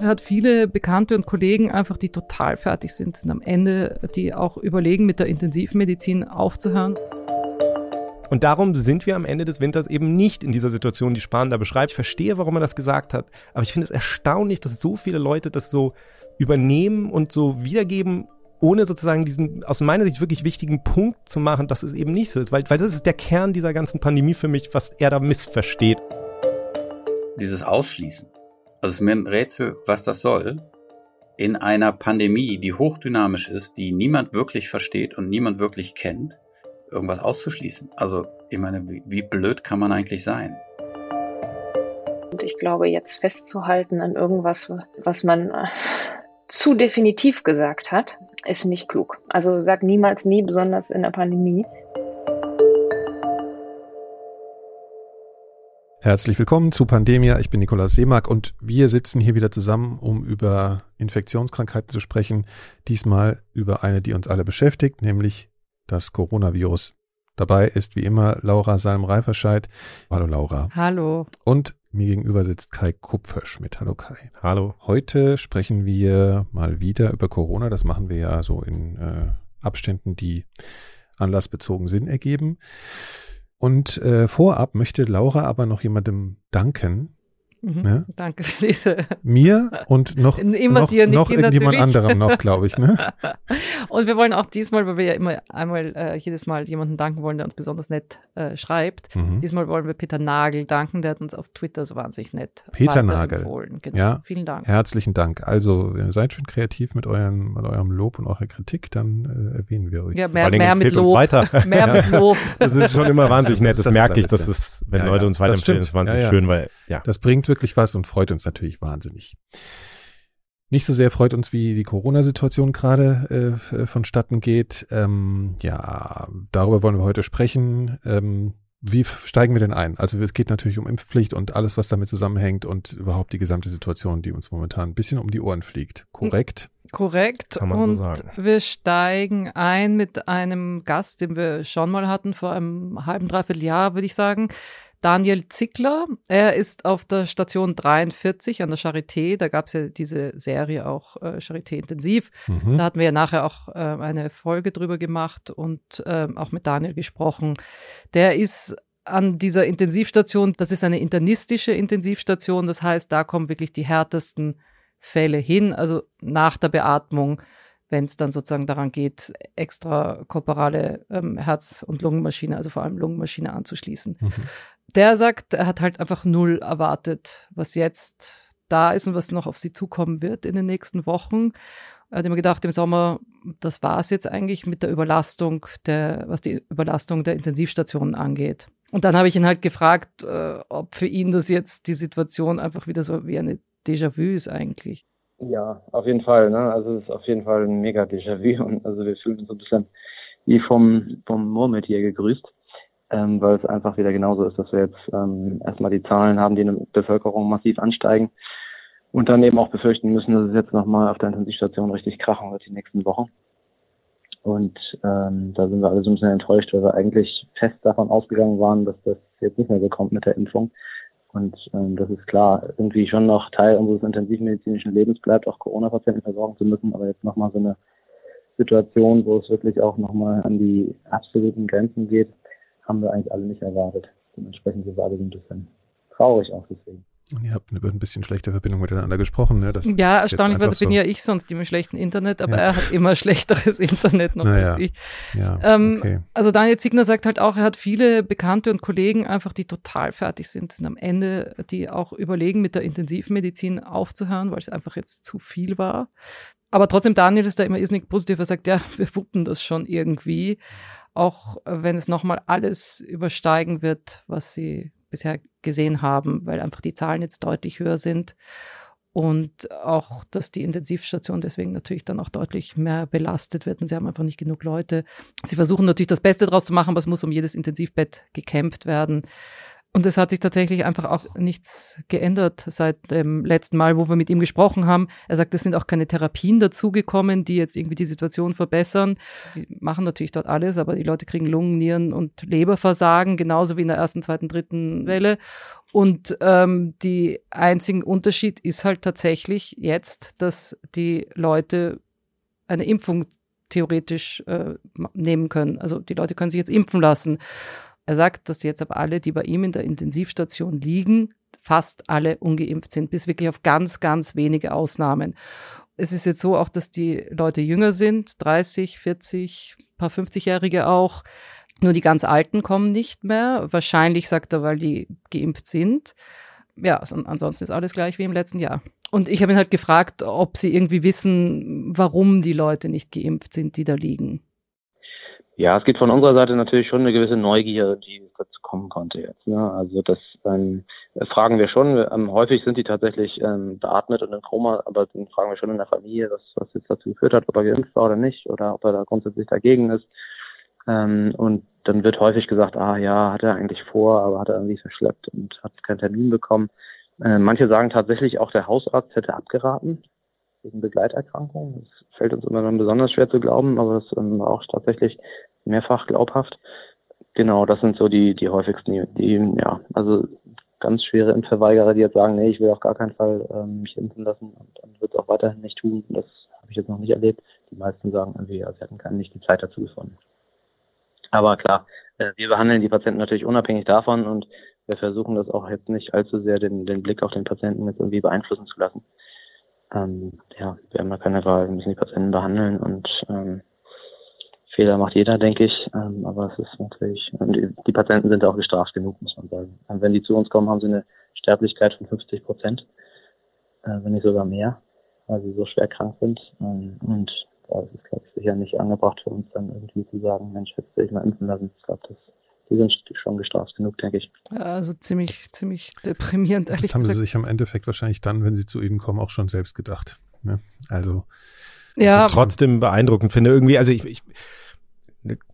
Er hat viele Bekannte und Kollegen einfach, die total fertig sind, sind am Ende, die auch überlegen, mit der Intensivmedizin aufzuhören. Und darum sind wir am Ende des Winters eben nicht in dieser Situation, die Spahn da beschreibt. Ich verstehe, warum er das gesagt hat, aber ich finde es erstaunlich, dass so viele Leute das so übernehmen und so wiedergeben, ohne sozusagen diesen aus meiner Sicht wirklich wichtigen Punkt zu machen, dass es eben nicht so ist. Weil, weil das ist der Kern dieser ganzen Pandemie für mich, was er da missversteht. Dieses Ausschließen. Also es ist mir ein Rätsel, was das soll. In einer Pandemie, die hochdynamisch ist, die niemand wirklich versteht und niemand wirklich kennt, irgendwas auszuschließen. Also, ich meine, wie, blöd kann man eigentlich sein? Und ich glaube, jetzt festzuhalten an irgendwas, was man äh, zu definitiv gesagt hat, ist nicht klug. Also sag niemals nie, besonders in der Pandemie. Herzlich willkommen zu Pandemia. Ich bin Nikolaus Seemark und wir sitzen hier wieder zusammen, um über Infektionskrankheiten zu sprechen. Diesmal über eine, die uns alle beschäftigt, nämlich das Coronavirus. Dabei ist wie immer Laura Salm-Reiferscheid. Hallo Laura. Hallo. Und mir gegenüber sitzt Kai Kupferschmidt. Hallo Kai. Hallo. Heute sprechen wir mal wieder über Corona. Das machen wir ja so in äh, Abständen, die anlassbezogen Sinn ergeben. Und äh, vorab möchte Laura aber noch jemandem danken, Mhm, ja? Danke für diese. Mir und noch, immer noch, dir, noch irgendjemand anderem noch, glaube ich. Ne? und wir wollen auch diesmal, weil wir ja immer einmal äh, jedes Mal jemanden danken wollen, der uns besonders nett äh, schreibt. Mhm. Diesmal wollen wir Peter Nagel danken, der hat uns auf Twitter so wahnsinnig nett Peter Nagel. Genau. Ja, vielen Dank. Herzlichen Dank. Also seid schön kreativ mit, euren, mit eurem Lob und eurer Kritik, dann äh, erwähnen wir euch. Ja, mehr, mehr mit Lob. Weiter. mehr ja. mit Lob. Das ist schon immer wahnsinnig nett. Das, das merke ich, dass es, wenn ja, Leute uns weiterempfehlen, ist wahnsinnig schön, weil ja. Das bringt wirklich was und freut uns natürlich wahnsinnig. Nicht so sehr freut uns, wie die Corona-Situation gerade äh, vonstatten geht. Ähm, ja, darüber wollen wir heute sprechen. Ähm, wie steigen wir denn ein? Also es geht natürlich um Impfpflicht und alles, was damit zusammenhängt und überhaupt die gesamte Situation, die uns momentan ein bisschen um die Ohren fliegt. Korrekt? Korrekt. Kann man und so sagen. wir steigen ein mit einem Gast, den wir schon mal hatten vor einem halben, dreiviertel Jahr, würde ich sagen. Daniel Zickler. Er ist auf der Station 43 an der Charité. Da gab es ja diese Serie auch äh, Charité Intensiv. Mhm. Da hatten wir ja nachher auch äh, eine Folge drüber gemacht und äh, auch mit Daniel gesprochen. Der ist an dieser Intensivstation, das ist eine internistische Intensivstation. Das heißt, da kommen wirklich die härtesten Fälle hin, also nach der Beatmung wenn es dann sozusagen daran geht, extra korporale ähm, Herz- und Lungenmaschine, also vor allem Lungenmaschine anzuschließen. Mhm der sagt, er hat halt einfach null erwartet, was jetzt da ist und was noch auf sie zukommen wird in den nächsten Wochen. Er hat immer gedacht, im Sommer, das war es jetzt eigentlich mit der Überlastung, der, was die Überlastung der Intensivstationen angeht. Und dann habe ich ihn halt gefragt, äh, ob für ihn das jetzt die Situation einfach wieder so wie eine Déjà-vu ist eigentlich. Ja, auf jeden Fall. Ne? Also es ist auf jeden Fall ein mega Déjà-vu. Und also wir fühlen uns ein bisschen wie vom, vom Murmeltier gegrüßt ähm, weil es einfach wieder genauso ist, dass wir jetzt ähm, erstmal die Zahlen haben, die in der Bevölkerung massiv ansteigen und dann eben auch befürchten müssen, dass es jetzt nochmal auf der Intensivstation richtig krachen wird die nächsten Wochen. Und ähm, da sind wir alle so ein bisschen enttäuscht, weil wir eigentlich fest davon ausgegangen waren, dass das jetzt nicht mehr so kommt mit der Impfung. Und ähm, das ist klar, irgendwie schon noch Teil unseres intensivmedizinischen Lebens bleibt, auch Corona-Patienten versorgen zu müssen, aber jetzt nochmal so eine Situation, wo es wirklich auch nochmal an die absoluten Grenzen geht, haben wir eigentlich alle nicht erwartet. Dementsprechend sind wir alle ein bisschen traurig auch deswegen. Und ihr habt über ein bisschen schlechte Verbindung miteinander gesprochen, ne? Das ja, erstaunlicherweise bin ja ich sonst immer schlechten Internet, aber ja. er hat immer schlechteres Internet noch naja. als ich. Ja, ähm, okay. Also Daniel Ziegner sagt halt auch, er hat viele Bekannte und Kollegen einfach, die total fertig sind, sind am Ende, die auch überlegen, mit der Intensivmedizin aufzuhören, weil es einfach jetzt zu viel war. Aber trotzdem, Daniel ist da immer irrsinnig positiv. Er sagt, ja, wir wuppen das schon irgendwie auch wenn es nochmal alles übersteigen wird, was sie bisher gesehen haben, weil einfach die Zahlen jetzt deutlich höher sind und auch, dass die Intensivstation deswegen natürlich dann auch deutlich mehr belastet wird und sie haben einfach nicht genug Leute. Sie versuchen natürlich das Beste draus zu machen, aber es muss um jedes Intensivbett gekämpft werden. Und es hat sich tatsächlich einfach auch nichts geändert seit dem letzten Mal, wo wir mit ihm gesprochen haben. Er sagt, es sind auch keine Therapien dazugekommen, die jetzt irgendwie die Situation verbessern. Die machen natürlich dort alles, aber die Leute kriegen Lungen, Nieren und Leberversagen, genauso wie in der ersten, zweiten, dritten Welle. Und ähm, die einzigen Unterschied ist halt tatsächlich jetzt, dass die Leute eine Impfung theoretisch äh, nehmen können. Also die Leute können sich jetzt impfen lassen. Er sagt, dass jetzt aber alle, die bei ihm in der Intensivstation liegen, fast alle ungeimpft sind, bis wirklich auf ganz, ganz wenige Ausnahmen. Es ist jetzt so auch, dass die Leute jünger sind, 30, 40, paar 50-Jährige auch. Nur die ganz Alten kommen nicht mehr. Wahrscheinlich sagt er, weil die geimpft sind. Ja, ansonsten ist alles gleich wie im letzten Jahr. Und ich habe ihn halt gefragt, ob sie irgendwie wissen, warum die Leute nicht geimpft sind, die da liegen. Ja, es geht von unserer Seite natürlich schon eine gewisse Neugier, die dazu kommen konnte jetzt. Ne? Also das ähm, fragen wir schon. Ähm, häufig sind die tatsächlich ähm, beatmet und in Koma, aber dann fragen wir schon in der Familie, was, was jetzt dazu geführt hat, ob er geimpft war oder nicht, oder ob er da grundsätzlich dagegen ist. Ähm, und dann wird häufig gesagt, ah ja, hat er eigentlich vor, aber hat er irgendwie verschleppt und hat keinen Termin bekommen. Äh, manche sagen tatsächlich, auch der Hausarzt hätte abgeraten wegen Begleiterkrankungen. Das fällt uns immer dann besonders schwer zu glauben, aber es ist ähm, auch tatsächlich mehrfach glaubhaft. Genau, das sind so die, die häufigsten, die, ja, also ganz schwere Impfverweigerer, die jetzt sagen, nee, ich will auf gar keinen Fall ähm, mich impfen lassen und dann wird es auch weiterhin nicht tun. Das habe ich jetzt noch nicht erlebt. Die meisten sagen irgendwie, ja, sie hatten keine, nicht die Zeit dazu gefunden. Aber klar, äh, wir behandeln die Patienten natürlich unabhängig davon und wir versuchen das auch jetzt nicht allzu sehr den, den Blick auf den Patienten jetzt irgendwie beeinflussen zu lassen. Ähm, ja, wir haben da keine Wahl, wir müssen die Patienten behandeln und ähm, Fehler macht jeder, denke ich. Ähm, aber es ist natürlich, die, die, Patienten sind auch gestraft genug, muss man sagen. Und wenn die zu uns kommen, haben sie eine Sterblichkeit von 50 Prozent, äh, wenn nicht sogar mehr, weil sie so schwer krank sind. Ähm, und da ist es, glaube ich, sicher nicht angebracht für uns dann irgendwie zu sagen, Mensch, hättest du dich mal impfen lassen. Ich glaube, das die sind schon gestraft genug, denke ich. Ja, also ziemlich, ziemlich deprimierend. Das haben gesagt. sie sich im Endeffekt wahrscheinlich dann, wenn sie zu ihnen kommen, auch schon selbst gedacht. Ne? Also ja. ich trotzdem beeindruckend finde. Irgendwie, also ich, ich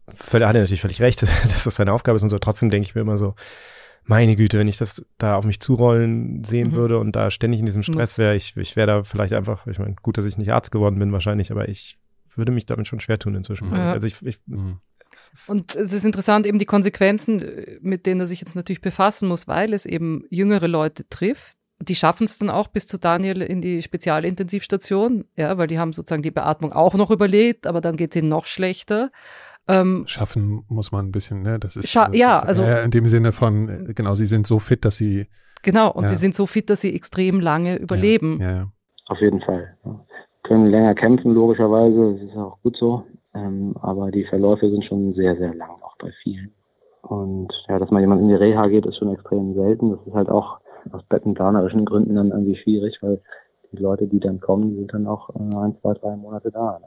Völler hat er natürlich völlig recht, dass das seine Aufgabe ist und so. Trotzdem denke ich mir immer so, meine Güte, wenn ich das da auf mich zurollen sehen mhm. würde und da ständig in diesem Stress wäre, ich, ich wäre da vielleicht einfach, ich meine, gut, dass ich nicht Arzt geworden bin wahrscheinlich, aber ich würde mich damit schon schwer tun inzwischen. Ja. Also ich, ich mhm. Und es ist interessant, eben die Konsequenzen, mit denen er sich jetzt natürlich befassen muss, weil es eben jüngere Leute trifft. Die schaffen es dann auch bis zu Daniel in die Spezialintensivstation, ja, weil die haben sozusagen die Beatmung auch noch überlebt, aber dann geht es ihnen noch schlechter. Ähm, Schaffen muss man ein bisschen, ne? Das ist ja, also äh, in dem Sinne von, äh, genau, sie sind so fit, dass sie genau und ja. sie sind so fit, dass sie extrem lange überleben. Ja, ja. Auf jeden Fall. Ja. Können länger kämpfen logischerweise, das ist auch gut so, ähm, aber die Verläufe sind schon sehr sehr lang auch bei vielen. Und ja, dass mal jemand in die Reha geht, ist schon extrem selten. Das ist halt auch aus bettenplanerischen Gründen dann irgendwie schwierig, weil die Leute, die dann kommen, die sind dann auch äh, ein, zwei, drei Monate da. Ne?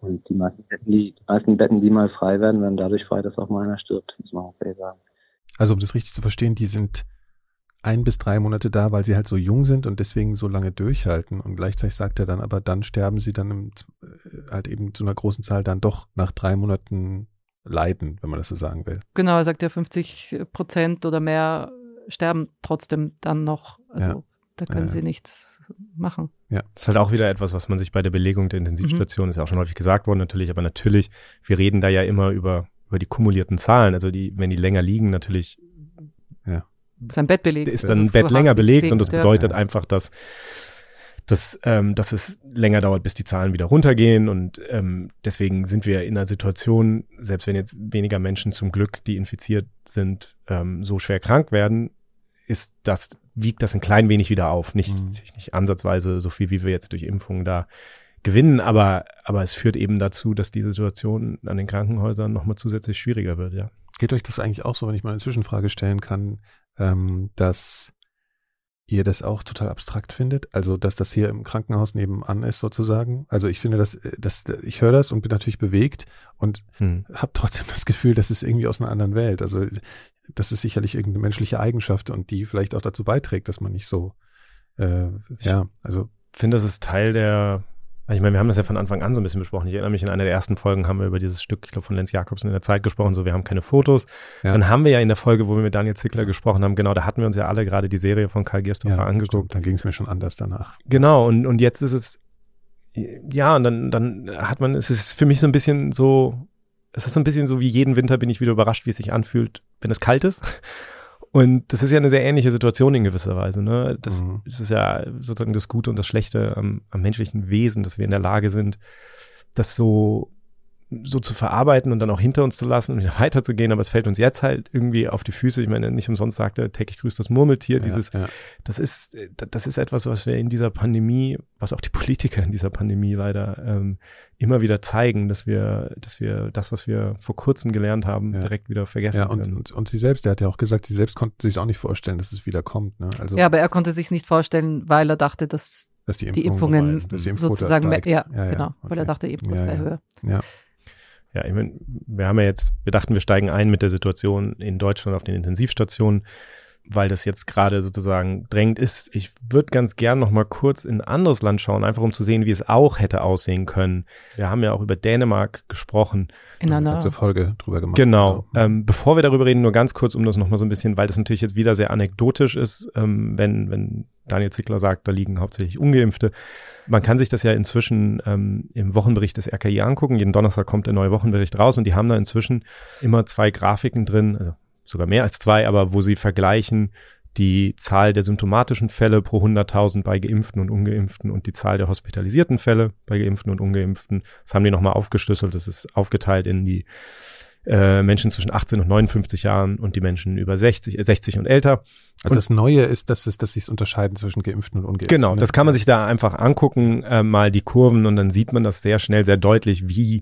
Und die meisten Betten, die, die meisten Betten, die mal frei werden, werden dadurch frei, dass auch mal einer stirbt, muss man auch sagen. Also um das richtig zu verstehen, die sind ein bis drei Monate da, weil sie halt so jung sind und deswegen so lange durchhalten. Und gleichzeitig sagt er dann, aber dann sterben sie dann im, äh, halt eben zu einer großen Zahl dann doch nach drei Monaten leiden, wenn man das so sagen will. Genau, er sagt ja 50 Prozent oder mehr sterben trotzdem dann noch. Also ja. Da können ja, sie nichts machen. Ja, das ist halt auch wieder etwas, was man sich bei der Belegung der Intensivstation, mhm. ist ja auch schon häufig gesagt worden natürlich, aber natürlich, wir reden da ja immer über, über die kumulierten Zahlen, also die, wenn die länger liegen, natürlich. Sein Bett belegt. Ist dann ein Bett so länger belegt und das bedeutet ja. einfach, dass, dass, ähm, dass es länger dauert, bis die Zahlen wieder runtergehen und ähm, deswegen sind wir in einer Situation, selbst wenn jetzt weniger Menschen zum Glück, die infiziert sind, ähm, so schwer krank werden, ist das, wiegt das ein klein wenig wieder auf. Nicht, mhm. nicht ansatzweise so viel, wie wir jetzt durch Impfungen da gewinnen, aber, aber es führt eben dazu, dass die Situation an den Krankenhäusern nochmal zusätzlich schwieriger wird, ja. Geht euch das eigentlich auch so, wenn ich mal eine Zwischenfrage stellen kann, ähm, dass ihr das auch total abstrakt findet? Also, dass das hier im Krankenhaus nebenan ist sozusagen? Also, ich finde das, äh, das ich höre das und bin natürlich bewegt und hm. habe trotzdem das Gefühl, das ist irgendwie aus einer anderen Welt. Also, das ist sicherlich irgendeine menschliche Eigenschaft und die vielleicht auch dazu beiträgt, dass man nicht so, äh, ja, also. Ich finde, das ist Teil der, ich meine, wir haben das ja von Anfang an so ein bisschen besprochen. Ich erinnere mich, in einer der ersten Folgen haben wir über dieses Stück, ich glaube, von Lenz Jakobsen in der Zeit gesprochen, so, wir haben keine Fotos. Ja. Dann haben wir ja in der Folge, wo wir mit Daniel Zickler gesprochen haben, genau, da hatten wir uns ja alle gerade die Serie von Karl Gersthofer ja, angeguckt. Dann ging es mir schon anders danach. Genau, und, und jetzt ist es, ja, und dann, dann hat man, es ist für mich so ein bisschen so, es ist so ein bisschen so wie jeden Winter bin ich wieder überrascht, wie es sich anfühlt, wenn es kalt ist. Und das ist ja eine sehr ähnliche Situation in gewisser Weise. Ne? Das, Mhm. das ist ja sozusagen das Gute und das Schlechte am, am menschlichen Wesen, dass wir in der Lage sind, das so so zu verarbeiten und dann auch hinter uns zu lassen und wieder weiterzugehen, aber es fällt uns jetzt halt irgendwie auf die Füße. Ich meine, nicht umsonst sagte täglich grüßt das Murmeltier, dieses, ja, ja. das ist, das ist etwas, was wir in dieser Pandemie, was auch die Politiker in dieser Pandemie leider ähm, immer wieder zeigen, dass wir, dass wir das, was wir vor kurzem gelernt haben, Ja. direkt wieder vergessen Ja, und, können. und, und sie selbst, der hat ja auch gesagt, sie selbst konnte sich auch nicht vorstellen, dass es wieder kommt. Ne? Also, Ja, aber er konnte sich nicht vorstellen, weil er dachte, dass dass die, die Impfungen Impfungen dass die sozusagen, ja, ja, ja, genau, weil er okay. dachte, Impfquote Ja, wäre ja. höher. Ja, Ja, ich meine, wir haben ja jetzt, wir dachten, wir steigen ein mit der Situation in Deutschland auf den Intensivstationen, weil das jetzt gerade sozusagen drängend ist. Ich würde ganz gern noch mal kurz in ein anderes Land schauen, einfach um zu sehen, wie es auch hätte aussehen können. Wir haben ja auch über Dänemark gesprochen. In eine einer, ganze Folge drüber gemacht. Genau. Ähm, bevor wir darüber reden, nur ganz kurz, um das noch mal so ein bisschen, weil das natürlich jetzt wieder sehr anekdotisch ist, ähm, wenn, wenn Daniel Zickler sagt, da liegen hauptsächlich Ungeimpfte. Man kann sich das ja inzwischen ähm, im Wochenbericht des RKI angucken. Jeden Donnerstag kommt der neue Wochenbericht raus und die haben da inzwischen immer zwei Grafiken drin, also sogar mehr als zwei, aber wo sie vergleichen die Zahl der symptomatischen Fälle pro 100.000 bei Geimpften und Ungeimpften und die Zahl der hospitalisierten Fälle bei Geimpften und Ungeimpften. Das haben die nochmal aufgeschlüsselt. Das ist aufgeteilt in die äh, Menschen zwischen 18 und 59 Jahren und die Menschen über 60, äh, 60 und älter. Also das Neue ist, dass es, dass sich unterscheiden zwischen Geimpften und Ungeimpften. Genau, ne? das kann man sich da einfach angucken, äh, mal die Kurven und dann sieht man das sehr schnell, sehr deutlich, wie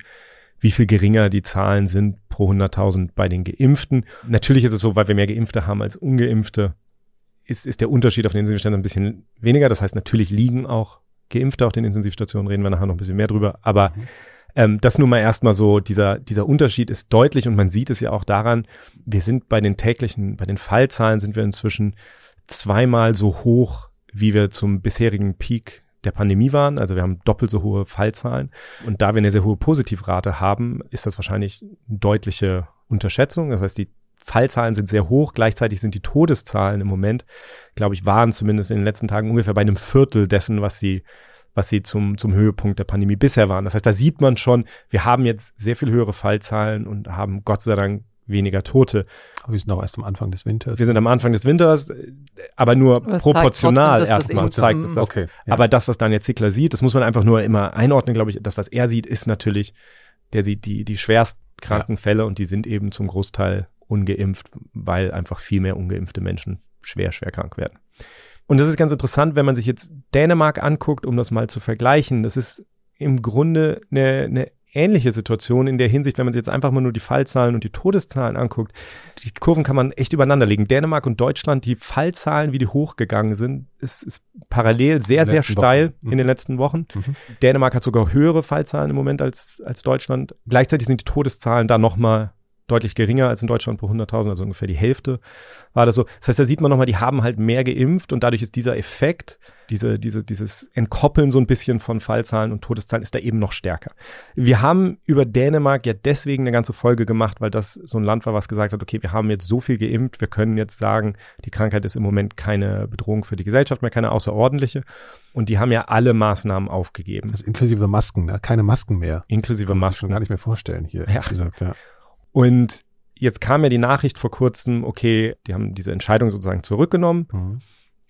wie viel geringer die Zahlen sind pro 100.000 bei den Geimpften. Natürlich ist es so, weil wir mehr Geimpfte haben als Ungeimpfte, ist, ist der Unterschied auf den Intensivstationen ein bisschen weniger. Das heißt, natürlich liegen auch Geimpfte auf den Intensivstationen, reden wir nachher noch ein bisschen mehr drüber. Aber Mhm. ähm, das nun mal erstmal so, dieser, dieser Unterschied ist deutlich und man sieht es ja auch daran, wir sind bei den täglichen, bei den Fallzahlen sind wir inzwischen zweimal so hoch, wie wir zum bisherigen Peak der Pandemie waren. Also wir haben doppelt so hohe Fallzahlen. Und da wir eine sehr hohe Positivrate haben, ist das wahrscheinlich eine deutliche Unterschätzung. Das heißt, die Fallzahlen sind sehr hoch. Gleichzeitig sind die Todeszahlen im Moment, glaube ich, waren zumindest in den letzten Tagen ungefähr bei einem Viertel dessen, was sie was sie zum, zum Höhepunkt der Pandemie bisher waren. Das heißt, da sieht man schon, wir haben jetzt sehr viel höhere Fallzahlen und haben Gott sei Dank weniger Tote. Aber wir sind auch erst am Anfang des Winters. Wir sind am Anfang des Winters, aber nur Aber zeigt proportional das erstmal eben zeigt zum- es das. okay. Ja. Aber das, was Daniel Zickler sieht, das muss man einfach nur immer einordnen, glaube ich. Das, was er sieht, ist natürlich, der sieht die, die schwerst kranken Fälle und die sind eben zum Großteil ungeimpft, weil einfach viel mehr ungeimpfte Menschen schwer, schwer krank werden. Und das ist ganz interessant, wenn man sich jetzt Dänemark anguckt, um das mal zu vergleichen. Das ist im Grunde eine, eine ähnliche Situation in der Hinsicht, wenn man sich jetzt einfach mal nur die Fallzahlen und die Todeszahlen anguckt. Die Kurven kann man echt übereinander legen. Dänemark und Deutschland, die Fallzahlen, wie die hochgegangen sind, ist, ist parallel sehr, sehr steil Wochen. Mhm. in den letzten Wochen. Mhm. Dänemark hat sogar höhere Fallzahlen im Moment als, als Deutschland. Gleichzeitig sind die Todeszahlen da nochmal deutlich geringer als in Deutschland pro 100.000, also ungefähr die Hälfte war das so. Das heißt, da sieht man nochmal, die haben halt mehr geimpft und dadurch ist dieser Effekt, diese, diese, dieses Entkoppeln so ein bisschen von Fallzahlen und Todeszahlen ist da eben noch stärker. Wir haben über Dänemark ja deswegen eine ganze Folge gemacht, weil das so ein Land war, was gesagt hat, okay, wir haben jetzt so viel geimpft, wir können jetzt sagen, die Krankheit ist im Moment keine Bedrohung für die Gesellschaft mehr, keine außerordentliche. Und die haben ja alle Maßnahmen aufgegeben, Also inklusive Masken, ne? keine Masken mehr. inklusive Kann man sich schon Masken. gar nicht mehr vorstellen hier, Ja. gesagt, ja. Und jetzt kam ja die Nachricht vor kurzem, okay, die haben diese Entscheidung sozusagen zurückgenommen. Mhm.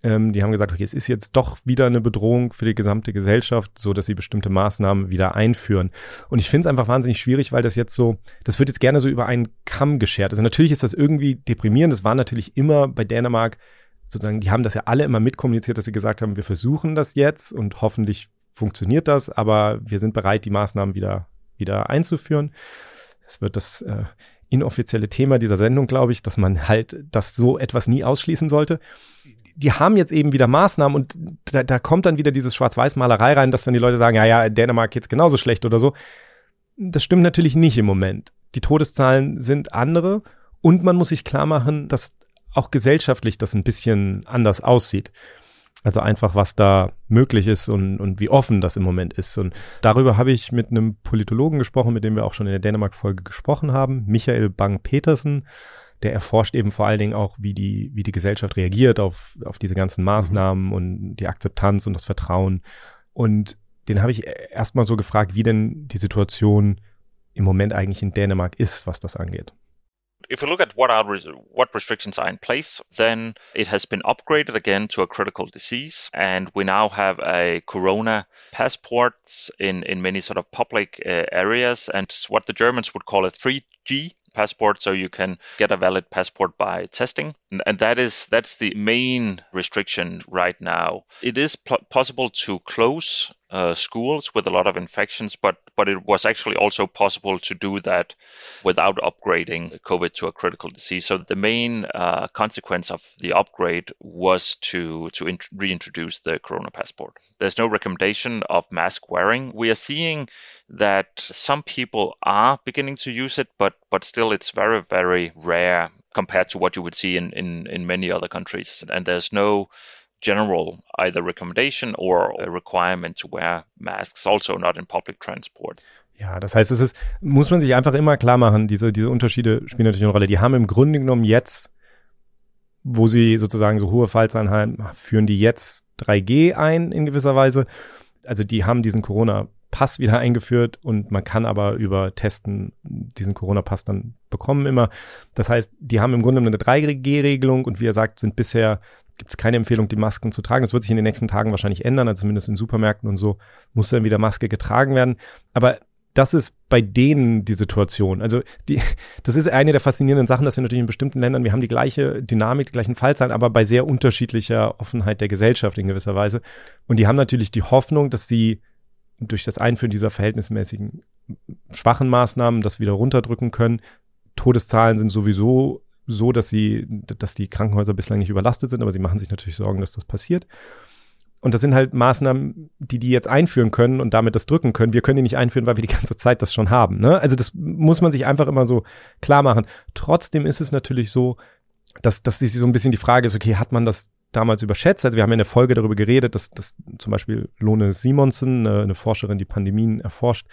Ähm, die haben gesagt, okay, es ist jetzt doch wieder eine Bedrohung für die gesamte Gesellschaft, so dass sie bestimmte Maßnahmen wieder einführen. Und ich finde es einfach wahnsinnig schwierig, weil das jetzt so, das wird jetzt gerne so über einen Kamm geschert. Also natürlich ist das irgendwie deprimierend. Das war natürlich immer bei Dänemark sozusagen, die haben das ja alle immer mitkommuniziert, dass sie gesagt haben, wir versuchen das jetzt und hoffentlich funktioniert das, aber wir sind bereit, die Maßnahmen wieder, wieder einzuführen. Es wird das äh, inoffizielle Thema dieser Sendung, glaube ich, dass man halt das so etwas nie ausschließen sollte. Die haben jetzt eben wieder Maßnahmen und da, da kommt dann wieder dieses Schwarz-Weiß-Malerei rein, dass dann die Leute sagen, ja, ja, Dänemark geht's genauso schlecht oder so. Das stimmt natürlich nicht im Moment. Die Todeszahlen sind andere und man muss sich klar machen, dass auch gesellschaftlich das ein bisschen anders aussieht. Also einfach, was da möglich ist und, und wie offen das im Moment ist. Und darüber habe ich mit einem Politologen gesprochen, mit dem wir auch schon in der Dänemark-Folge gesprochen haben, Michael Bang-Petersen. Der erforscht eben vor allen Dingen auch, wie die, wie die Gesellschaft reagiert auf, auf diese ganzen Maßnahmen und die Akzeptanz und das Vertrauen. Und den habe ich erstmal so gefragt, wie denn die Situation im Moment eigentlich in Dänemark ist, was das angeht. If we look at what are what restrictions are in place, then it has been upgraded again to a critical disease, and we now have a corona passport in in many sort of public uh, areas, and what the Germans would call a 3G passport so you can get a valid passport by testing. And that is that's the main restriction right now. It is possible to close uh, schools with a lot of infections, but but it was actually also possible to do that without upgrading COVID to a critical disease. So the main uh, consequence of the upgrade was to to int- reintroduce the Corona passport. There's no recommendation of mask wearing. We are seeing that some people are beginning to use it, but but still it's very very rare compared to what you would see in, in, in many other countries. And there's no general either recommendation or a requirement to wear masks, also not in public transport. Ja, das heißt, es ist, muss man sich einfach immer klar machen, diese, diese Unterschiede spielen natürlich eine Rolle. Die haben im Grunde genommen jetzt, wo sie sozusagen so hohe Fallzahlen haben, führen die jetzt 3G ein in gewisser Weise. Also die haben diesen Corona-Pass wieder eingeführt und man kann aber über Testen diesen Corona-Pass dann bekommen immer. Das heißt, die haben im Grunde genommen eine 3G-Regelung und wie er sagt, sind bisher gibt es keine Empfehlung, die Masken zu tragen. Das wird sich in den nächsten Tagen wahrscheinlich ändern, also zumindest in Supermärkten und so muss dann wieder Maske getragen werden. Aber das ist bei denen die Situation. Also die, das ist eine der faszinierenden Sachen, dass wir natürlich in bestimmten Ländern, wir haben die gleiche Dynamik, die gleichen Fallzahlen, aber bei sehr unterschiedlicher Offenheit der Gesellschaft in gewisser Weise. Und die haben natürlich die Hoffnung, dass sie durch das Einführen dieser verhältnismäßigen schwachen Maßnahmen das wieder runterdrücken können. Todeszahlen sind sowieso so, dass sie, dass die Krankenhäuser bislang nicht überlastet sind, aber sie machen sich natürlich Sorgen, dass das passiert. Und das sind halt Maßnahmen, die die jetzt einführen können und damit das drücken können. Wir können die nicht einführen, weil wir die ganze Zeit das schon haben. Ne? Also das muss man sich einfach immer so klar machen. Trotzdem ist es natürlich so, dass, dass sich so ein bisschen die Frage ist, okay, hat man das damals überschätzt? Also wir haben ja in der Folge darüber geredet, dass, dass zum Beispiel Lone Simonsen, eine, Forscherin, die Pandemien erforscht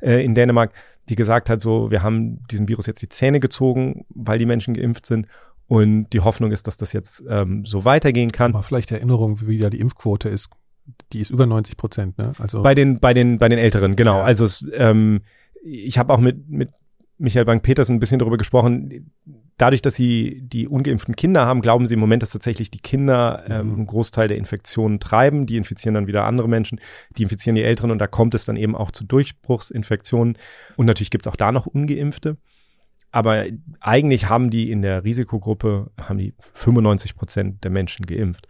äh, in Dänemark, die gesagt hat, so, wir haben diesem Virus jetzt die Zähne gezogen, weil die Menschen geimpft sind. Und die Hoffnung ist, dass das jetzt ähm, so weitergehen kann. Aber vielleicht Erinnerung, wie da die Impfquote ist. Die ist über 90 Prozent, ne? Also bei den bei den bei den Älteren, genau. Ja. Also es, ähm, ich habe auch mit mit Michael Bank-Petersen ein bisschen darüber gesprochen dadurch, dass sie die ungeimpften Kinder haben, glauben sie im Moment, dass tatsächlich die Kinder ähm, mhm. einen Großteil der Infektionen treiben. Die infizieren dann wieder andere Menschen, die infizieren die Älteren und da kommt es dann eben auch zu Durchbruchsinfektionen. Und natürlich gibt es auch da noch ungeimpfte. Aber eigentlich haben die in der Risikogruppe, haben die 95 Prozent der Menschen geimpft.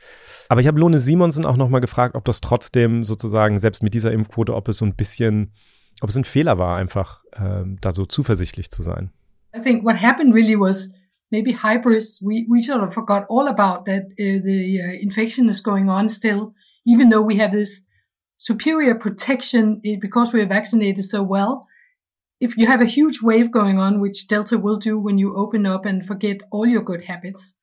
Aber ich habe Lone Simonsen auch nochmal gefragt, ob das trotzdem sozusagen, selbst mit dieser Impfquote, ob es so ein bisschen, ob es ein Fehler war, einfach äh, da so zuversichtlich zu sein. I think what happened really was maybe hybrids. We, we sort of forgot all about that uh, the uh, infection is going on still, even though we have this superior protection eh, because we're vaccinated so well. If you have a huge wave going on, which Delta will do when you open up and forget all your good habits,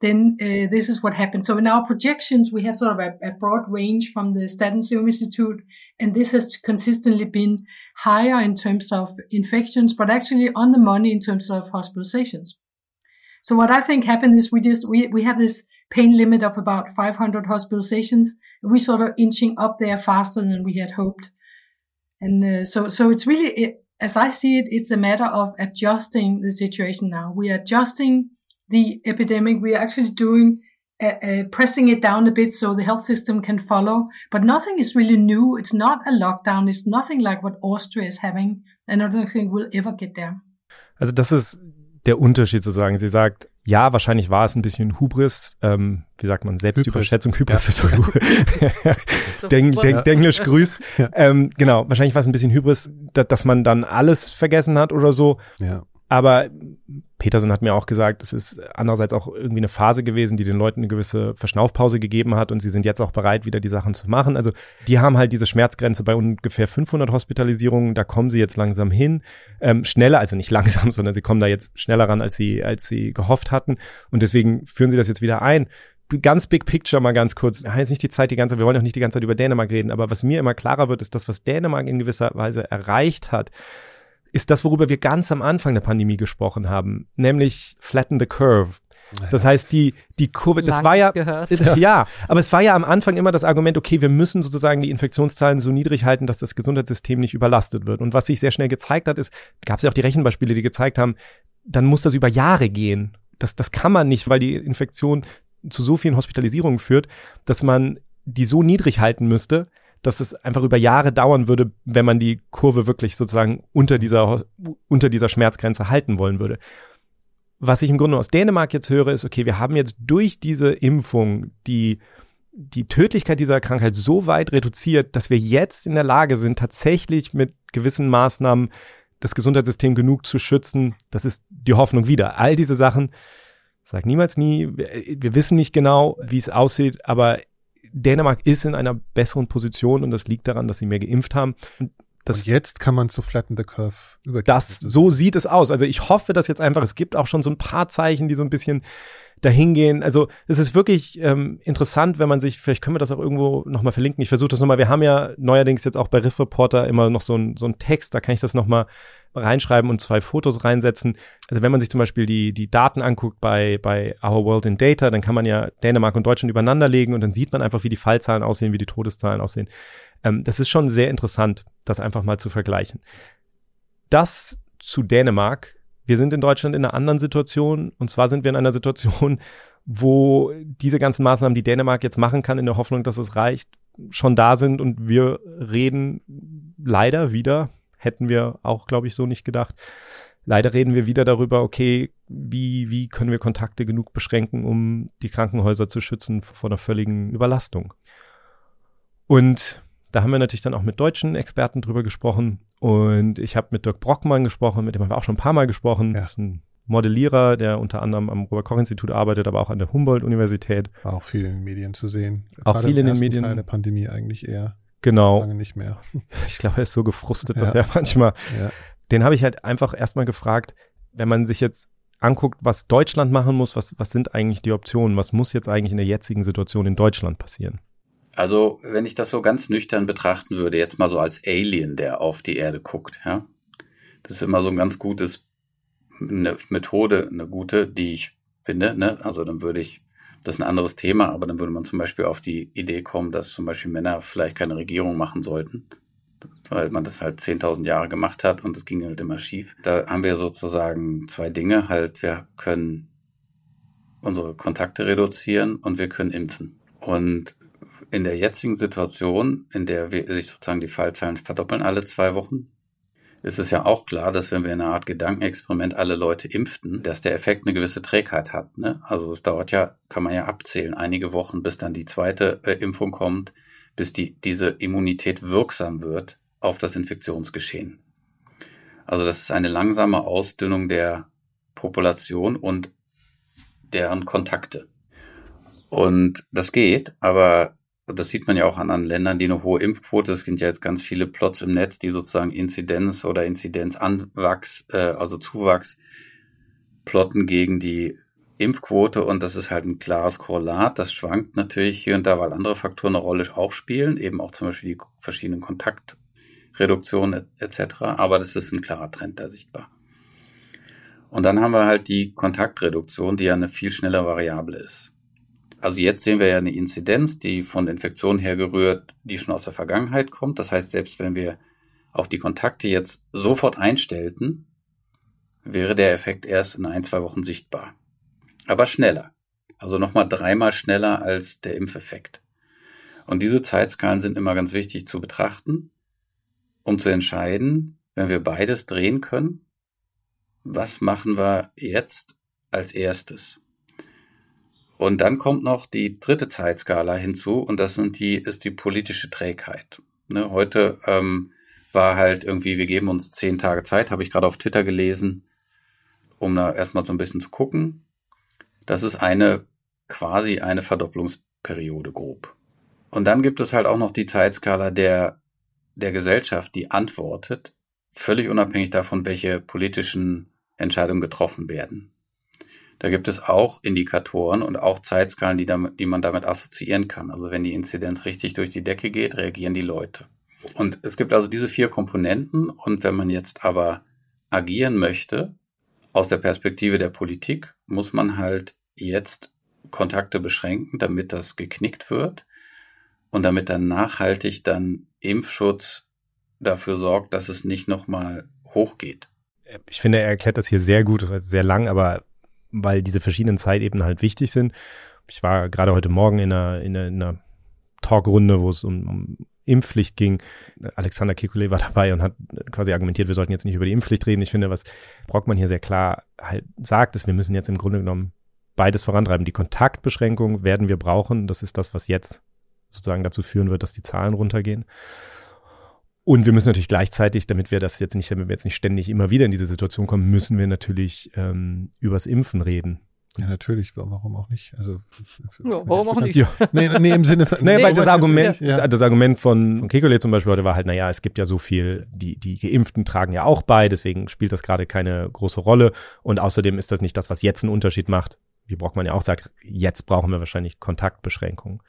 then uh, this is what happened. So in our projections, we had sort of a, a broad range from the Staten Serum Institute, and this has consistently been higher in terms of infections, but actually on the money in terms of hospitalizations. So what I think happened is we just we we have this pain limit of about 500 hospitalizations, we sort of inching up there faster than we had hoped. And uh, so so it's really it, as I see it, it's a matter of adjusting the situation now. We are adjusting the epidemic. We are actually doing uh, uh, pressing it down a bit so the health system can follow. But nothing is really new. It's not a lockdown. It's nothing like what Austria is having. And I don't think we'll ever get there. Also das ist der Unterschied zu sagen. Sie sagt, ja, wahrscheinlich war es ein bisschen Hubris, ähm, wie sagt man, Selbstüberschätzung, Hybris, ja. ist so Denk, Denglisch grüßt. Ja. Ähm, genau, wahrscheinlich war es ein bisschen Hybris, da, dass man dann alles vergessen hat oder so. Ja. Aber Petersen hat mir auch gesagt, es ist andererseits auch irgendwie eine Phase gewesen, die den Leuten eine gewisse Verschnaufpause gegeben hat und sie sind jetzt auch bereit, wieder die Sachen zu machen. Also die haben halt diese Schmerzgrenze bei ungefähr 500 Hospitalisierungen, da kommen sie jetzt langsam hin. Ähm, schneller, also nicht langsam, sondern sie kommen da jetzt schneller ran, als sie, als sie gehofft hatten und deswegen führen sie das jetzt wieder ein ganz big picture mal ganz kurz. Ja, jetzt nicht die Zeit die ganze Zeit, wir wollen auch nicht die ganze Zeit über Dänemark reden, aber was mir immer klarer wird, ist das, was Dänemark in gewisser Weise erreicht hat, ist das, worüber wir ganz am Anfang der Pandemie gesprochen haben, nämlich flatten the curve. Das heißt, die, die Kurve, das Lang war ja, ist, ja, aber es war ja am Anfang immer das Argument, okay, wir müssen sozusagen die Infektionszahlen so niedrig halten, dass das Gesundheitssystem nicht überlastet wird. Und was sich sehr schnell gezeigt hat, ist, gab es ja auch die Rechenbeispiele, die gezeigt haben, dann muss das über Jahre gehen. Das, das kann man nicht, weil die Infektion zu so vielen Hospitalisierungen führt, dass man die so niedrig halten müsste, dass es einfach über Jahre dauern würde, wenn man die Kurve wirklich sozusagen unter dieser, unter dieser Schmerzgrenze halten wollen würde. Was ich im Grunde aus Dänemark jetzt höre, ist, okay, wir haben jetzt durch diese Impfung die, die Tödlichkeit dieser Krankheit so weit reduziert, dass wir jetzt in der Lage sind, tatsächlich mit gewissen Maßnahmen das Gesundheitssystem genug zu schützen. Das ist die Hoffnung wieder. All diese Sachen, sag niemals nie, wir, wir wissen nicht genau, wie es aussieht, aber Dänemark ist in einer besseren Position und das liegt daran, dass sie mehr geimpft haben. Und das, und jetzt kann man zu Flatten the Curve übergehen. Das, so sieht es aus. Also ich hoffe, dass jetzt einfach, es gibt auch schon so ein paar Zeichen, die so ein bisschen dahingehen. Also es ist wirklich ähm, interessant, wenn man sich, vielleicht können wir das auch irgendwo nochmal verlinken. Ich versuche das nochmal. Wir haben ja neuerdings jetzt auch bei Riff Reporter immer noch so ein, so ein Text, da kann ich das nochmal reinschreiben und zwei Fotos reinsetzen. Also wenn man sich zum Beispiel die, die Daten anguckt bei, bei Our World in Data, dann kann man ja Dänemark und Deutschland übereinander legen und dann sieht man einfach, wie die Fallzahlen aussehen, wie die Todeszahlen aussehen. Ähm, das ist schon sehr interessant, das einfach mal zu vergleichen. Das zu Dänemark. Wir sind in Deutschland in einer anderen Situation. Und zwar sind wir in einer Situation, wo diese ganzen Maßnahmen, die Dänemark jetzt machen kann, in der Hoffnung, dass es reicht, schon da sind. Und wir reden leider wieder, hätten wir auch, glaube ich, so nicht gedacht. Leider reden wir wieder darüber, okay, wie, wie können wir Kontakte genug beschränken, um die Krankenhäuser zu schützen vor einer völligen Überlastung. Und da haben wir natürlich dann auch mit deutschen Experten drüber gesprochen. Und ich habe mit Dirk Brockmann gesprochen, mit dem haben wir auch schon ein paar Mal gesprochen. Ja. Das ist ein Modellierer, der unter anderem am Robert-Koch-Institut arbeitet, aber auch an der Humboldt-Universität. War auch viel in den Medien zu sehen. Auch Gerade viel in den Medien. Teil der Pandemie eigentlich eher. Genau. Lange nicht mehr. Ich glaube, er ist so gefrustet, dass ja. er manchmal. Ja. Den habe ich halt einfach erstmal gefragt, wenn man sich jetzt anguckt, was Deutschland machen muss, was, was sind eigentlich die Optionen? Was muss jetzt eigentlich in der jetzigen Situation in Deutschland passieren? Also, wenn ich das so ganz nüchtern betrachten würde, jetzt mal so als Alien, der auf die Erde guckt, ja. Das ist immer so ein ganz gutes, eine Methode, eine gute, die ich finde, ne. Also, dann würde ich, das ist ein anderes Thema, aber dann würde man zum Beispiel auf die Idee kommen, dass zum Beispiel Männer vielleicht keine Regierung machen sollten. Weil man das halt 10.000 Jahre gemacht hat und es ging halt immer schief. Da haben wir sozusagen zwei Dinge halt. Wir können unsere Kontakte reduzieren und wir können impfen. Und in der jetzigen Situation, in der wir sich sozusagen die Fallzahlen verdoppeln alle zwei Wochen, ist es ja auch klar, dass wenn wir in einer Art Gedankenexperiment alle Leute impften, dass der Effekt eine gewisse Trägheit hat. Ne? Also es dauert ja, kann man ja abzählen, einige Wochen, bis dann die zweite äh, Impfung kommt, bis die, diese Immunität wirksam wird auf das Infektionsgeschehen. Also das ist eine langsame Ausdünnung der Population und deren Kontakte. Und das geht, aber das sieht man ja auch an anderen Ländern, die eine hohe Impfquote, es gibt ja jetzt ganz viele Plots im Netz, die sozusagen Inzidenz oder Inzidenzanwachs, äh, also Zuwachs, plotten gegen die Impfquote und das ist halt ein klares Korrelat. Das schwankt natürlich hier und da, weil andere Faktoren eine Rolle auch spielen, eben auch zum Beispiel die verschiedenen Kontaktreduktionen etc. Aber das ist ein klarer Trend da sichtbar. Und dann haben wir halt die Kontaktreduktion, die ja eine viel schnellere Variable ist. Also jetzt sehen wir ja eine Inzidenz, die von Infektionen hergerührt, die schon aus der Vergangenheit kommt. Das heißt, selbst wenn wir auch die Kontakte jetzt sofort einstellten, wäre der Effekt erst in ein, zwei Wochen sichtbar. Aber schneller. Also nochmal dreimal schneller als der Impfeffekt. Und diese Zeitskalen sind immer ganz wichtig zu betrachten, um zu entscheiden, wenn wir beides drehen können, was machen wir jetzt als erstes? Und dann kommt noch die dritte Zeitskala hinzu und das sind die, ist die politische Trägheit. Ne, heute ähm, war halt irgendwie, wir geben uns zehn Tage Zeit, habe ich gerade auf Twitter gelesen, um da erstmal so ein bisschen zu gucken. Das ist eine quasi eine Verdopplungsperiode grob. Und dann gibt es halt auch noch die Zeitskala der, der Gesellschaft, die antwortet, völlig unabhängig davon, welche politischen Entscheidungen getroffen werden. Da gibt es auch Indikatoren und auch Zeitskalen, die, damit, die man damit assoziieren kann. Also wenn die Inzidenz richtig durch die Decke geht, reagieren die Leute. Und es gibt also diese vier Komponenten. Und wenn man jetzt aber agieren möchte, aus der Perspektive der Politik, muss man halt jetzt Kontakte beschränken, damit das geknickt wird und damit dann nachhaltig dann Impfschutz dafür sorgt, dass es nicht nochmal hochgeht. ich finde, er erklärt das hier sehr gut, sehr lang, aber weil diese verschiedenen Zeitebenen halt wichtig sind. Ich war gerade heute Morgen in einer, in einer, in einer Talkrunde, wo es um, um Impfpflicht ging. Alexander Kekulé war dabei und hat quasi argumentiert, wir sollten jetzt nicht über die Impfpflicht reden. Ich finde, was Brockmann hier sehr klar halt sagt, ist, wir müssen jetzt im Grunde genommen beides vorantreiben. Die Kontaktbeschränkung werden wir brauchen. Das ist das, was jetzt sozusagen dazu führen wird, dass die Zahlen runtergehen. Und wir müssen natürlich gleichzeitig, damit wir das jetzt nicht, damit wir jetzt nicht ständig immer wieder in diese Situation kommen, müssen wir natürlich ähm, übers Impfen reden. Ja, natürlich. Warum auch nicht? Also, ja, warum auch nicht? Ja. Nee, nee, im Sinne von, nee, nee, weil das Argument, ja. das Argument von, von Kekulé zum Beispiel heute war halt, naja, es gibt ja so viel, die, die Geimpften tragen ja auch bei, deswegen spielt das gerade keine große Rolle. Und außerdem ist das nicht das, was jetzt einen Unterschied macht. Wie Brockmann ja auch sagt, jetzt brauchen wir wahrscheinlich Kontaktbeschränkungen.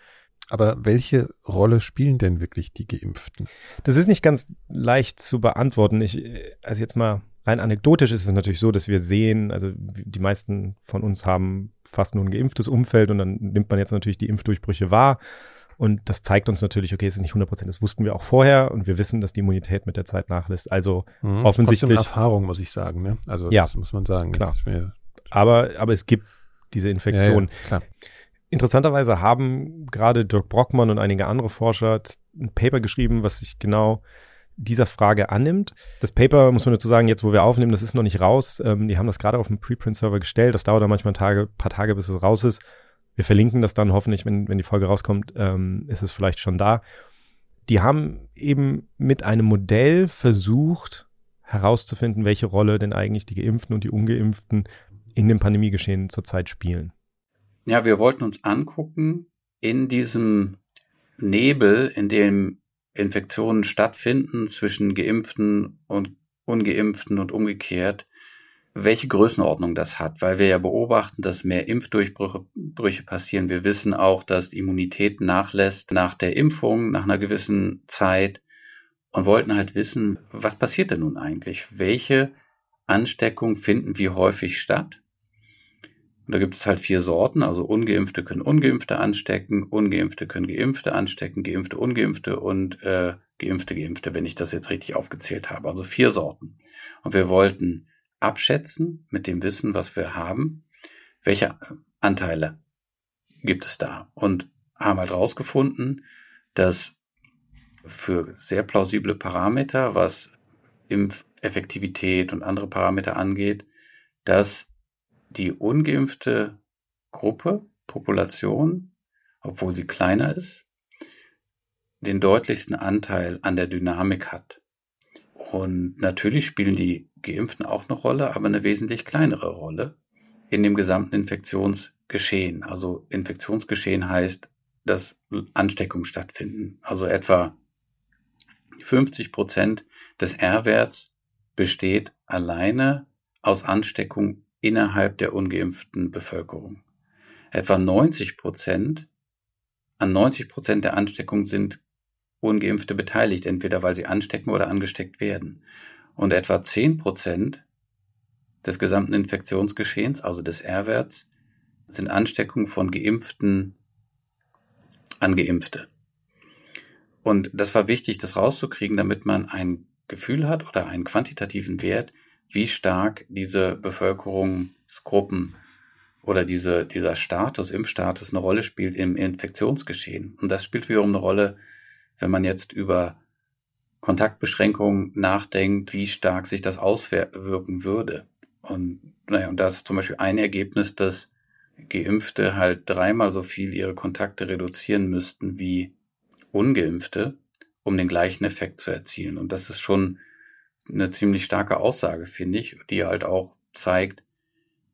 Aber welche Rolle spielen denn wirklich die Geimpften? Das ist nicht ganz leicht zu beantworten. Ich, also jetzt mal rein anekdotisch ist es natürlich so, dass wir sehen, also die meisten von uns haben fast nur ein geimpftes Umfeld und dann nimmt man jetzt natürlich die Impfdurchbrüche wahr. Und das zeigt uns natürlich, okay, es ist nicht 100 Prozent, das wussten wir auch vorher und wir wissen, dass die Immunität mit der Zeit nachlässt. Also mhm, offensichtlich. Erfahrung, muss ich sagen, ne? Also ja, das muss man sagen. Klar. Aber, aber es gibt diese Infektion. Ja, ja, klar. Interessanterweise haben gerade Dirk Brockmann und einige andere Forscher ein Paper geschrieben, was sich genau dieser Frage annimmt. Das Paper, muss man dazu sagen, jetzt wo wir aufnehmen, das ist noch nicht raus. Ähm, die haben das gerade auf dem Preprint-Server gestellt. Das dauert dann manchmal Tage, paar Tage, bis es raus ist. Wir verlinken das dann hoffentlich, wenn, wenn die Folge rauskommt, ähm, ist es vielleicht schon da. Die haben eben mit einem Modell versucht herauszufinden, welche Rolle denn eigentlich die Geimpften und die Ungeimpften in dem Pandemiegeschehen zurzeit spielen. Ja, wir wollten uns angucken, in diesem Nebel, in dem Infektionen stattfinden zwischen Geimpften und Ungeimpften und umgekehrt, welche Größenordnung das hat, weil wir ja beobachten, dass mehr Impfdurchbrüche passieren. Wir wissen auch, dass die Immunität nachlässt nach der Impfung, nach einer gewissen Zeit und wollten halt wissen, was passiert denn nun eigentlich? Welche Ansteckungen finden wie häufig statt? Und da gibt es halt vier Sorten, also ungeimpfte können ungeimpfte anstecken, ungeimpfte können geimpfte anstecken, geimpfte ungeimpfte und äh, geimpfte geimpfte, wenn ich das jetzt richtig aufgezählt habe. Also vier Sorten. Und wir wollten abschätzen mit dem Wissen, was wir haben, welche Anteile gibt es da. Und haben halt rausgefunden, dass für sehr plausible Parameter, was Impfeffektivität und andere Parameter angeht, dass die ungeimpfte Gruppe, Population, obwohl sie kleiner ist, den deutlichsten Anteil an der Dynamik hat. Und natürlich spielen die Geimpften auch eine Rolle, aber eine wesentlich kleinere Rolle in dem gesamten Infektionsgeschehen. Also Infektionsgeschehen heißt, dass Ansteckungen stattfinden. Also etwa 50 Prozent des R-Werts besteht alleine aus Ansteckung innerhalb der ungeimpften Bevölkerung. Etwa 90 Prozent, an 90 Prozent der Ansteckung sind Ungeimpfte beteiligt, entweder weil sie anstecken oder angesteckt werden. Und etwa 10 Prozent des gesamten Infektionsgeschehens, also des R-Werts, sind Ansteckungen von Geimpften an Geimpfte. Und das war wichtig, das rauszukriegen, damit man ein Gefühl hat oder einen quantitativen Wert, wie stark diese Bevölkerungsgruppen oder diese, dieser Status, Impfstatus eine Rolle spielt im Infektionsgeschehen. Und das spielt wiederum eine Rolle, wenn man jetzt über Kontaktbeschränkungen nachdenkt, wie stark sich das auswirken würde. Und naja, und da ist zum Beispiel ein Ergebnis, dass Geimpfte halt dreimal so viel ihre Kontakte reduzieren müssten wie Ungeimpfte, um den gleichen Effekt zu erzielen. Und das ist schon eine ziemlich starke Aussage, finde ich, die halt auch zeigt,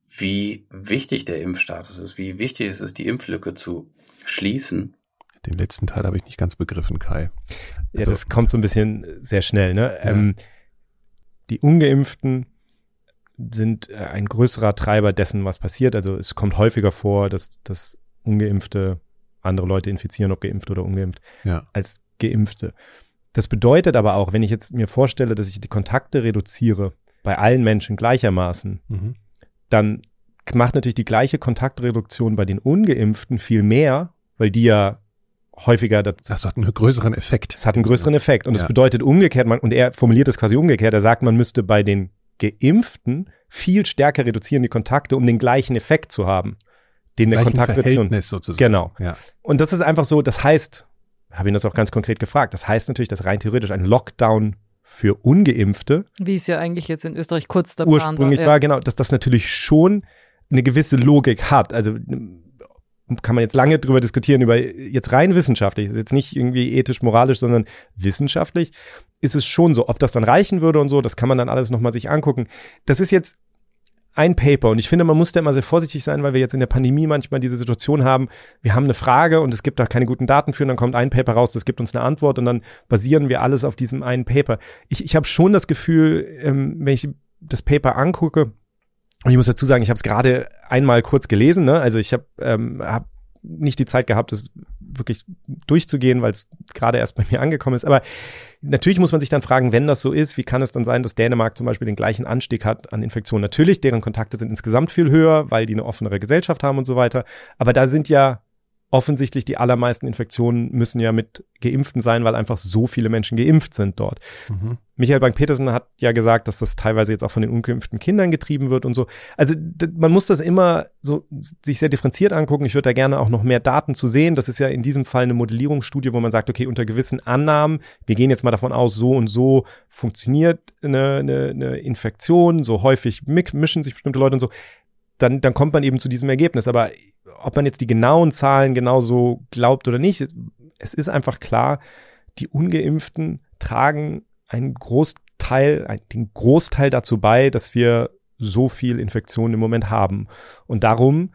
wie wichtig der Impfstatus ist, wie wichtig es ist, die Impflücke zu schließen. Den letzten Teil habe ich nicht ganz begriffen, Kai. Ja, also, das kommt so ein bisschen sehr schnell. Ne? Ja. Ähm, die Ungeimpften sind äh, ein größerer Treiber dessen, was passiert. Also es kommt häufiger vor, dass, dass Ungeimpfte andere Leute infizieren, ob geimpft oder ungeimpft, ja. als Geimpfte. Das bedeutet aber auch, wenn ich jetzt mir vorstelle, dass ich die Kontakte reduziere bei allen Menschen gleichermaßen, mhm. dann macht natürlich die gleiche Kontaktreduktion bei den Ungeimpften viel mehr, weil die ja häufiger das, das hat einen größeren Effekt. Es hat einen größeren Effekt und ja. das bedeutet umgekehrt, man, und er formuliert es quasi umgekehrt, er sagt, man müsste bei den Geimpften viel stärker reduzieren die Kontakte, um den gleichen Effekt zu haben. Den der Kontaktreduktion. sozusagen. Genau. Ja. Und das ist einfach so, das heißt, habe ihn das auch ganz konkret gefragt, das heißt natürlich, dass rein theoretisch ein Lockdown für Ungeimpfte Wie es ja eigentlich jetzt in Österreich kurz der ursprünglich war, war. genau, dass das natürlich schon eine gewisse Logik hat. Also kann man jetzt lange drüber diskutieren, über jetzt rein wissenschaftlich, ist jetzt nicht irgendwie ethisch, moralisch, sondern wissenschaftlich ist es schon so. Ob das dann reichen würde und so, das kann man dann alles nochmal sich angucken. Das ist jetzt ein Paper und ich finde, man muss da immer sehr vorsichtig sein, weil wir jetzt in der Pandemie manchmal diese Situation haben, wir haben eine Frage und es gibt da keine guten Daten für und dann kommt ein Paper raus, das gibt uns eine Antwort und dann basieren wir alles auf diesem einen Paper. Ich, ich habe schon das Gefühl, ähm, wenn ich das Paper angucke, und ich muss dazu sagen, ich habe es gerade einmal kurz gelesen, ne? also ich habe ähm, hab nicht die Zeit gehabt, das wirklich durchzugehen, weil es gerade erst bei mir angekommen ist. Aber natürlich muss man sich dann fragen, wenn das so ist, wie kann es dann sein, dass Dänemark zum Beispiel den gleichen Anstieg hat an Infektionen? Natürlich, deren Kontakte sind insgesamt viel höher, weil die eine offenere Gesellschaft haben und so weiter. Aber da sind ja offensichtlich die allermeisten Infektionen müssen ja mit Geimpften sein, weil einfach so viele Menschen geimpft sind dort. Mhm. Michael Bank-Petersen hat ja gesagt, dass das teilweise jetzt auch von den ungeimpften Kindern getrieben wird und so. Also man muss das immer so sich sehr differenziert angucken. Ich würde da gerne auch noch mehr Daten zu sehen. Das ist ja in diesem Fall eine Modellierungsstudie, wo man sagt, okay, unter gewissen Annahmen, wir gehen jetzt mal davon aus, so und so funktioniert eine, eine, eine Infektion, so häufig mischen sich bestimmte Leute und so. Dann, dann kommt man eben zu diesem Ergebnis. Aber ob man jetzt die genauen Zahlen genauso glaubt oder nicht, es ist einfach klar, die Ungeimpften tragen einen Großteil, den Großteil dazu bei, dass wir so viel Infektionen im Moment haben. Und darum.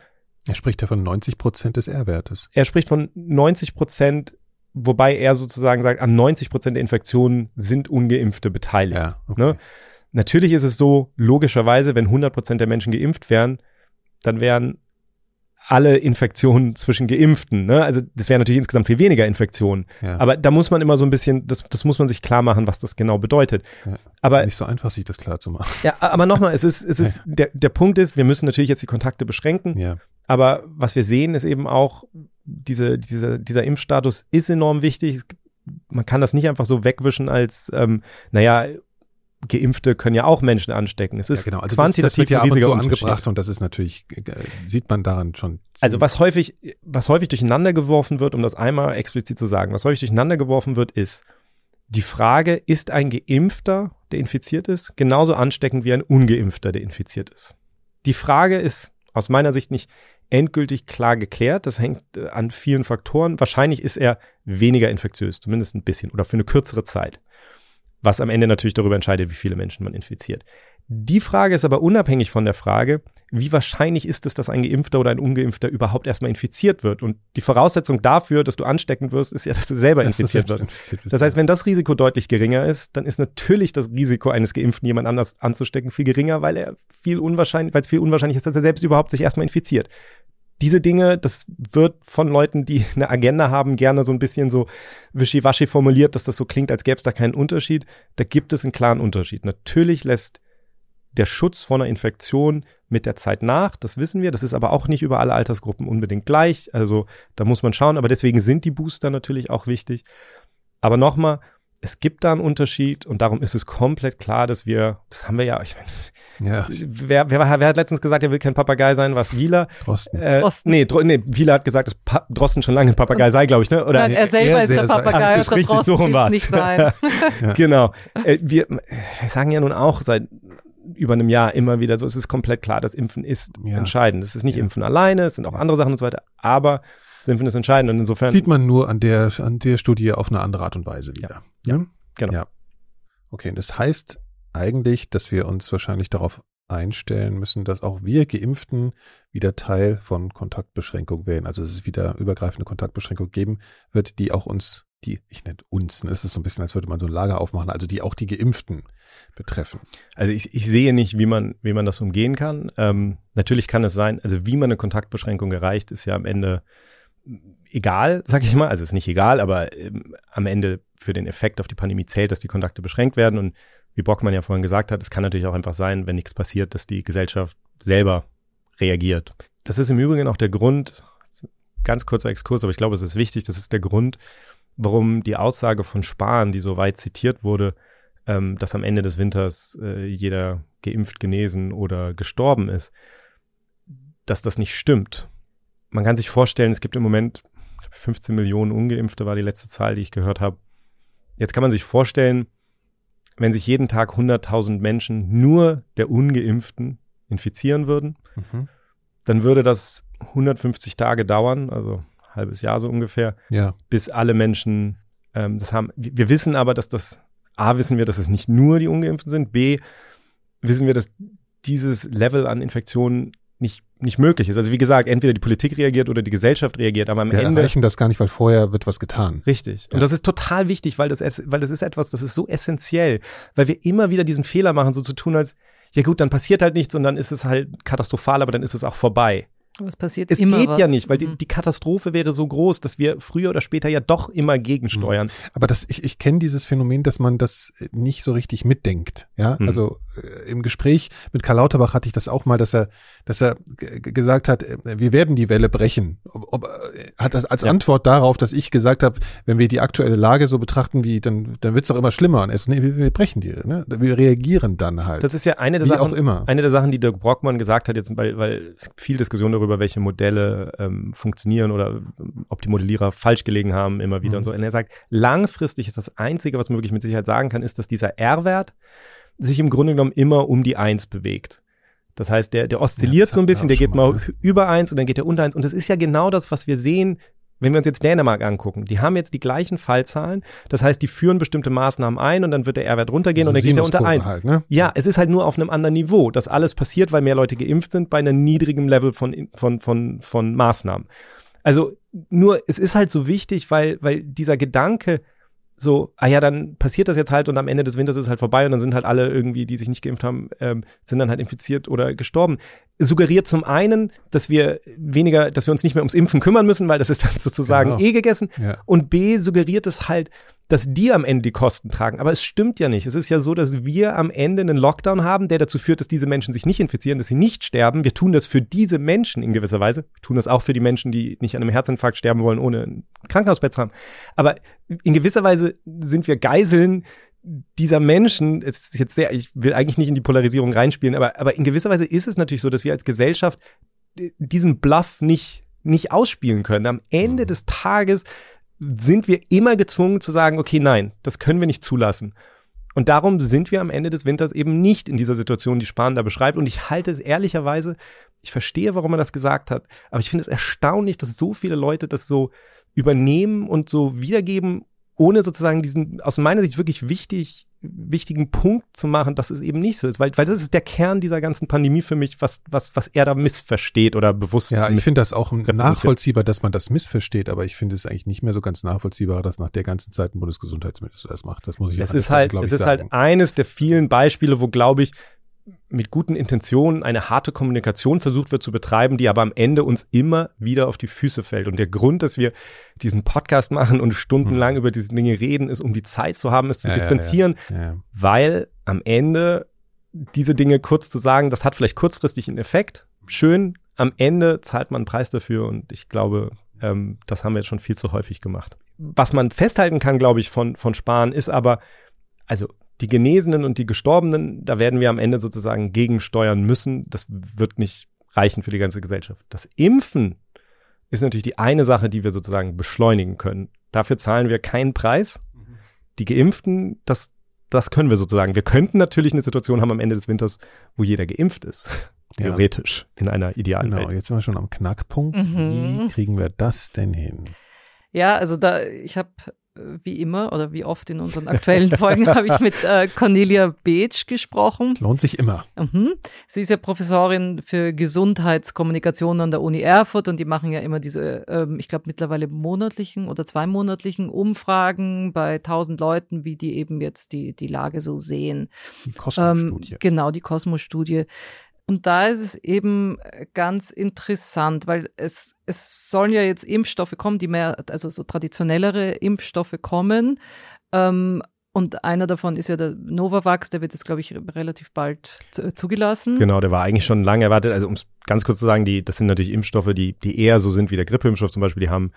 Er spricht ja von 90 Prozent des R-Wertes. Er spricht von 90 Prozent, wobei er sozusagen sagt, an 90 Prozent der Infektionen sind Ungeimpfte beteiligt. Ja, okay. ne? Natürlich ist es so, logischerweise, wenn 100 Prozent der Menschen geimpft wären, dann wären alle Infektionen zwischen Geimpften. Ne? Also das wäre natürlich insgesamt viel weniger Infektionen. Ja. Aber da muss man immer so ein bisschen, das, das muss man sich klar machen, was das genau bedeutet. Ja. Aber Nicht so einfach, sich das klar zu machen. ja, aber nochmal, es ist, es ist, der, der Punkt ist, wir müssen natürlich jetzt die Kontakte beschränken. Ja. Aber was wir sehen, ist eben auch, diese, diese, dieser Impfstatus ist enorm wichtig. Es, man kann das nicht einfach so wegwischen als, ähm, naja, Geimpfte können ja auch Menschen anstecken. Es ist ja, genau. also quantitativ das, das wird ja ein ab und zu angebracht und das ist natürlich, äh, sieht man daran schon. Also was häufig, was häufig durcheinander geworfen wird, um das einmal explizit zu sagen, was häufig durcheinander geworfen wird, ist die Frage, ist ein Geimpfter, der infiziert ist, genauso ansteckend wie ein Ungeimpfter, der infiziert ist? Die Frage ist aus meiner Sicht nicht endgültig klar geklärt. Das hängt äh, an vielen Faktoren. Wahrscheinlich ist er weniger infektiös, zumindest ein bisschen oder für eine kürzere Zeit. Was am Ende natürlich darüber entscheidet, wie viele Menschen man infiziert. Die Frage ist aber unabhängig von der Frage, wie wahrscheinlich ist es, dass ein Geimpfter oder ein Ungeimpfter überhaupt erstmal infiziert wird. Und die Voraussetzung dafür, dass du ansteckend wirst, ist ja, dass du selber Dass infiziert wirst. infiziert bist, Das heißt, wenn das Risiko deutlich geringer ist, dann ist natürlich das Risiko eines Geimpften, jemand anders anzustecken, viel geringer, weil er viel unwahrscheinlich, weil es viel unwahrscheinlich ist, dass er selbst überhaupt sich erstmal infiziert. Diese Dinge, das wird von Leuten, die eine Agenda haben, gerne so ein bisschen so wischiwaschi formuliert, dass das so klingt, als gäbe es da keinen Unterschied. Da gibt es einen klaren Unterschied. Natürlich lässt der Schutz vor einer Infektion mit der Zeit nach, das wissen wir. Das ist aber auch nicht über alle Altersgruppen unbedingt gleich. Also da muss man schauen. Aber deswegen sind die Booster natürlich auch wichtig. Aber nochmal, es gibt da einen Unterschied und darum ist es komplett klar, dass wir, das haben wir ja, ich meine, Ja, wer, wer, wer hat letztens gesagt, er will kein Papagei sein, was Wieler? Drosten. Äh, Drosten. Nee, Dro nee, Wieler hat gesagt, dass pa Drosten schon lange ein Papagei sei, glaube ich, ne? Oder Nein, er selber er ist der Papagei, Ach, das ist richtig, so rum war's. nicht sein. Genau. Äh, wir, wir sagen ja nun auch seit über einem Jahr immer wieder so, es ist komplett klar, das Impfen ist Ja. entscheidend. Es ist nicht Ja. Impfen alleine, es sind auch andere Sachen und so weiter, aber das Impfen ist entscheidend und insofern Sieht man nur an der, an der Studie auf eine andere Art und Weise wieder. Ja, genau. Ja. Okay, das heißt eigentlich, dass wir uns wahrscheinlich darauf einstellen müssen, dass auch wir Geimpften wieder Teil von Kontaktbeschränkung werden. Also dass es wieder übergreifende Kontaktbeschränkung geben wird, die auch uns, die, ich nenne uns, ne, es ist so ein bisschen, als würde man so ein Lager aufmachen, also die auch die Geimpften betreffen. Also ich, ich sehe nicht, wie man, wie man das umgehen kann. Ähm, natürlich kann es sein, also wie man eine Kontaktbeschränkung erreicht, ist ja am Ende egal, sag ich mal. Also ist nicht egal, aber ähm, am Ende für den Effekt auf die Pandemie zählt, dass die Kontakte beschränkt werden. Und wie Bockmann ja vorhin gesagt hat, es kann natürlich auch einfach sein, wenn nichts passiert, dass die Gesellschaft selber reagiert. Das ist im Übrigen auch der Grund, ganz kurzer Exkurs, aber ich glaube, es ist wichtig, das ist der Grund, warum die Aussage von Spahn, die so weit zitiert wurde, ähm, dass am Ende des Winters äh, jeder geimpft, genesen oder gestorben ist, dass das nicht stimmt. Man kann sich vorstellen, es gibt im Moment 15 Millionen Ungeimpfte, war die letzte Zahl, die ich gehört habe. Jetzt kann man sich vorstellen, wenn sich jeden Tag 100.000 Menschen nur der Ungeimpften infizieren würden, mhm. dann würde das 150 Tage dauern, also ein halbes Jahr so ungefähr, ja. bis alle Menschen ähm, das haben. Wir wissen aber, dass das, A, wissen wir, dass es nicht nur die Ungeimpften sind, B, wissen wir, dass dieses Level an Infektionen nicht, nicht möglich ist. Also wie gesagt, entweder die Politik reagiert oder die Gesellschaft reagiert, aber am wir Ende. Wir erreichen das gar nicht, weil vorher wird was getan. Richtig. Ja. Und das ist total wichtig, weil das, weil das ist etwas, das ist so essentiell, weil wir immer wieder diesen Fehler machen, so zu tun, als, ja gut, dann passiert halt nichts und dann ist es halt katastrophal, aber dann ist es auch vorbei. Was passiert es immer geht was. ja nicht, weil die, mhm. die, Katastrophe wäre so groß, dass wir früher oder später ja doch immer gegensteuern. Mhm. Aber das, ich, ich kenne dieses Phänomen, dass man das nicht so richtig mitdenkt. Ja, mhm. also äh, im Gespräch mit Karl Lauterbach hatte ich das auch mal, dass er, dass er gesagt hat, äh, wir werden die Welle brechen. Ob, ob, äh, hat das als ja. Antwort darauf, dass ich gesagt habe, wenn wir die aktuelle Lage so betrachten, wie dann, dann wird es doch immer schlimmer. Und er so, nee, wir, wir brechen die, ne? Wir reagieren dann halt. Das ist ja eine der wie Sachen, auch immer. eine der Sachen, die Dirk Brockmann gesagt hat jetzt, weil, weil es viel Diskussion darüber, welche Modelle ähm, funktionieren oder ähm, ob die Modellierer falsch gelegen haben immer wieder mhm. und so. Und er sagt, langfristig ist das Einzige, was man wirklich mit Sicherheit sagen kann, ist, dass dieser R-Wert sich im Grunde genommen immer um die Eins bewegt. Das heißt, der, der oszilliert ja, so ein bisschen, der geht mal, mal über eins und dann geht er unter eins. Und das ist ja genau das, was wir sehen, wenn wir uns jetzt Dänemark angucken. Die haben jetzt die gleichen Fallzahlen. Das heißt, die führen bestimmte Maßnahmen ein und dann wird der R-Wert runtergehen also und dann geht er unter eins. Halt, ne? Ja, es ist halt nur auf einem anderen Niveau. Das alles passiert, weil mehr Leute geimpft sind bei einem niedrigen Level von, von, von, von Maßnahmen. Also nur, es ist halt so wichtig, weil, weil dieser Gedanke, so, ah ja, dann passiert das jetzt halt und am Ende des Winters ist es halt vorbei und dann sind halt alle irgendwie, die sich nicht geimpft haben, ähm, sind dann halt infiziert oder gestorben. Suggeriert zum einen, dass wir weniger, dass wir uns nicht mehr ums Impfen kümmern müssen, weil das ist dann sozusagen genau. eh gegessen. Ja. Und B suggeriert es halt, dass die am Ende die Kosten tragen. Aber es stimmt ja nicht. Es ist ja so, dass wir am Ende einen Lockdown haben, der dazu führt, dass diese Menschen sich nicht infizieren, dass sie nicht sterben. Wir tun das für diese Menschen in gewisser Weise. Wir tun das auch für die Menschen, die nicht an einem Herzinfarkt sterben wollen, ohne ein Krankenhausbett zu haben. Aber in gewisser Weise sind wir Geiseln dieser Menschen, es ist jetzt sehr, ich will eigentlich nicht in die Polarisierung reinspielen, aber, aber in gewisser Weise ist es natürlich so, dass wir als Gesellschaft diesen Bluff nicht, nicht ausspielen können. Am Ende mhm. des Tages sind wir immer gezwungen zu sagen, okay, nein, das können wir nicht zulassen. Und darum sind wir am Ende des Winters eben nicht in dieser Situation, die Spahn da beschreibt. Und ich halte es ehrlicherweise, ich verstehe, warum er das gesagt hat, aber ich finde es erstaunlich, dass so viele Leute das so übernehmen und so wiedergeben, ohne sozusagen diesen aus meiner Sicht wirklich wichtig, wichtigen Punkt zu machen, dass es eben nicht so ist, weil, weil das ist der Kern dieser ganzen Pandemie für mich, was, was, was er da missversteht oder bewusst. Ja, ich finde das auch nachvollziehbar, dass man das missversteht, aber ich finde es eigentlich nicht mehr so ganz nachvollziehbar, dass nach der ganzen Zeit ein Bundesgesundheitsminister das macht. Das muss ich Es ist halt, es ist halt sagen. halt eines der vielen Beispiele, wo, glaube ich, mit guten Intentionen eine harte Kommunikation versucht wird zu betreiben, die aber am Ende uns immer wieder auf die Füße fällt. Und der Grund, dass wir diesen Podcast machen und stundenlang mhm. über diese Dinge reden, ist, um die Zeit zu haben, es zu ja, differenzieren, ja, ja. weil am Ende diese Dinge kurz zu sagen, das hat vielleicht kurzfristig einen Effekt. Schön, am Ende zahlt man einen Preis dafür und ich glaube, ähm, das haben wir jetzt schon viel zu häufig gemacht. Was man festhalten kann, glaube ich, von, von Spahn ist aber, also die Genesenen und die Gestorbenen, da werden wir am Ende sozusagen gegensteuern müssen. Das wird nicht reichen für die ganze Gesellschaft. Das Impfen ist natürlich die eine Sache, die wir sozusagen beschleunigen können. Dafür zahlen wir keinen Preis. Die Geimpften, das, das können wir sozusagen. Wir könnten natürlich eine Situation haben am Ende des Winters, wo jeder geimpft ist. Theoretisch, ja. in einer idealen genau, Welt. Jetzt sind wir schon am Knackpunkt. Mhm. Wie kriegen wir das denn hin? Ja, also da, ich habe wie immer oder wie oft in unseren aktuellen Folgen habe ich mit äh, Cornelia Beetsch gesprochen. Lohnt sich immer. Mhm. Sie ist ja Professorin für Gesundheitskommunikation an der Uni Erfurt und die machen ja immer diese, ähm, ich glaube mittlerweile monatlichen oder zweimonatlichen Umfragen bei tausend Leuten, wie die eben jetzt die, die Lage so sehen. Die Kosmos-Studie. Ähm, genau, die Kosmos-Studie. Und da ist es eben äh, ganz interessant, weil es, es sollen ja jetzt Impfstoffe kommen, die mehr, also so traditionellere Impfstoffe kommen. Ähm, und einer davon ist ja der Novavax, der wird jetzt, glaube ich, relativ bald zugelassen. Genau, der war eigentlich schon lange erwartet. Also um es ganz kurz zu sagen, die, das sind natürlich Impfstoffe, die, die eher so sind wie der Grippeimpfstoff zum Beispiel, die haben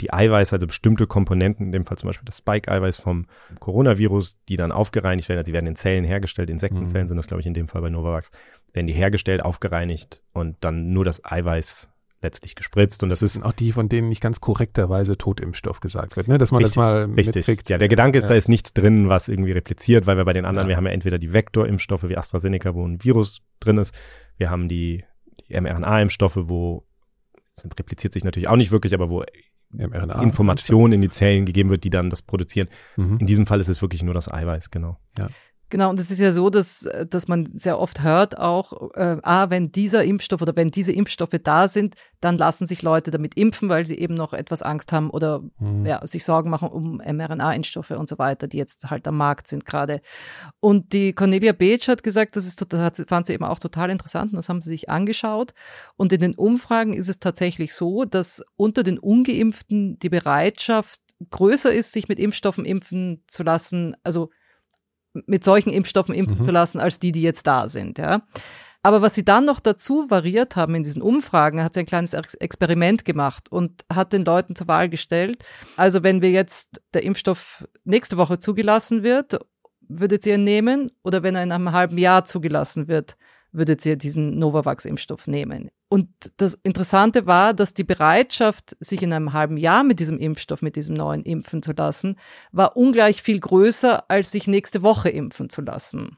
die Eiweiße, also bestimmte Komponenten, in dem Fall zum Beispiel das Spike-Eiweiß vom Coronavirus, die dann aufgereinigt werden. Also die werden in Zellen hergestellt, Insektenzellen mhm. sind das, glaube ich, in dem Fall bei Novavax, werden die hergestellt, aufgereinigt und dann nur das Eiweiß letztlich gespritzt. Und das, ist auch die, von denen nicht ganz korrekterweise Totimpfstoff gesagt wird, ne? dass man richtig, das mal richtig. mitkriegt. Ja, der Gedanke ist, ja. da ist nichts drin, was irgendwie repliziert, weil wir bei den anderen, ja. wir haben ja entweder die Vektorimpfstoffe wie AstraZeneca, wo ein Virus drin ist, wir haben die, die mRNA-Impfstoffe, wo es repliziert sich natürlich auch nicht wirklich, aber wo mRNA Information in die Zellen gegeben wird, die dann das produzieren. Mhm. In diesem Fall ist es wirklich nur das Eiweiß, genau. Ja. Genau, und es ist ja so, dass, dass man sehr oft hört auch, äh, ah, wenn dieser Impfstoff oder wenn diese Impfstoffe da sind, dann lassen sich Leute damit impfen, weil sie eben noch etwas Angst haben oder mhm. ja, sich Sorgen machen um mRNA-Impfstoffe und so weiter, die jetzt halt am Markt sind gerade. Und die Cornelia Beetsch hat gesagt, das ist total, fand sie eben auch total interessant und das haben sie sich angeschaut. Und in den Umfragen ist es tatsächlich so, dass unter den Ungeimpften die Bereitschaft größer ist, sich mit Impfstoffen impfen zu lassen, also mit solchen Impfstoffen impfen mhm. zu lassen, als die, die jetzt da sind. Ja. Aber was sie dann noch dazu variiert haben in diesen Umfragen, hat sie ein kleines Experiment gemacht und hat den Leuten zur Wahl gestellt. Also wenn wir jetzt der Impfstoff nächste Woche zugelassen wird, würdet ihr ihn nehmen? Oder wenn er in einem halben Jahr zugelassen wird, würdet ihr diesen Novavax-Impfstoff nehmen? Und das Interessante war, dass die Bereitschaft, sich in einem halben Jahr mit diesem Impfstoff, mit diesem neuen impfen zu lassen, war ungleich viel größer, als sich nächste Woche impfen zu lassen.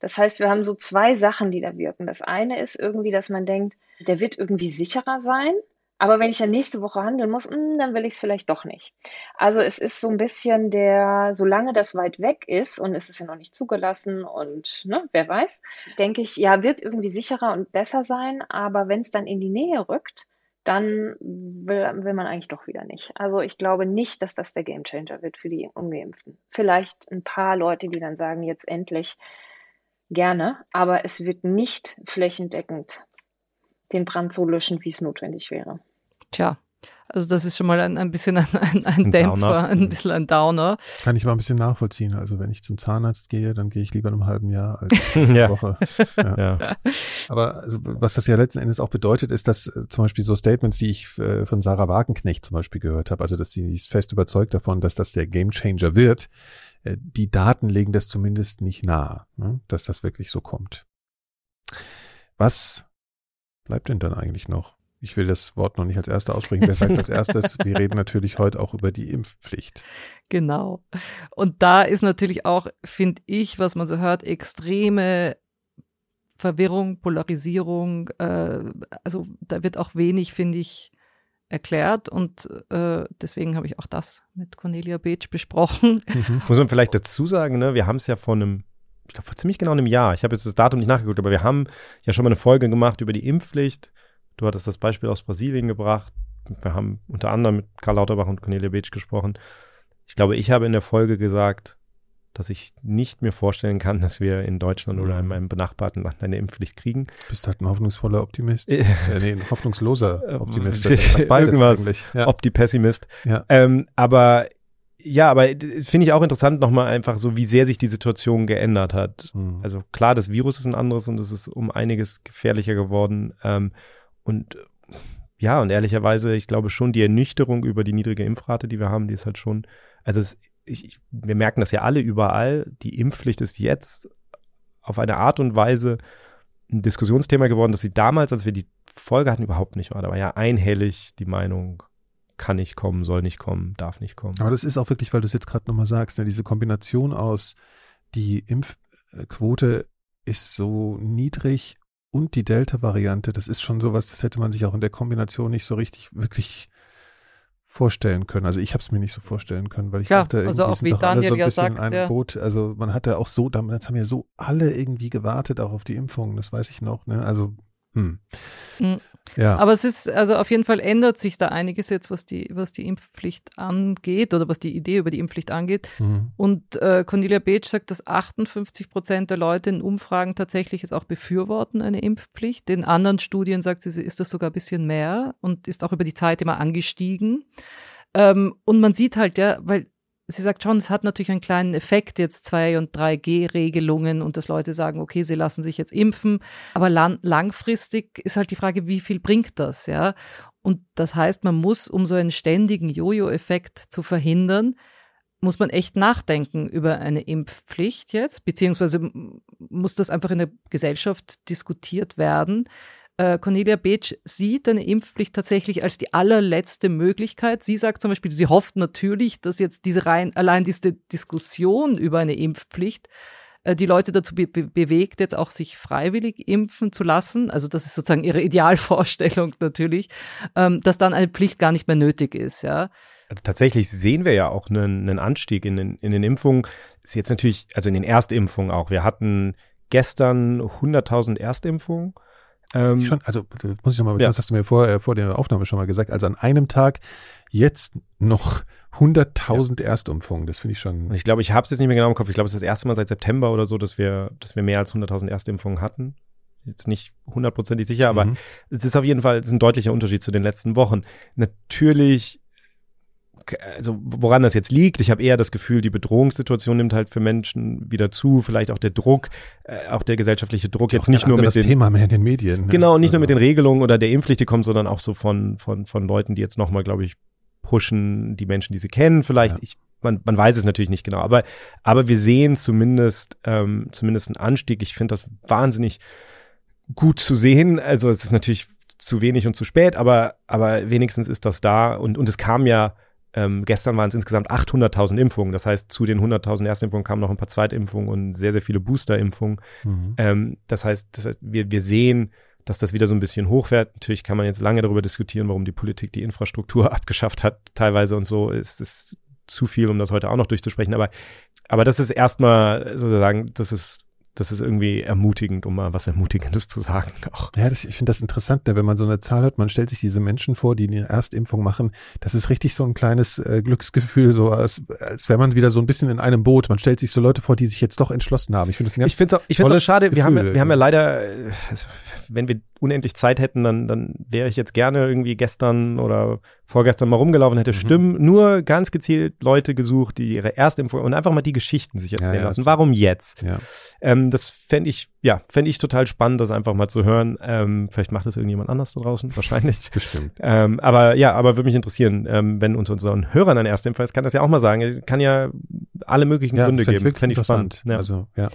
Das heißt, wir haben so zwei Sachen, die da wirken. Das eine ist irgendwie, dass man denkt, der wird irgendwie sicherer sein. Aber wenn ich ja nächste Woche handeln muss, mh, hm, dann will ich es vielleicht doch nicht. Also es ist so ein bisschen der, solange das weit weg ist und es ist ja noch nicht zugelassen und ne, wer weiß, denke ich, ja, wird irgendwie sicherer und besser sein. Aber wenn es dann in die Nähe rückt, dann will, will man eigentlich doch wieder nicht. Also ich glaube nicht, dass das der Gamechanger wird für die Ungeimpften. Vielleicht ein paar Leute, die dann sagen, jetzt endlich gerne, aber es wird nicht flächendeckend den Brand so löschen, wie es notwendig wäre. Tja, also das ist schon mal ein, ein bisschen ein, ein, ein Dämpfer, Downer. ein bisschen ein Downer. Kann ich mal ein bisschen nachvollziehen. Also wenn ich zum Zahnarzt gehe, dann gehe ich lieber in einem halben Jahr als eine ja. Woche. Ja. ja. Aber also, was das ja letzten Endes auch bedeutet, ist, dass äh, zum Beispiel so Statements, die ich äh, von Sarah Wagenknecht zum Beispiel gehört habe, also dass sie ist fest überzeugt davon, dass das der Gamechanger wird, äh, die Daten legen das zumindest nicht nahe, ne, dass das wirklich so kommt. Was bleibt denn dann eigentlich noch? Ich will das Wort noch nicht als erster aussprechen. Wer sagt als erstes? Wir reden natürlich heute auch über die Impfpflicht. Genau. Und da ist natürlich auch, finde ich, was man so hört, extreme Verwirrung, Polarisierung. Äh, also da wird auch wenig, finde ich, erklärt und äh, deswegen habe ich auch das mit Cornelia Beetsch besprochen. Mhm. Muss man vielleicht dazu sagen, ne, wir haben es ja vor einem ich glaube, vor ziemlich genau einem Jahr. Ich habe jetzt das Datum nicht nachgeguckt, aber wir haben ja schon mal eine Folge gemacht über die Impfpflicht. Du hattest das Beispiel aus Brasilien gebracht. Wir haben unter anderem mit Karl Lauterbach und Cornelia Beetsch gesprochen. Ich glaube, ich habe in der Folge gesagt, dass ich nicht mir vorstellen kann, dass wir in Deutschland oder in mhm. meinem benachbarten Land eine Impfpflicht kriegen. Bist halt ein hoffnungsvoller Optimist. äh, nee, ein hoffnungsloser Optimist. Beides Irgendwas eigentlich. Ja. Opti-Pessimist. Ja. Ähm, aber ja, aber finde ich auch interessant nochmal einfach so, wie sehr sich die Situation geändert hat. Mhm. Also klar, das Virus ist ein anderes und es ist um einiges gefährlicher geworden. Ähm, und ja, und ehrlicherweise, ich glaube schon, die Ernüchterung über die niedrige Impfrate, die wir haben, die ist halt schon, also es, ich, wir merken das ja alle überall, die Impfpflicht ist jetzt auf eine Art und Weise ein Diskussionsthema geworden, dass sie damals, als wir die Folge hatten, überhaupt nicht war. Da war ja einhellig die Meinung, kann nicht kommen, soll nicht kommen, darf nicht kommen. Aber das ist auch wirklich, weil du es jetzt gerade nochmal sagst, ne, diese Kombination aus, die Impfquote ist so niedrig und die Delta-Variante, das ist schon sowas, das hätte man sich auch in der Kombination nicht so richtig wirklich vorstellen können. Also ich habe es mir nicht so vorstellen können, weil ich ja, dachte, also auch wie Daniel so ja sagt, in einem ja. Boot. Also man hatte auch so, damals haben ja so alle irgendwie gewartet auch auf die Impfung, das weiß ich noch. Ne? Also hm. hm. Ja. Aber es ist, also auf jeden Fall ändert sich da einiges jetzt, was die, was die Impfpflicht angeht oder was die Idee über die Impfpflicht angeht. Mhm. Und äh, Cornelia Beetsch sagt, dass 58 Prozent der Leute in Umfragen tatsächlich jetzt auch befürworten eine Impfpflicht. In anderen Studien sagt sie, ist das sogar ein bisschen mehr und ist auch über die Zeit immer angestiegen. Ähm, und man sieht halt, ja, weil sie sagt schon, es hat natürlich einen kleinen Effekt, jetzt 2 und 3G-Regelungen und dass Leute sagen, okay, sie lassen sich jetzt impfen. Aber lang langfristig ist halt die Frage, wie viel bringt das, ja? Und das heißt, man muss, um so einen ständigen Jojo-Effekt zu verhindern, muss man echt nachdenken über eine Impfpflicht jetzt, beziehungsweise muss das einfach in der Gesellschaft diskutiert werden. Äh, Cornelia Beetsch sieht eine Impfpflicht tatsächlich als die allerletzte Möglichkeit. Sie sagt zum Beispiel, sie hofft natürlich, dass jetzt diese rein, allein diese Diskussion über eine Impfpflicht äh, die Leute dazu be bewegt, jetzt auch sich freiwillig impfen zu lassen. Also das ist sozusagen ihre Idealvorstellung natürlich, ähm, dass dann eine Pflicht gar nicht mehr nötig ist, ja. Also tatsächlich sehen wir ja auch einen, einen Anstieg in den, in den Impfungen. Ist jetzt natürlich, also in den Erstimpfungen auch. Wir hatten gestern 100.000 Erstimpfungen. Ähm, schon, also muss ich nochmal, ja. das hast du mir vor, äh, vor der Aufnahme schon mal gesagt. Also an einem Tag jetzt noch 100.000 ja. Erstimpfungen. Das finde ich schon. Und ich glaube, ich habe es jetzt nicht mehr genau im Kopf. Ich glaube, es ist das erste Mal seit September oder so, dass wir, dass wir mehr als 100.000 Erstimpfungen hatten. Jetzt nicht hundertprozentig sicher, aber mhm. es ist auf jeden Fall ein deutlicher Unterschied zu den letzten Wochen. Natürlich also woran das jetzt liegt, ich habe eher das Gefühl, die Bedrohungssituation nimmt halt für Menschen wieder zu, vielleicht auch der Druck, äh, auch der gesellschaftliche Druck jetzt nicht nur mit den Thema mehr in den Medien. Ne? Genau, nicht also. nur mit den Regelungen oder der Impfpflicht, die kommt, sondern auch so von von von Leuten, die jetzt nochmal, glaube ich, pushen, die Menschen, die sie kennen, vielleicht. Ja. Ich, man, man weiß es natürlich nicht genau, aber aber wir sehen zumindest ähm, zumindest einen Anstieg. Ich finde das wahnsinnig gut zu sehen. Also es ist natürlich zu wenig und zu spät, aber aber wenigstens ist das da und und es kam ja ähm, gestern waren es insgesamt 800.000 Impfungen. Das heißt, zu den 100.000 Erstimpfungen kamen noch ein paar Zweitimpfungen und sehr, sehr viele Boosterimpfungen. Mhm. Ähm, das heißt, das heißt wir, wir sehen, dass das wieder so ein bisschen hochfährt. Natürlich kann man jetzt lange darüber diskutieren, warum die Politik die Infrastruktur abgeschafft hat, teilweise und so. Ist es zu viel, um das heute auch noch durchzusprechen. Aber, aber das ist erstmal sozusagen, das ist das ist irgendwie ermutigend, um mal was Ermutigendes zu sagen. Auch. Ja, das, ich finde das interessant, ne? wenn man so eine Zahl hat, man stellt sich diese Menschen vor, die eine Erstimpfung machen. Das ist richtig so ein kleines äh, Glücksgefühl, so als, als wäre man wieder so ein bisschen in einem Boot. Man stellt sich so Leute vor, die sich jetzt doch entschlossen haben. Ich finde es Ich finde es auch, ich find's auch schade. Gefühl, wir haben, ja, wir haben ja leider, also, wenn wir unendlich Zeit hätten, dann, dann wäre ich jetzt gerne irgendwie gestern oder vorgestern mal rumgelaufen, hätte mhm. Stimmen, nur ganz gezielt Leute gesucht, die ihre Erstimpfung und einfach mal die Geschichten sich erzählen ja, ja, lassen. Warum jetzt? Ja. Ähm, das fände ich, ja, fände ich total spannend, das einfach mal zu hören. Ähm, vielleicht macht das irgendjemand anders da draußen, wahrscheinlich. Bestimmt. Ähm, aber ja, aber würde mich interessieren, ähm, wenn unter unseren Hörern ein Erstimpfer ist, kann das ja auch mal sagen. Kann ja alle möglichen Gründe geben. Fände ich spannend. Also, ja.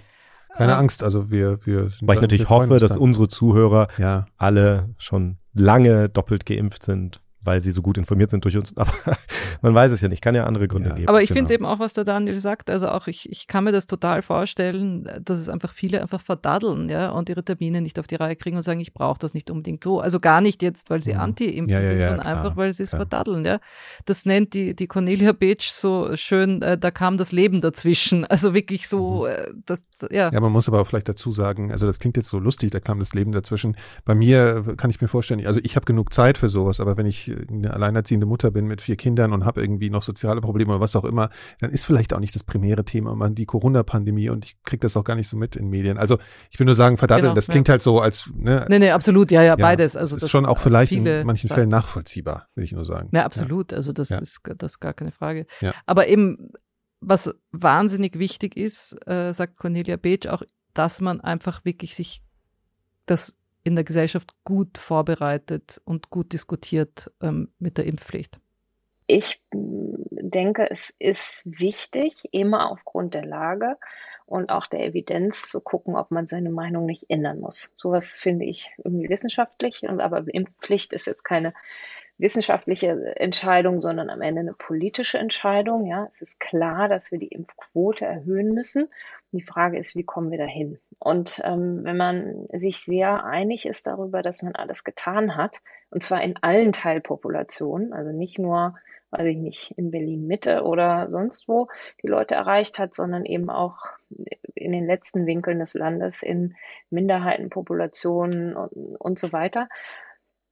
Keine Angst, also wir, wir Weil ich natürlich hoffe, dass unsere Zuhörer ja. alle schon lange doppelt geimpft sind weil sie so gut informiert sind durch uns. Aber man weiß es ja nicht, kann ja andere Gründe ja. geben. Aber ich genau. finde es eben auch, was der Daniel sagt. Also auch ich, ich kann mir das total vorstellen, dass es einfach viele einfach verdaddeln, ja, und ihre Termine nicht auf die Reihe kriegen und sagen, ich brauche das nicht unbedingt so. Also gar nicht jetzt, weil sie mhm. anti-impfen ja, ja, sind, sondern einfach, weil sie es verdaddeln, ja. Das nennt die, die Cornelia Beetsch so schön, äh, da kam das Leben dazwischen. Also wirklich so, mhm. äh, das, ja. Ja, man muss aber auch vielleicht dazu sagen, also das klingt jetzt so lustig, da kam das Leben dazwischen. Bei mir kann ich mir vorstellen, also ich habe genug Zeit für sowas, aber wenn ich eine alleinerziehende Mutter bin mit vier Kindern und habe irgendwie noch soziale Probleme oder was auch immer, dann ist vielleicht auch nicht das primäre Thema man die Corona-Pandemie und ich kriege das auch gar nicht so mit in Medien. Also ich will nur sagen, verdaddeln, genau, das klingt ja. halt so als ne, Nee, nee, absolut, ja, ja, ja beides. Also das ist schon auch vielleicht in manchen Fällen nachvollziehbar, will ich nur sagen. Ja, absolut. Ja. Also das ist das ist gar keine Frage. Aber eben, was wahnsinnig wichtig ist, äh, sagt Cornelia Beetsch auch, dass man einfach wirklich sich das in der Gesellschaft gut vorbereitet und gut diskutiert ähm, mit der Impfpflicht? Ich denke, es ist wichtig, immer aufgrund der Lage und auch der Evidenz zu gucken, ob man seine Meinung nicht ändern muss. Sowas finde ich irgendwie wissenschaftlich, und aber Impfpflicht ist jetzt keine wissenschaftliche Entscheidung, sondern am Ende eine politische Entscheidung. Ja, es ist klar, dass wir die Impfquote erhöhen müssen. Die Frage ist, wie kommen wir dahin? Und ähm, wenn man sich sehr einig ist darüber, dass man alles getan hat, und zwar in allen Teilpopulationen, also nicht nur, weiß ich nicht, in Berlin Mitte oder sonst wo die Leute erreicht hat, sondern eben auch in den letzten Winkeln des Landes in Minderheitenpopulationen und, und so weiter,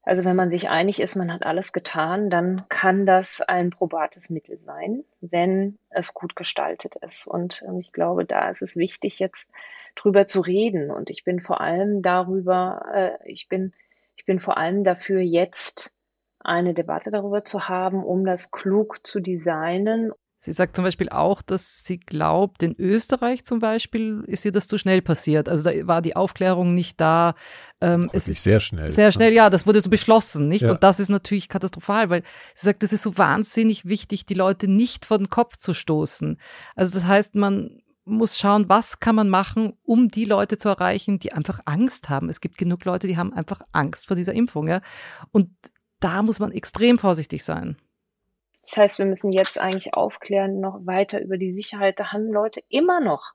also wenn man sich einig ist, man hat alles getan, dann kann das ein probates Mittel sein, wenn es gut gestaltet ist. Und ähm, ich glaube, da ist es wichtig, jetzt drüber zu reden. Und ich bin vor allem darüber, äh, ich bin, ich bin vor allem dafür, jetzt eine Debatte darüber zu haben, um das klug zu designen Sie sagt zum Beispiel auch, dass sie glaubt, in Österreich zum Beispiel ist ihr das zu schnell passiert. Also da war die Aufklärung nicht da. Ähm, es ist sehr schnell. Sehr schnell, ja, das wurde so beschlossen, nicht? Ja. Und das ist natürlich katastrophal, weil sie sagt, es ist so wahnsinnig wichtig, die Leute nicht vor den Kopf zu stoßen. Also das heißt, man muss schauen, was kann man machen, um die Leute zu erreichen, die einfach Angst haben. Es gibt genug Leute, die haben einfach Angst vor dieser Impfung, ja. Und da muss man extrem vorsichtig sein. Das heißt, wir müssen jetzt eigentlich aufklären, noch weiter über die Sicherheit. Da haben Leute immer noch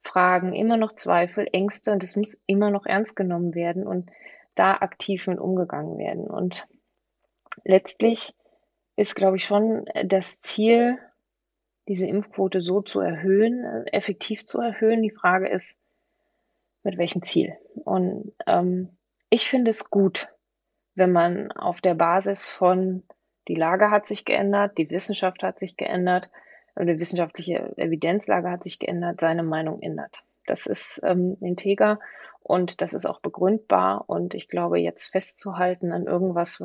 Fragen, immer noch Zweifel, Ängste und das muss immer noch ernst genommen werden und da aktiv mit umgegangen werden. Und letztlich ist, glaube ich, schon das Ziel, diese Impfquote so zu erhöhen, effektiv zu erhöhen. Die Frage ist, mit welchem Ziel? Und ähm, ich finde es gut, wenn man auf der Basis von die Lage hat sich geändert, die Wissenschaft hat sich geändert, die wissenschaftliche Evidenzlage hat sich geändert, seine Meinung ändert. Das ist ähm, integer und das ist auch begründbar. Und ich glaube, jetzt festzuhalten an irgendwas,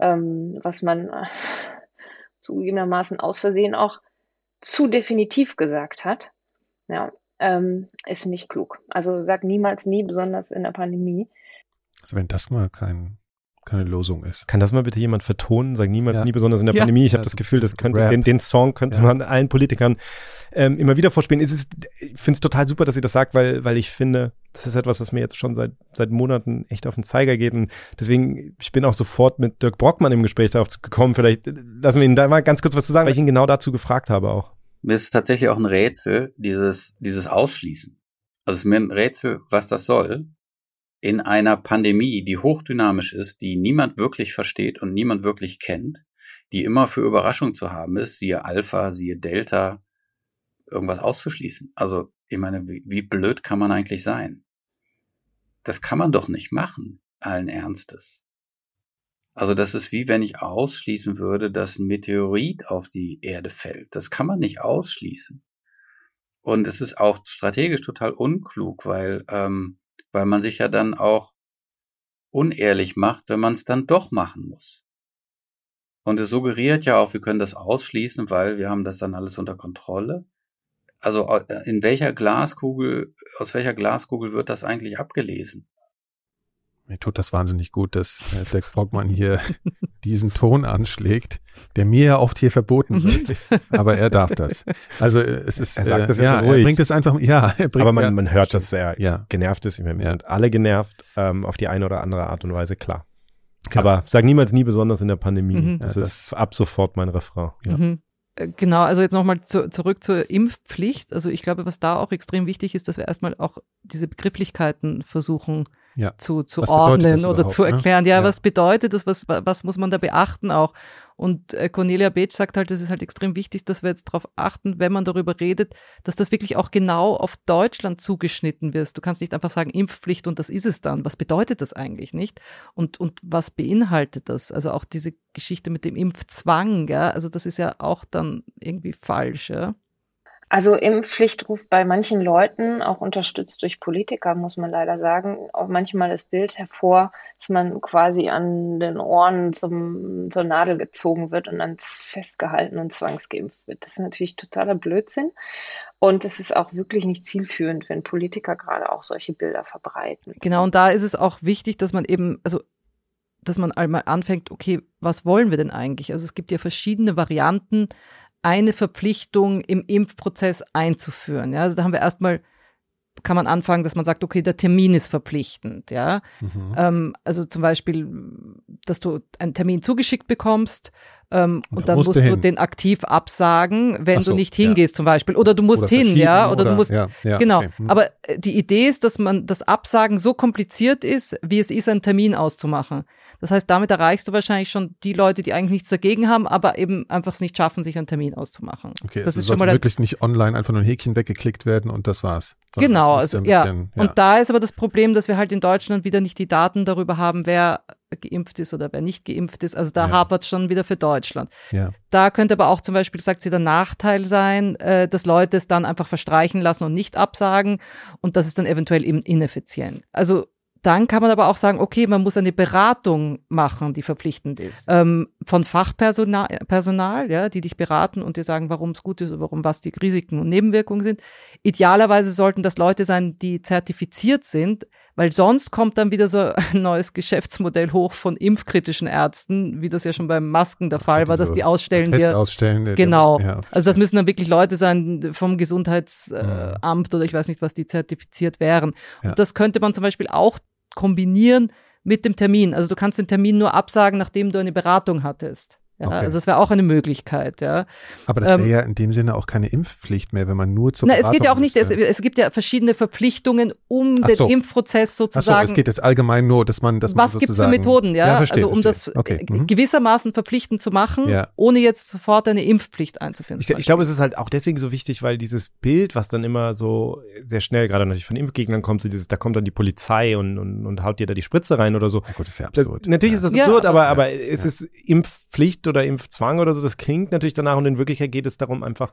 ähm, was man äh, zugegebenermaßen aus Versehen auch zu definitiv gesagt hat, ja, ähm, ist nicht klug. Also sag niemals nie, besonders in der Pandemie. Also wenn das mal kein keine Losung ist. Kann das mal bitte jemand vertonen? Sag niemals ja. nie, besonders in der ja. Pandemie. Ich habe das Gefühl, das könnte, den, den, Song könnte ja. man allen Politikern ähm, immer wieder vorspielen. Es ist, ich finde es total super, dass sie das sagt, weil, weil ich finde, das ist etwas, was mir jetzt schon seit, seit Monaten echt auf den Zeiger geht. Und deswegen, ich bin auch sofort mit Dirk Brockmann im Gespräch darauf gekommen. Vielleicht lassen wir ihn da mal ganz kurz was zu sagen, weil ich ihn genau dazu gefragt habe auch. Mir ist tatsächlich auch ein Rätsel, dieses, dieses Ausschließen. Also es ist mir ein Rätsel, was das soll in einer Pandemie, die hochdynamisch ist, die niemand wirklich versteht und niemand wirklich kennt, die immer für Überraschung zu haben ist, siehe Alpha, siehe Delta, irgendwas auszuschließen. Also, ich meine, wie, wie blöd kann man eigentlich sein? Das kann man doch nicht machen, allen Ernstes. Also das ist wie wenn ich ausschließen würde, dass ein Meteorit auf die Erde fällt. Das kann man nicht ausschließen. Und es ist auch strategisch total unklug, weil ähm, weil man sich ja dann auch unehrlich macht, wenn man es dann doch machen muss. Und es suggeriert ja auch, wir können das ausschließen, weil wir haben das dann alles unter Kontrolle. Also äh, in welcher Glaskugel, aus welcher Glaskugel wird das eigentlich abgelesen? Mir tut das wahnsinnig gut, dass äh, Dirk Brockmann hier diesen Ton anschlägt, der mir ja oft hier verboten wird. aber er darf das. Also äh, es ist, er sagt das äh, ja, ruhig. er bringt es einfach, ja. Er bringt, aber man, ja, man hört, dass er ja. genervt ist. Wir sind alle genervt, ähm, auf die eine oder andere Art und Weise, klar. klar. Aber sag niemals nie, besonders in der Pandemie. Mhm. Das, ja, das ist ab sofort mein Refrain. Ja. Mhm. Äh, genau, also jetzt nochmal zu, zurück zur Impfpflicht. Also ich glaube, was da auch extrem wichtig ist, dass wir erstmal auch diese Begrifflichkeiten versuchen ja. zu, zu ordnen oder zu ne? erklären. Ne? Ja, ja, was bedeutet das? Was, was muss man da beachten auch? Und äh, Cornelia Beetsch sagt halt, es ist halt extrem wichtig, dass wir jetzt darauf achten, wenn man darüber redet, dass das wirklich auch genau auf Deutschland zugeschnitten wird. Du kannst nicht einfach sagen Impfpflicht und das ist es dann. Was bedeutet das eigentlich nicht? Und, und was beinhaltet das? Also auch diese Geschichte mit dem Impfzwang, ja, also das ist ja auch dann irgendwie falsch, ja. Also Impfpflicht ruft bei manchen Leuten, auch unterstützt durch Politiker, muss man leider sagen, auch manchmal das Bild hervor, dass man quasi an den Ohren zum, zur Nadel gezogen wird und dann festgehalten und zwangsgeimpft wird. Das ist natürlich totaler Blödsinn. Und es ist auch wirklich nicht zielführend, wenn Politiker gerade auch solche Bilder verbreiten. Genau, und da ist es auch wichtig, dass man eben, also dass man einmal anfängt, okay, was wollen wir denn eigentlich? Also es gibt ja verschiedene Varianten, eine Verpflichtung im Impfprozess einzuführen. Ja, also da haben wir erstmal kann man anfangen, dass man sagt, okay, der Termin ist verpflichtend, ja. Mhm. Ähm, also zum Beispiel, dass du einen Termin zugeschickt bekommst ähm, und, und dann musst du hin. den aktiv absagen, wenn so, du nicht hingehst ja. zum Beispiel. Oder du musst oder hin, ja. Oder, oder, du musst, ja, ja, genau. Okay. Hm. Aber äh, die Idee ist, dass man das Absagen so kompliziert ist, wie es ist, einen Termin auszumachen. Das heißt, damit erreichst du wahrscheinlich schon die Leute, die eigentlich nichts dagegen haben, aber eben einfach es nicht schaffen, sich einen Termin auszumachen. Okay, das also ist schon mal möglichst nicht online einfach nur ein Häkchen weggeklickt werden und das war's. Genau, also, ja. Bisschen, ja. Und da ist aber das Problem, dass wir halt in Deutschland wieder nicht die Daten darüber haben, wer geimpft ist oder wer nicht geimpft ist. Also da ja. hapert es schon wieder für Deutschland. Ja. Da könnte aber auch zum Beispiel, sagt sie, der Nachteil sein, äh, dass Leute es dann einfach verstreichen lassen und nicht absagen und das ist dann eventuell eben ineffizient. Also dann kann man aber auch sagen, okay, man muss eine Beratung machen, die verpflichtend ist. Ähm, von Fachpersonal, Personal, ja, die dich beraten und dir sagen, warum es gut ist, warum was die Risiken und Nebenwirkungen sind. Idealerweise sollten das Leute sein, die zertifiziert sind, weil sonst kommt dann wieder so ein neues Geschäftsmodell hoch von impfkritischen Ärzten, wie das ja schon beim Masken der Fall war, dass die ausstellen Test wir. ausstellen. Genau. Ja. Also das müssen dann wirklich Leute sein vom Gesundheitsamt oder ich weiß nicht, was die zertifiziert wären. Ja. Und das könnte man zum Beispiel auch kombinieren mit dem Termin. Also du kannst den Termin nur absagen, nachdem du eine Beratung hattest. Ja, Okay. Also das wäre auch eine Möglichkeit, ja. Aber das wäre Ähm, ja in dem Sinne auch keine Impfpflicht mehr, wenn man nur zur Na, es geht ja auch nicht, es, es gibt ja verschiedene Verpflichtungen, um Ach den so. Impfprozess Ach so, sozusagen. es geht jetzt allgemein nur, dass man, dass man was gibt es für sozusagen, Methoden, ja? Ja, verstehe, also um verstehe. das okay. äh, mhm. gewissermaßen verpflichtend zu machen, Ja. ohne jetzt sofort eine Impfpflicht einzuführen. Ich, ich glaube, es ist halt auch deswegen so wichtig, weil dieses Bild, was dann immer so sehr schnell, gerade natürlich von Impfgegnern kommt, so dieses, da kommt dann die Polizei und, und, und haut dir da die Spritze rein oder so. Ja, gut, das ist ja Das, absurd. natürlich ja. ist das Ja, absurd, aber, aber- es ja. ist Impfpflicht oder Impfzwang oder so, das klingt natürlich danach und in Wirklichkeit geht es darum, einfach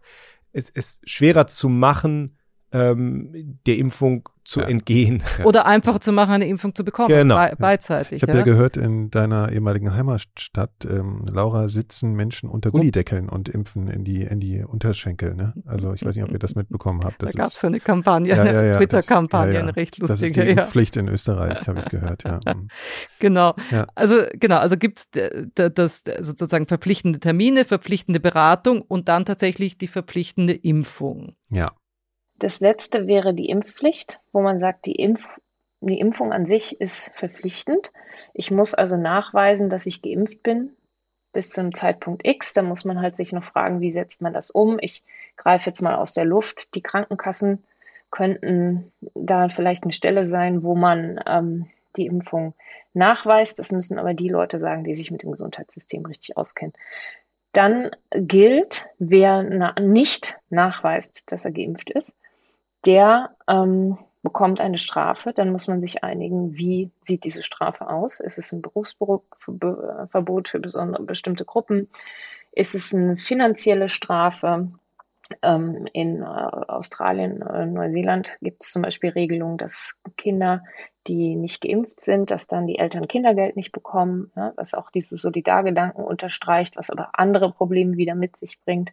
es, es schwerer zu machen, ähm, der Impfung zu Ja. entgehen. Ja. Oder einfach zu machen, eine Impfung zu bekommen, Genau. bei, Ja. beidseitig. Ich habe ja. gehört, in deiner ehemaligen Heimatstadt, ähm, Laura, sitzen Menschen unter Gullideckeln und impfen in die, in die Unterschenkel. Ne? Also ich weiß nicht, ob ihr das mitbekommen habt. da Das gab es so eine Kampagne, Ja, ja, eine ja, Twitter-Kampagne, ja, ja. eine recht das ist die lustige. Ja. Impfpflicht in Österreich, habe ich gehört. Ja. Genau. Ja. Also genau, also gibt es das sozusagen verpflichtende Termine, verpflichtende Beratung und dann tatsächlich die verpflichtende Impfung. ja. Das letzte wäre die Impfpflicht, wo man sagt, die, Impf die Impfung an sich ist verpflichtend. Ich muss also nachweisen, dass ich geimpft bin bis zum Zeitpunkt X. Da muss man halt sich noch fragen, wie setzt man das um? Ich greife jetzt mal aus der Luft. Die Krankenkassen könnten da vielleicht eine Stelle sein, wo man ähm, die Impfung nachweist. Das müssen aber die Leute sagen, die sich mit dem Gesundheitssystem richtig auskennen. Dann gilt, wer na nicht nachweist, dass er geimpft ist, der ähm, bekommt eine Strafe. Dann muss man sich einigen, wie sieht diese Strafe aus? Ist es ein Berufsverbot für besondere, bestimmte Gruppen? Ist es eine finanzielle Strafe? Ähm, in äh, Australien, äh, Neuseeland gibt es zum Beispiel Regelungen, dass Kinder, die nicht geimpft sind, dass dann die Eltern Kindergeld nicht bekommen, ja, was auch diese Solidargedanken unterstreicht, was aber andere Probleme wieder mit sich bringt.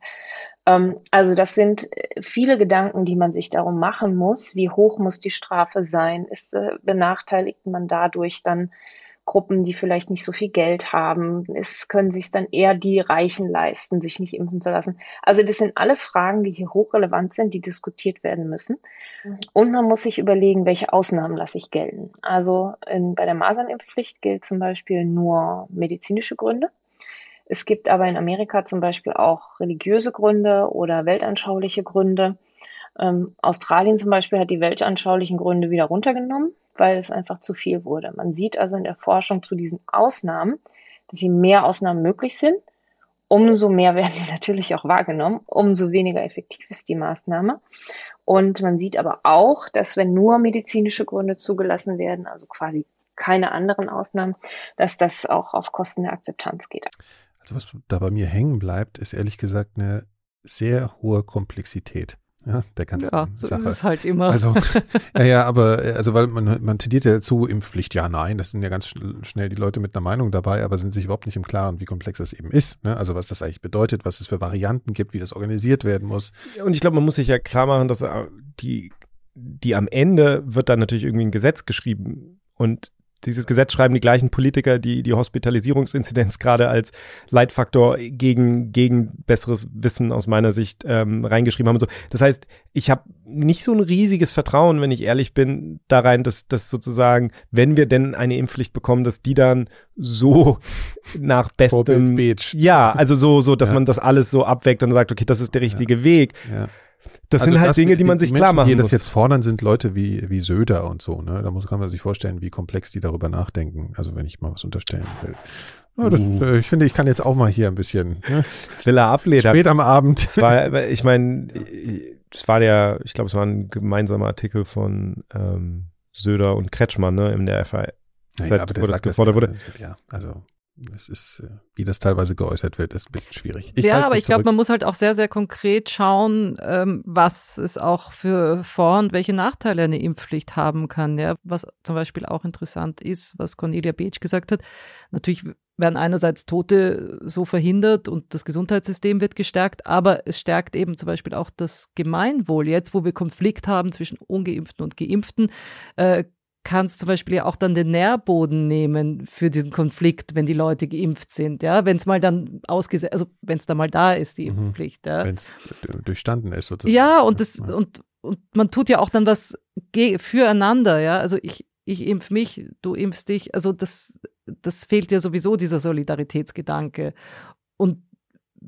Ähm, also das sind äh, viele Gedanken, die man sich darum machen muss. Wie hoch muss die Strafe sein? Ist, äh, benachteiligt man dadurch dann Gruppen, die vielleicht nicht so viel Geld haben? Es können sich dann eher die Reichen leisten, sich nicht impfen zu lassen. Also das sind alles Fragen, die hier hochrelevant sind, die diskutiert werden müssen. Und man muss sich überlegen, welche Ausnahmen lasse ich gelten. Also in, bei der Masernimpfpflicht gilt zum Beispiel nur medizinische Gründe. Es gibt aber in Amerika zum Beispiel auch religiöse Gründe oder weltanschauliche Gründe. Ähm, Australien zum Beispiel hat die weltanschaulichen Gründe wieder runtergenommen, weil es einfach zu viel wurde. Man sieht also in der Forschung zu diesen Ausnahmen, dass je mehr Ausnahmen möglich sind, umso mehr werden die natürlich auch wahrgenommen, umso weniger effektiv ist die Maßnahme. Und man sieht aber auch, dass wenn nur medizinische Gründe zugelassen werden, also quasi keine anderen Ausnahmen, dass das auch auf Kosten der Akzeptanz geht. Also was da bei mir hängen bleibt, ist ehrlich gesagt eine sehr hohe Komplexität ja, der ganzen Ja, so Sache. ist es halt immer. Also, ja, ja, aber äh, also weil man, man tendiert ja dazu, Impfpflicht, ja, nein, das sind ja ganz schnell, schnell die Leute mit einer Meinung dabei, aber sind sich überhaupt nicht im Klaren, wie komplex das eben ist. Ne? Also was das eigentlich bedeutet, was es für Varianten gibt, wie das organisiert werden muss. Und ich glaube, man muss sich ja klar machen, dass äh, die, die am Ende wird dann natürlich irgendwie ein Gesetz geschrieben und dieses Gesetz schreiben die gleichen Politiker, die die Hospitalisierungsinzidenz gerade als Leitfaktor gegen, gegen besseres Wissen aus meiner Sicht ähm, reingeschrieben haben. Und so. Das heißt, ich habe nicht so ein riesiges Vertrauen, wenn ich ehrlich bin, da rein, dass, dass sozusagen, wenn wir denn eine Impfpflicht bekommen, dass die dann so nach bestem ja, also so, so, dass Ja. man das alles so abwägt und sagt, okay, das ist der richtige Weg. Ja. Das Also sind halt Dinge, die man sich klar Menschen, machen die das muss. jetzt fordern, sind Leute wie, wie Söder und so. Ne? Da muss, kann man sich vorstellen, wie komplex die darüber nachdenken. Also wenn ich mal was unterstellen will. Ja, das, Uh. äh, ich finde, ich kann jetzt auch mal hier ein bisschen ne? Das will er ablehnen. spät am Abend. Es war, ich meine, es war der, ich glaube, es war ein gemeinsamer Artikel von ähm, Söder und Kretschmann, ne, in der Naja, aber der wo das gefordert ja, wurde. das Ja, also es ist, äh, wie das teilweise geäußert wird, ist ein bisschen schwierig. Ich ja, aber ich glaube, man muss halt auch sehr, sehr konkret schauen, ähm, was es auch für Vor- und welche Nachteile eine Impfpflicht haben kann. Ja, was zum Beispiel auch interessant ist, was Cornelia Beetsch gesagt hat. Natürlich werden einerseits Tote so verhindert und das Gesundheitssystem wird gestärkt, aber es stärkt eben zum Beispiel auch das Gemeinwohl. Jetzt, wo wir Konflikt haben zwischen Ungeimpften und Geimpften, äh, kannst zum Beispiel ja auch dann den Nährboden nehmen für diesen Konflikt, wenn die Leute geimpft sind, ja, wenn es mal dann ausgesetzt, also wenn es dann mal da ist, die mhm. Impfpflicht, ja. Wenn es durchstanden ist. Sozusagen. Ja, und das, ja. und, und man tut ja auch dann was füreinander, ja. Also ich, ich impf mich, du impfst dich. Also das, das fehlt ja sowieso dieser Solidaritätsgedanke. Und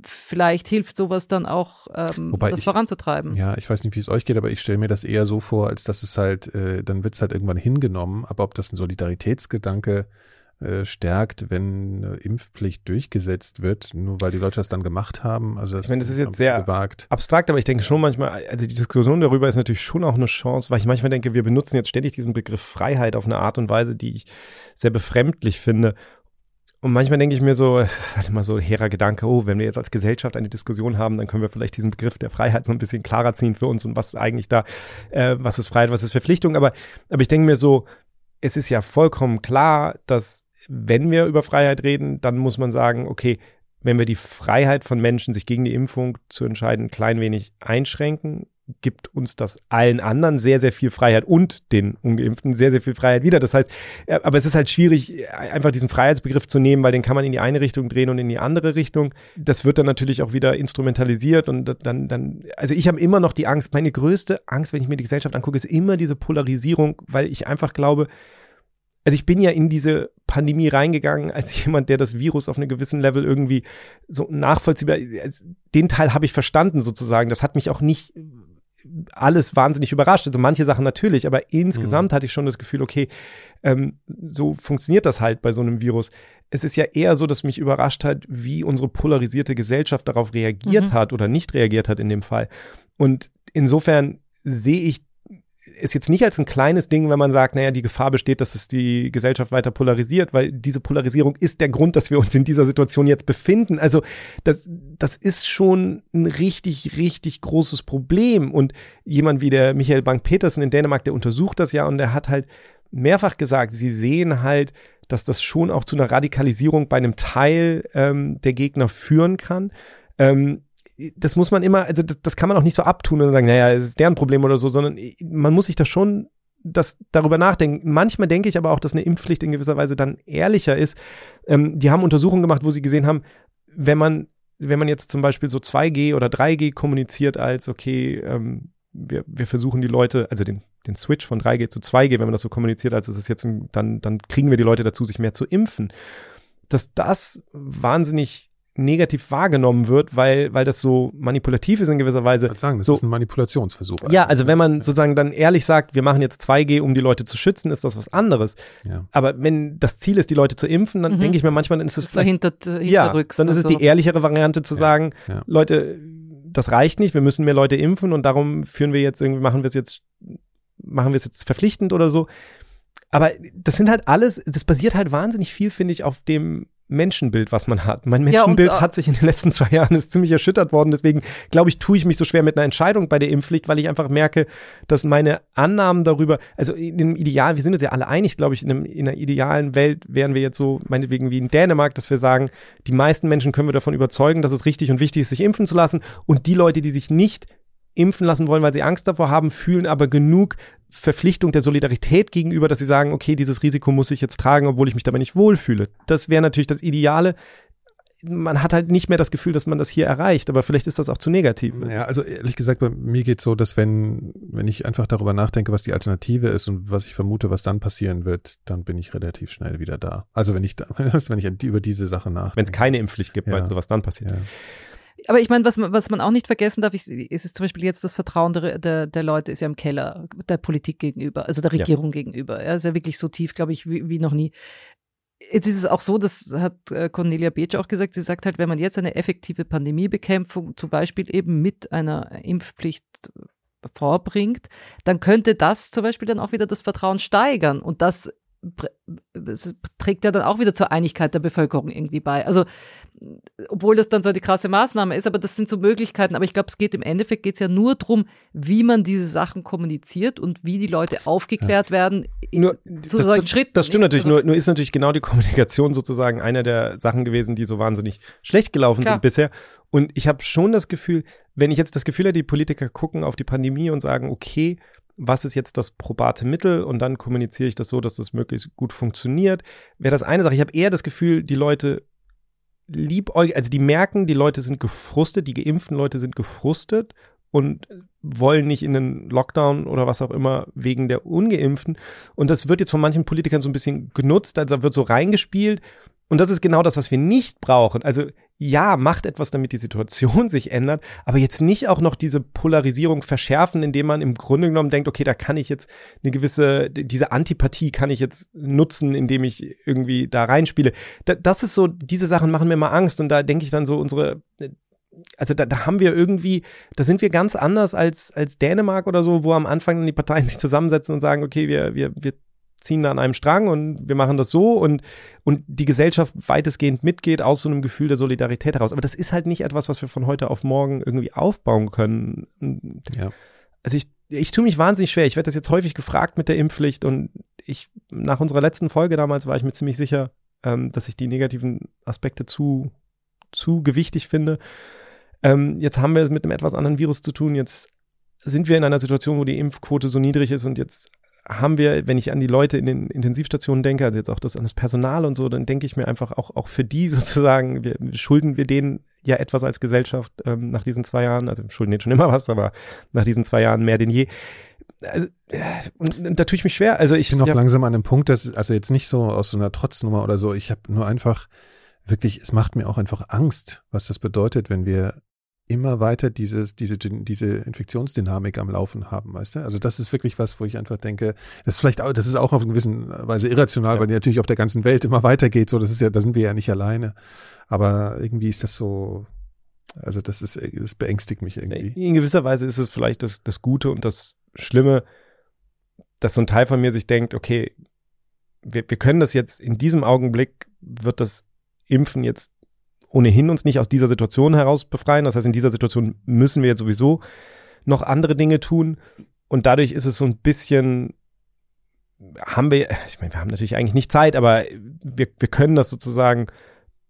vielleicht hilft sowas dann auch, ähm, Wobei das ich, voranzutreiben. Ja, ich weiß nicht, wie es euch geht, aber ich stelle mir das eher so vor, als dass es halt, äh, dann wird es halt irgendwann hingenommen, aber ob das ein Solidaritätsgedanke äh, stärkt, wenn eine Impfpflicht durchgesetzt wird, nur weil die Leute das dann gemacht haben. Also das ich meine, das ist jetzt sehr gewagt. abstrakt, aber ich denke schon manchmal, also die Diskussion darüber ist natürlich schon auch eine Chance, weil ich manchmal denke, wir benutzen jetzt ständig diesen Begriff Freiheit auf eine Art und Weise, die ich sehr befremdlich finde. Und manchmal denke ich mir so, es ist halt immer so ein hehrer Gedanke, oh, wenn wir jetzt als Gesellschaft eine Diskussion haben, dann können wir vielleicht diesen Begriff der Freiheit so ein bisschen klarer ziehen für uns und was eigentlich da, äh, was ist Freiheit, was ist Verpflichtung. Aber, aber ich denke mir so, es ist ja vollkommen klar, dass wenn wir über Freiheit reden, dann muss man sagen, okay, wenn wir die Freiheit von Menschen, sich gegen die Impfung zu entscheiden, ein klein wenig einschränken, gibt uns das allen anderen sehr, sehr viel Freiheit und den Ungeimpften sehr, sehr viel Freiheit wieder. Das heißt, aber es ist halt schwierig, einfach diesen Freiheitsbegriff zu nehmen, weil den kann man in die eine Richtung drehen und in die andere Richtung. Das wird dann natürlich auch wieder instrumentalisiert und dann, dann, also ich habe immer noch die Angst, meine größte Angst, wenn ich mir die Gesellschaft angucke, ist immer diese Polarisierung, weil ich einfach glaube, also ich bin ja in diese Pandemie reingegangen als jemand, der das Virus auf einem gewissen Level irgendwie so nachvollziehbar, den Teil habe ich verstanden sozusagen. Das hat mich auch nicht alles wahnsinnig überrascht. Also manche Sachen natürlich, aber insgesamt mhm. hatte ich schon das Gefühl, okay, ähm, so funktioniert das halt bei so einem Virus. Es ist ja eher so, dass mich überrascht hat, wie unsere polarisierte Gesellschaft darauf reagiert mhm. hat oder nicht reagiert hat in dem Fall. Und insofern sehe ich ist jetzt nicht als ein kleines Ding, wenn man sagt, naja, die Gefahr besteht, dass es die Gesellschaft weiter polarisiert, weil diese Polarisierung ist der Grund, dass wir uns in dieser Situation jetzt befinden. Also das, das ist schon ein richtig, richtig großes Problem. Und jemand wie der Michael Bank-Petersen in Dänemark, der untersucht das ja und der hat halt mehrfach gesagt, sie sehen halt, dass das schon auch zu einer Radikalisierung bei einem Teil ähm, der Gegner führen kann. Ähm, das muss man immer, also das, das kann man auch nicht so abtun und sagen, naja, es ist deren Problem oder so, sondern man muss sich da schon das darüber nachdenken. Manchmal denke ich aber auch, dass eine Impfpflicht in gewisser Weise dann ehrlicher ist. Ähm, die haben Untersuchungen gemacht, wo sie gesehen haben, wenn man, wenn man jetzt zum Beispiel so 2G oder 3G kommuniziert als, okay, ähm, wir, wir versuchen die Leute, also den, den Switch von 3G zu 2G, wenn man das so kommuniziert, als es ist jetzt, ein, dann, dann kriegen wir die Leute dazu, sich mehr zu impfen. Dass das wahnsinnig negativ wahrgenommen wird, weil, weil das so manipulativ ist in gewisser Weise. Ich sagen, das so, ist ein Manipulationsversuch. Ja, also wenn man sozusagen dann ehrlich sagt, wir machen jetzt 2G, um die Leute zu schützen, ist das was anderes. Ja. Aber wenn das Ziel ist, die Leute zu impfen, dann mhm. denke ich mir manchmal, dann ist es so hinter, ja, dann ist es die ehrlichere Variante zu ja. sagen, ja. Leute, das reicht nicht, wir müssen mehr Leute impfen und darum führen wir jetzt irgendwie, machen wir es jetzt, machen wir es jetzt verpflichtend oder so. Aber das sind halt alles, das basiert halt wahnsinnig viel, finde ich, auf dem Menschenbild, was man hat. Mein Menschenbild ja, hat sich in den letzten zwei Jahren ist ziemlich erschüttert worden. Deswegen glaube ich, tue ich mich so schwer mit einer Entscheidung bei der Impfpflicht, weil ich einfach merke, dass meine Annahmen darüber, also in dem Ideal, wir sind uns ja alle einig, glaube ich, in, einem, in einer idealen Welt wären wir jetzt so, meinetwegen wie in Dänemark, dass wir sagen, die meisten Menschen können wir davon überzeugen, dass es richtig und wichtig ist, sich impfen zu lassen. Und die Leute, die sich nicht impfen lassen wollen, weil sie Angst davor haben, fühlen aber genug Verpflichtung der Solidarität gegenüber, dass sie sagen, okay, dieses Risiko muss ich jetzt tragen, obwohl ich mich dabei nicht wohlfühle. Das wäre natürlich das Ideale. Man hat halt nicht mehr das Gefühl, dass man das hier erreicht, aber vielleicht ist das auch zu negativ. Ja, also ehrlich gesagt, bei mir geht es so, dass wenn, wenn ich einfach darüber nachdenke, was die Alternative ist und was ich vermute, was dann passieren wird, dann bin ich relativ schnell wieder da. Also wenn ich da, wenn ich über diese Sache nachdenke. Wenn es keine Impfpflicht gibt, ja. meinst du, was dann passiert? Ja. Aber ich meine, was, was man auch nicht vergessen darf, ist, ist zum Beispiel jetzt das Vertrauen der, der, der Leute ist ja im Keller, der Politik gegenüber, also der Regierung ja. gegenüber. Ja, ist ja wirklich so tief, glaube ich, wie, wie noch nie. Jetzt ist es auch so, das hat äh, Cornelia Beetsch auch gesagt, sie sagt halt, wenn man jetzt eine effektive Pandemiebekämpfung zum Beispiel eben mit einer Impfpflicht vorbringt, dann könnte das zum Beispiel dann auch wieder das Vertrauen steigern. Und das trägt ja dann auch wieder zur Einigkeit der Bevölkerung irgendwie bei. Also, obwohl das dann so eine krasse Maßnahme ist, aber das sind so Möglichkeiten. Aber ich glaube, es geht im Endeffekt geht es ja nur darum, wie man diese Sachen kommuniziert und wie die Leute aufgeklärt ja. werden in, nur, zu das, solchen das, Schritten. Das stimmt natürlich, also, nur, nur ist natürlich genau die Kommunikation sozusagen einer der Sachen gewesen, die so wahnsinnig schlecht gelaufen klar. sind bisher. Und ich habe schon das Gefühl, wenn ich jetzt das Gefühl habe, die Politiker gucken auf die Pandemie und sagen, okay, was ist jetzt das probate Mittel und dann kommuniziere ich das so, dass das möglichst gut funktioniert. Wäre das eine Sache. Ich habe eher das Gefühl, die Leute lieb also die merken, die Leute sind gefrustet, die geimpften Leute sind gefrustet und wollen nicht in den Lockdown oder was auch immer wegen der Ungeimpften. Und das wird jetzt von manchen Politikern so ein bisschen genutzt, also wird so reingespielt. Und das ist genau das, was wir nicht brauchen. Also ja, macht etwas, damit die Situation sich ändert, aber jetzt nicht auch noch diese Polarisierung verschärfen, indem man im Grunde genommen denkt, okay, da kann ich jetzt eine gewisse, diese Antipathie kann ich jetzt nutzen, indem ich irgendwie da reinspiele. das ist so, diese Sachen machen mir mal Angst und da denke ich dann so, unsere, also da, da haben wir irgendwie, da sind wir ganz anders als, als Dänemark oder so, wo am Anfang die Parteien sich zusammensetzen und sagen, okay, wir, wir, wir ziehen da an einem Strang und wir machen das so und, und die Gesellschaft weitestgehend mitgeht aus so einem Gefühl der Solidarität heraus. Aber das ist halt nicht etwas, was wir von heute auf morgen irgendwie aufbauen können. Ja. Also ich, ich tue mich wahnsinnig schwer. Ich werde das jetzt häufig gefragt mit der Impfpflicht und ich, nach unserer letzten Folge damals war ich mir ziemlich sicher, ähm, dass ich die negativen Aspekte zu, zu gewichtig finde. Ähm, jetzt haben wir es mit einem etwas anderen Virus zu tun. Jetzt sind wir in einer Situation, wo die Impfquote so niedrig ist und jetzt haben wir, wenn ich an die Leute in den Intensivstationen denke, also jetzt auch das an das Personal und so, dann denke ich mir einfach auch, auch für die sozusagen, wir, schulden wir denen ja etwas als Gesellschaft ähm, nach diesen zwei Jahren, also wir schulden denen schon immer was, aber nach diesen zwei Jahren mehr denn je. Also, äh, und, und da tue ich mich schwer. Also ich bin noch langsam an einem Punkt, dass, also jetzt nicht so aus so einer Trotznummer oder so, ich habe nur einfach wirklich, es macht mir auch einfach Angst, was das bedeutet, wenn wir immer weiter dieses, diese, diese Infektionsdynamik am Laufen haben, weißt du? Also das ist wirklich was, wo ich einfach denke, das ist vielleicht auch, das ist auch auf eine gewisse Weise irrational, ja. weil die natürlich auf der ganzen Welt immer weitergeht. So, das ist ja, da sind wir ja nicht alleine. Aber irgendwie ist das so, also das ist, das beängstigt mich irgendwie. In gewisser Weise ist es vielleicht das, das Gute und das Schlimme, dass so ein Teil von mir sich denkt, okay, wir, wir können das jetzt in diesem Augenblick wird das Impfen jetzt ohnehin uns nicht aus dieser Situation heraus befreien. Das heißt, in dieser Situation müssen wir jetzt sowieso noch andere Dinge tun. Und dadurch ist es so ein bisschen, haben wir, ich meine, wir haben natürlich eigentlich nicht Zeit, aber wir, wir können das sozusagen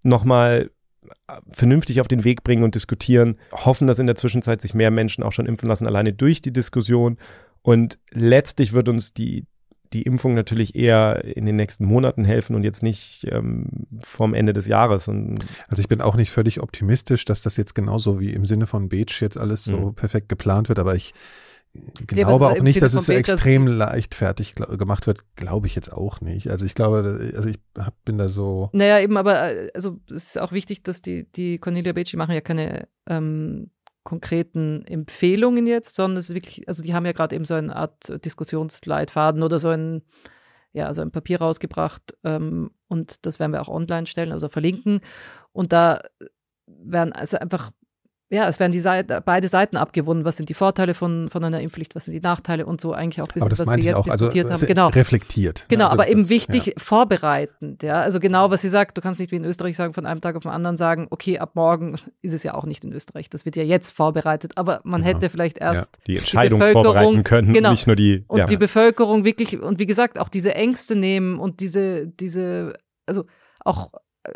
nochmal vernünftig auf den Weg bringen und diskutieren, hoffen, dass in der Zwischenzeit sich mehr Menschen auch schon impfen lassen, alleine durch die Diskussion. Und letztlich wird uns die, die Impfung natürlich eher in den nächsten Monaten helfen und jetzt nicht ähm, vorm Ende des Jahres. Und also ich bin auch nicht völlig optimistisch, dass das jetzt genauso wie im Sinne von Beach jetzt alles so mhm. perfekt geplant wird, aber ich glaube auch nicht, dass es so extrem leichtfertig gemacht wird, glaube ich jetzt auch nicht. Also ich glaube, also ich hab, bin da so. Naja, eben, aber also es ist auch wichtig, dass die, die Cornelia Beach, die machen ja keine ähm, konkreten Empfehlungen jetzt, sondern es ist wirklich, also die haben ja gerade eben so eine Art Diskussionsleitfaden oder so ein, ja, also ein Papier rausgebracht ähm, und das werden wir auch online stellen, also verlinken. Und da werden also einfach ja, es werden die Seite, beide Seiten abgewonnen. Was sind die Vorteile von, von einer Impfpflicht? Was sind die Nachteile und so eigentlich auch bisschen, was wir jetzt auch. Also, diskutiert also, haben. Genau. Reflektiert. Genau, also aber eben das, wichtig, ja. vorbereitend. Ja, also genau, was sie sagt, du kannst nicht wie in Österreich sagen, von einem Tag auf den anderen sagen, okay, ab morgen ist es ja auch nicht in Österreich. Das wird ja jetzt vorbereitet. Aber man genau. hätte vielleicht erst ja. die Entscheidung die vorbereiten können, genau. nicht nur die. Und die Bevölkerung wirklich, und wie gesagt, auch diese Ängste nehmen und diese, diese, also auch äh,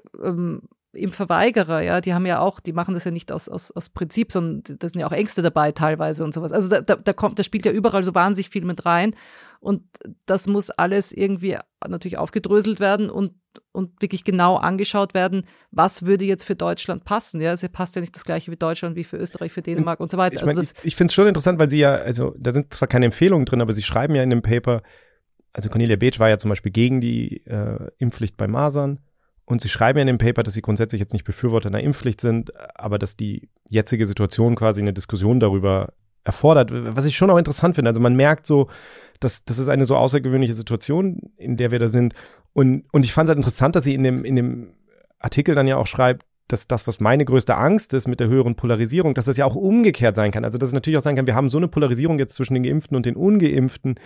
ähm, Impfverweigerer, ja, die haben ja auch, die machen das ja nicht aus, aus, aus Prinzip, sondern da sind ja auch Ängste dabei teilweise und sowas. Also da, da, da kommt, da spielt ja überall so wahnsinnig viel mit rein. Und das muss alles irgendwie natürlich aufgedröselt werden und, und wirklich genau angeschaut werden, was würde jetzt für Deutschland passen. Ja, es passt ja nicht das gleiche wie Deutschland wie für Österreich, für Dänemark und, und so weiter. Ich, mein, also ich, ich finde es schon interessant, weil sie ja, also da sind zwar keine Empfehlungen drin, aber sie schreiben ja in dem Paper, also Cornelia Beetsch war ja zum Beispiel gegen die äh, Impfpflicht bei Masern und sie schreiben ja in dem Paper, dass sie grundsätzlich jetzt nicht Befürworter einer Impfpflicht sind, aber dass die jetzige Situation quasi eine Diskussion darüber erfordert, was ich schon auch interessant finde. Also man merkt so, dass das ist eine so außergewöhnliche Situation, in der wir da sind. Und, und ich fand es halt interessant, dass sie in dem, in dem Artikel dann ja auch schreibt, dass das, was meine größte Angst ist mit der höheren Polarisierung, dass das ja auch umgekehrt sein kann. Also dass es natürlich auch sein kann, wir haben so eine Polarisierung jetzt zwischen den Geimpften und den Ungeimpften,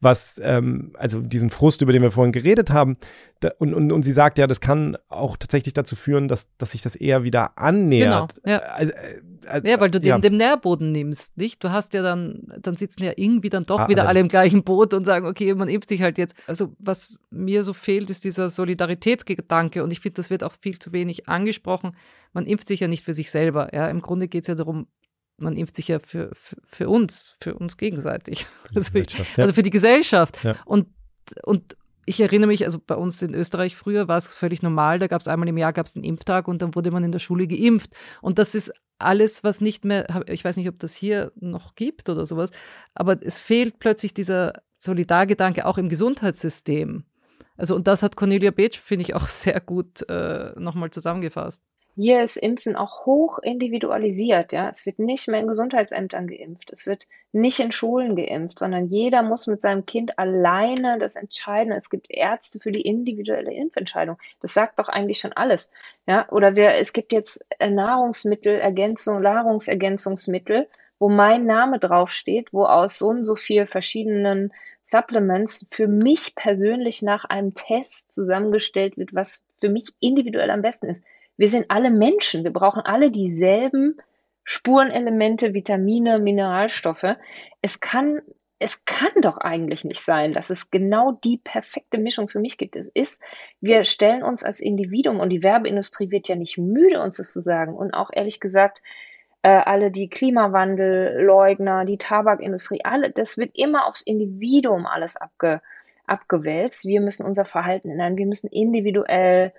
was, ähm, also diesen Frust, über den wir vorhin geredet haben. Da, und, und, und sie sagt ja, das kann auch tatsächlich dazu führen, dass, dass sich das eher wieder annähert. Genau, ja. Also, also, ja, weil du den, ja. den Nährboden nimmst, nicht? Du hast ja dann, dann sitzen ja irgendwie dann doch ah, wieder alle im gleichen Boot und sagen, okay, man impft sich halt jetzt. Also was mir so fehlt, ist dieser Solidaritätsgedanke und ich finde, das wird auch viel zu wenig angesprochen. Man impft sich ja nicht für sich selber. Ja, im Grunde geht es ja darum, man impft sich ja für, für, für uns, für uns gegenseitig. Also, ja. also, für die Gesellschaft. Ja. Und, und ich erinnere mich, also bei uns in Österreich früher war es völlig normal, da gab es einmal im Jahr gab den Impftag und dann wurde man in der Schule geimpft. Und das ist alles, was nicht mehr, ich weiß nicht, ob das hier noch gibt oder sowas, aber es fehlt plötzlich dieser Solidargedanke auch im Gesundheitssystem. Also und das hat Cornelia Beetsch, finde ich, auch sehr gut äh, nochmal zusammengefasst. Hier ist Impfen auch hoch individualisiert, ja. Es wird nicht mehr in Gesundheitsämtern geimpft. Es wird nicht in Schulen geimpft, sondern jeder muss mit seinem Kind alleine das entscheiden. Es gibt Ärzte für die individuelle Impfentscheidung. Das sagt doch eigentlich schon alles, ja. Oder wir, es gibt jetzt Nahrungsmittelergänzung, Nahrungsergänzungsmittel, wo mein Name draufsteht, wo aus so und so viel verschiedenen Supplements für mich persönlich nach einem Test zusammengestellt wird, was für mich individuell am besten ist. Wir sind alle Menschen. Wir brauchen alle dieselben Spurenelemente, Vitamine, Mineralstoffe. Es kann, es kann doch eigentlich nicht sein, dass es genau die perfekte Mischung für mich gibt. Es ist, wir stellen uns als Individuum und die Werbeindustrie wird ja nicht müde, uns das zu sagen. Und auch ehrlich gesagt, äh, alle die Klimawandelleugner, die Tabakindustrie, alle, das wird immer aufs Individuum alles abge, abgewälzt. Wir müssen unser Verhalten ändern. Wir müssen individuell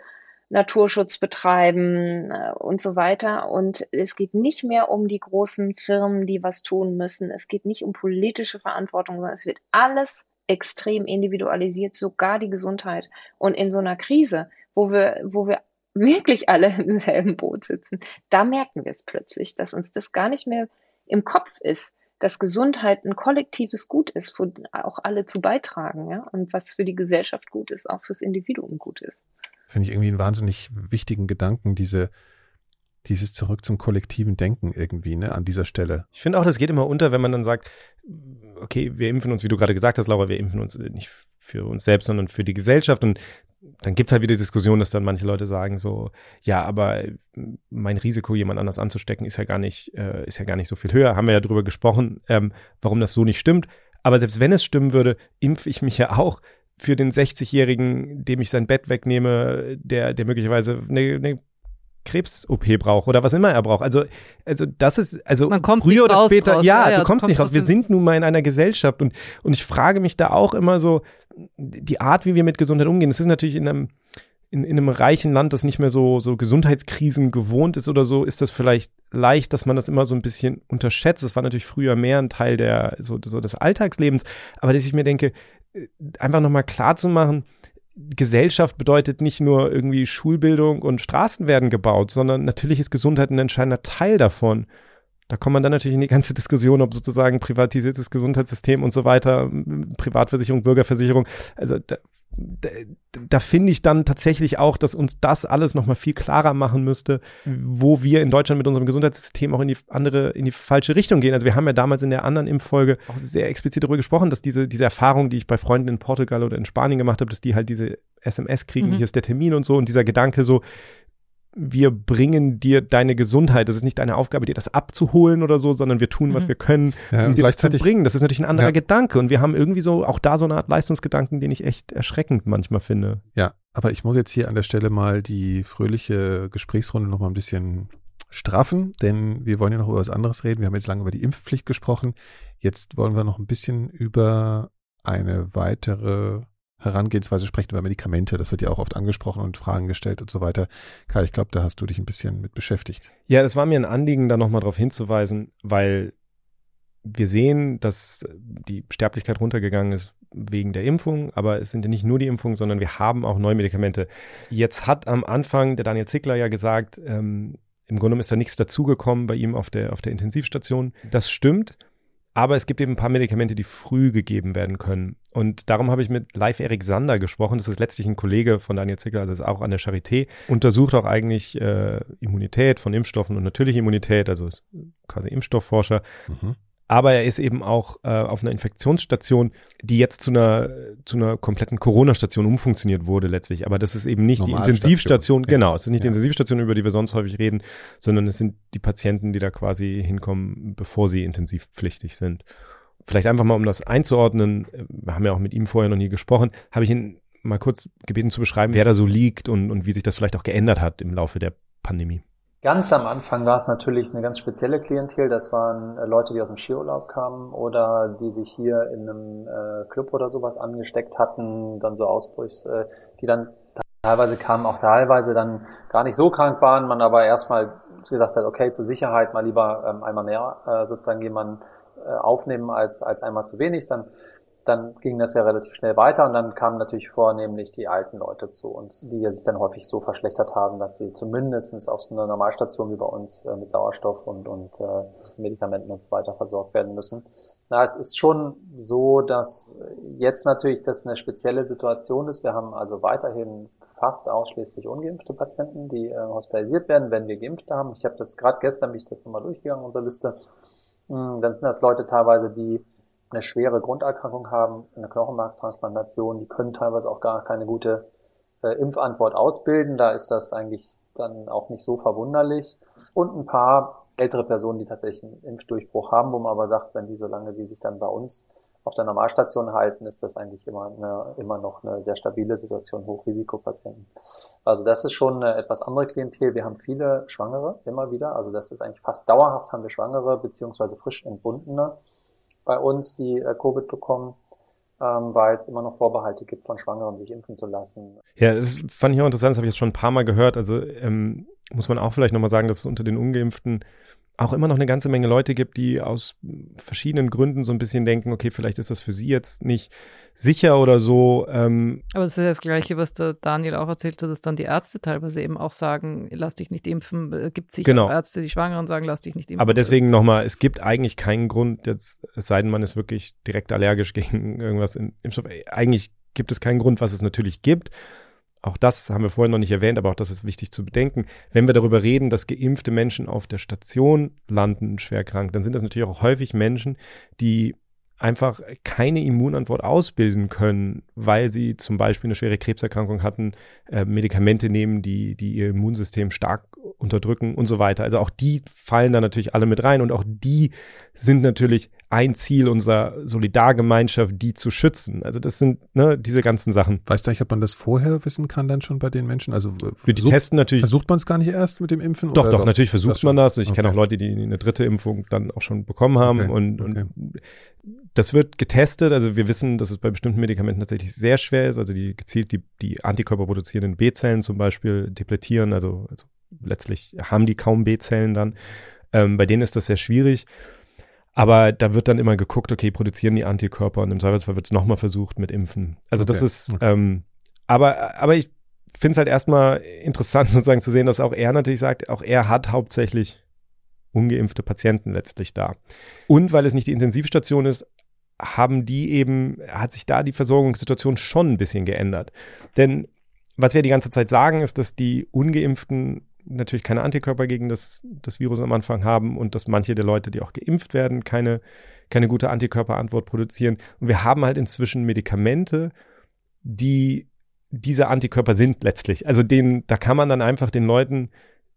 Naturschutz betreiben äh, und so weiter. Und es geht nicht mehr um die großen Firmen, die was tun müssen. Es geht nicht um politische Verantwortung, sondern es wird alles extrem individualisiert, sogar die Gesundheit. Und in so einer Krise, wo wir, wo wir wirklich alle im selben Boot sitzen, da merken wir es plötzlich, dass uns das gar nicht mehr im Kopf ist, dass Gesundheit ein kollektives Gut ist, wo auch alle zu beitragen, ja, und was für die Gesellschaft gut ist, auch fürs Individuum gut ist. Finde ich irgendwie einen wahnsinnig wichtigen Gedanken, diese, dieses zurück zum kollektiven Denken irgendwie, ne, an dieser Stelle. Ich finde auch, das geht immer unter, wenn man dann sagt, okay, wir impfen uns, wie du gerade gesagt hast, Laura, wir impfen uns nicht für uns selbst, sondern für die Gesellschaft. Und dann gibt es halt wieder Diskussionen, dass dann manche Leute sagen so, ja, aber mein Risiko, jemand anders anzustecken, ist ja gar nicht, äh, ist ja gar nicht so viel höher. Haben wir ja drüber gesprochen, ähm, warum das so nicht stimmt. Aber selbst wenn es stimmen würde, impfe ich mich ja auch für den 60-Jährigen, dem ich sein Bett wegnehme, der, der möglicherweise eine, eine Krebs-OP braucht oder was immer er braucht. Also, also das ist, also früher oder später, raus. ja, ja, du kommst, kommst nicht raus. Wir sind nun mal in einer Gesellschaft und, und ich frage mich da auch immer so, die Art, wie wir mit Gesundheit umgehen, das ist natürlich in einem, in, in einem reichen Land, das nicht mehr so, so Gesundheitskrisen gewohnt ist oder so, ist das vielleicht leicht, dass man das immer so ein bisschen unterschätzt. Das war natürlich früher mehr ein Teil der, so, so des Alltagslebens. Aber dass ich mir denke, einfach nochmal klar zu machen, Gesellschaft bedeutet nicht nur irgendwie Schulbildung und Straßen werden gebaut, sondern natürlich ist Gesundheit ein entscheidender Teil davon. Da kommt man dann natürlich in die ganze Diskussion, ob sozusagen privatisiertes Gesundheitssystem und so weiter, Privatversicherung, Bürgerversicherung. Also da da, da finde ich dann tatsächlich auch, dass uns das alles nochmal viel klarer machen müsste, wo wir in Deutschland mit unserem Gesundheitssystem auch in die andere, in die falsche Richtung gehen. Also wir haben ja damals in der anderen Impffolge auch sehr explizit darüber gesprochen, dass diese, diese Erfahrung, die ich bei Freunden in Portugal oder in Spanien gemacht habe, dass die halt diese SMS kriegen, mhm. hier ist der Termin und so und dieser Gedanke so, wir bringen dir deine Gesundheit. Das ist nicht deine Aufgabe, dir das abzuholen oder so, sondern wir tun, was mhm. wir können, ja, um dir das zu bringen. Das ist natürlich ein anderer ja. Gedanke. Und wir haben irgendwie so auch da so eine Art Leistungsgedanken, den ich echt erschreckend manchmal finde. Ja, aber ich muss jetzt hier an der Stelle mal die fröhliche Gesprächsrunde noch mal ein bisschen straffen, denn wir wollen ja noch über was anderes reden. Wir haben jetzt lange über die Impfpflicht gesprochen. Jetzt wollen wir noch ein bisschen über eine weitere Herangehensweise sprechen über Medikamente. Das wird ja auch oft angesprochen und Fragen gestellt und so weiter. Kai, ich glaube, da hast du dich ein bisschen mit beschäftigt. Ja, das war mir ein Anliegen, da nochmal darauf hinzuweisen, weil wir sehen, dass die Sterblichkeit runtergegangen ist wegen der Impfung, aber es sind ja nicht nur die Impfungen, sondern wir haben auch neue Medikamente. Jetzt hat am Anfang der Daniel Zickler ja gesagt, ähm, im Grunde ist da nichts dazugekommen bei ihm auf der, auf der Intensivstation. Das stimmt. Aber es gibt eben ein paar Medikamente, die früh gegeben werden können. Und darum habe ich mit Live Erik Sander gesprochen. Das ist letztlich ein Kollege von Daniel Zickler, also ist auch an der Charité. Untersucht auch eigentlich äh, Immunität von Impfstoffen und natürliche Immunität, also ist quasi Impfstoffforscher. Mhm. Aber er ist eben auch äh, auf einer Infektionsstation, die jetzt zu einer, zu einer kompletten Corona-Station umfunktioniert wurde letztlich. Aber das ist eben nicht die Intensivstation, ja. genau, es ist nicht ja. die Intensivstation, über die wir sonst häufig reden, sondern es sind die Patienten, die da quasi hinkommen, bevor sie intensivpflichtig sind. Vielleicht einfach mal, um das einzuordnen, wir haben ja auch mit ihm vorher noch nie gesprochen, habe ich ihn mal kurz gebeten zu beschreiben, wer da so liegt und, und wie sich das vielleicht auch geändert hat im Laufe der Pandemie. Ganz am Anfang war es natürlich eine ganz spezielle Klientel. Das waren äh, Leute, die aus dem Skiurlaub kamen oder die sich hier in einem äh, Club oder sowas angesteckt hatten, dann so Ausbrüchs, äh, die dann teilweise kamen, auch teilweise dann gar nicht so krank waren, man aber erstmal gesagt hat, okay, zur Sicherheit mal lieber ähm, einmal mehr äh, sozusagen jemanden äh, aufnehmen als, als einmal zu wenig. Dann dann ging das ja relativ schnell weiter und dann kamen natürlich vornehmlich die alten Leute zu uns, die ja sich dann häufig so verschlechtert haben, dass sie zumindestens auf so einer Normalstation wie bei uns äh, mit Sauerstoff und, und äh, Medikamenten und so weiter versorgt werden müssen. Na, es ist schon so, dass jetzt natürlich das eine spezielle Situation ist. Wir haben also weiterhin fast ausschließlich ungeimpfte Patienten, die äh, hospitalisiert werden, wenn wir Geimpfte haben. Ich habe das gerade gestern, bin ich das nochmal durchgegangen, unsere Liste. Hm, dann sind das Leute teilweise, die eine schwere Grunderkrankung haben, eine Knochenmarkstransplantation, die können teilweise auch gar keine gute äh, Impfantwort ausbilden. Da ist das eigentlich dann auch nicht so verwunderlich. Und ein paar ältere Personen, die tatsächlich einen Impfdurchbruch haben, wo man aber sagt, wenn die, solange die sich dann bei uns auf der Normalstation halten, ist das eigentlich immer, eine, immer noch eine sehr stabile Situation, Hochrisikopatienten. Also das ist schon eine etwas andere Klientel. Wir haben viele Schwangere immer wieder. Also das ist eigentlich fast dauerhaft haben wir Schwangere beziehungsweise frisch entbundene bei uns, die äh, Covid bekommen, ähm, weil es immer noch Vorbehalte gibt von Schwangeren, sich impfen zu lassen. Ja, das fand ich auch interessant, das habe ich jetzt schon ein paar Mal gehört. Also ähm, muss man auch vielleicht nochmal sagen, dass es unter den Ungeimpften auch immer noch eine ganze Menge Leute gibt, die aus verschiedenen Gründen so ein bisschen denken, okay, vielleicht ist das für sie jetzt nicht sicher oder so. Ähm. Aber es ist das Gleiche, was der Daniel auch erzählt hat, dass dann die Ärzte teilweise eben auch sagen, lass dich nicht impfen. Es gibt sicher genau. Ärzte, die Schwangeren sagen, lass dich nicht impfen. Aber deswegen nochmal, es gibt eigentlich keinen Grund, jetzt, es sei denn, man ist wirklich direkt allergisch gegen irgendwas im Impfstoff. Eigentlich gibt es keinen Grund, was es natürlich gibt auch das haben wir vorhin noch nicht erwähnt, aber auch das ist wichtig zu bedenken. Wenn wir darüber reden, dass geimpfte Menschen auf der Station landen, schwer krank, dann sind das natürlich auch häufig Menschen, die einfach keine Immunantwort ausbilden können, weil sie zum Beispiel eine schwere Krebserkrankung hatten, äh, Medikamente nehmen, die, die ihr Immunsystem stark unterdrücken und so weiter. Also auch die fallen da natürlich alle mit rein und auch die sind natürlich ein Ziel unserer Solidargemeinschaft, die zu schützen. Also das sind ne, diese ganzen Sachen. Weißt du eigentlich, ob man das vorher wissen kann dann schon bei den Menschen? Also die testen natürlich. Versucht man es gar nicht erst mit dem Impfen? Doch, doch, natürlich versucht man das. Ich okay. kenne auch Leute, die eine dritte Impfung dann auch schon bekommen haben okay. und, okay. und das wird getestet. Also wir wissen, dass es bei bestimmten Medikamenten tatsächlich sehr schwer ist. Also die gezielt die, die Antikörper produzierenden B-Zellen zum Beispiel depletieren. Also, also letztlich haben die kaum B-Zellen dann. Ähm, bei denen ist das sehr schwierig. Aber da wird dann immer geguckt, okay, produzieren die Antikörper und im Zweifelsfall wird es nochmal versucht mit Impfen. Also okay. das ist, okay. ähm, aber, aber ich finde es halt erstmal interessant sozusagen zu sehen, dass auch er natürlich sagt, auch er hat hauptsächlich ungeimpfte Patienten letztlich da. Und weil es nicht die Intensivstation ist, haben die eben, hat sich da die Versorgungssituation schon ein bisschen geändert. Denn was wir die ganze Zeit sagen, ist, dass die Ungeimpften natürlich keine Antikörper gegen das, das Virus am Anfang haben und dass manche der Leute, die auch geimpft werden, keine, keine gute Antikörperantwort produzieren. Und wir haben halt inzwischen Medikamente, die diese Antikörper sind letztlich. Also den, da kann man dann einfach den Leuten,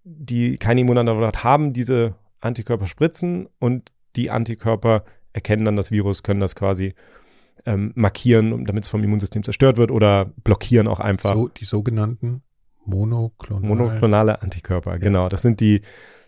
die keine Immunantwort haben, diese Antikörper spritzen und die Antikörper erkennen dann das Virus, können das quasi ähm, markieren, damit es vom Immunsystem zerstört wird oder blockieren auch einfach. So, die sogenannten Monoklonal. monoklonale Antikörper, ja. genau. Das sind die,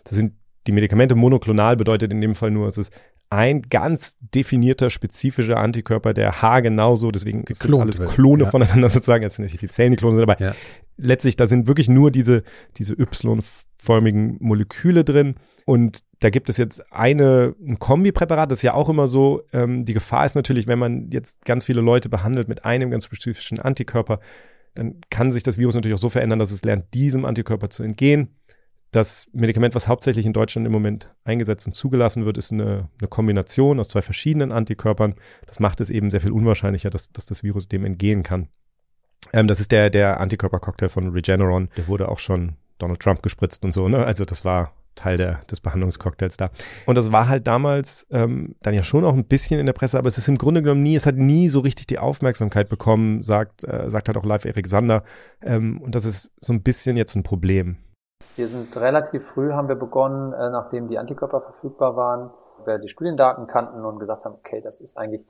das sind die Medikamente. Monoklonal bedeutet in dem Fall nur, es ist ein ganz definierter, spezifischer Antikörper, der H genauso, deswegen sind alles Klone ja. voneinander sozusagen, jetzt sind nicht die Zellen, die Klone sind, aber ja. letztlich, da sind wirklich nur diese, diese Y-förmigen Moleküle drin und da gibt es jetzt eine, ein Kombipräparat, das ist ja auch immer so, ähm, die Gefahr ist natürlich, wenn man jetzt ganz viele Leute behandelt mit einem ganz spezifischen Antikörper, dann kann sich das Virus natürlich auch so verändern, dass es lernt, diesem Antikörper zu entgehen das Medikament, was hauptsächlich in Deutschland im Moment eingesetzt und zugelassen wird, ist eine, eine Kombination aus zwei verschiedenen Antikörpern. Das macht es eben sehr viel unwahrscheinlicher, dass, dass das Virus dem entgehen kann. Ähm, das ist der, der Antikörpercocktail von Regeneron. Der wurde auch schon Donald Trump gespritzt und so. Ne? Also das war Teil der, des Behandlungscocktails da. Und das war halt damals ähm, dann ja schon auch ein bisschen in der Presse, aber es ist im Grunde genommen nie, es hat nie so richtig die Aufmerksamkeit bekommen, sagt, äh, sagt halt auch live Erik Sander. Ähm, und das ist so ein bisschen jetzt ein Problem. Wir sind relativ früh, haben wir begonnen, äh, nachdem die Antikörper verfügbar waren, wir die Studiendaten kannten und gesagt haben, okay, das ist eigentlich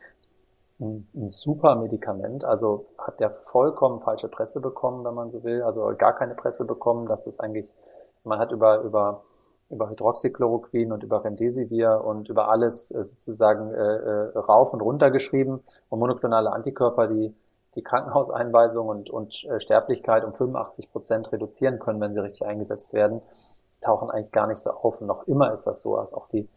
ein, ein super Medikament. Also hat der vollkommen falsche Presse bekommen, wenn man so will. Also gar keine Presse bekommen. Das ist eigentlich, man hat über, über, über Hydroxychloroquin und über Remdesivir und über alles äh, sozusagen äh, äh, rauf und runter geschrieben und monoklonale Antikörper, die die Krankenhauseinweisung und, und äh, Sterblichkeit um 85 Prozent reduzieren können, wenn sie richtig eingesetzt werden, tauchen eigentlich gar nicht so auf. Und noch immer ist das so, dass auch die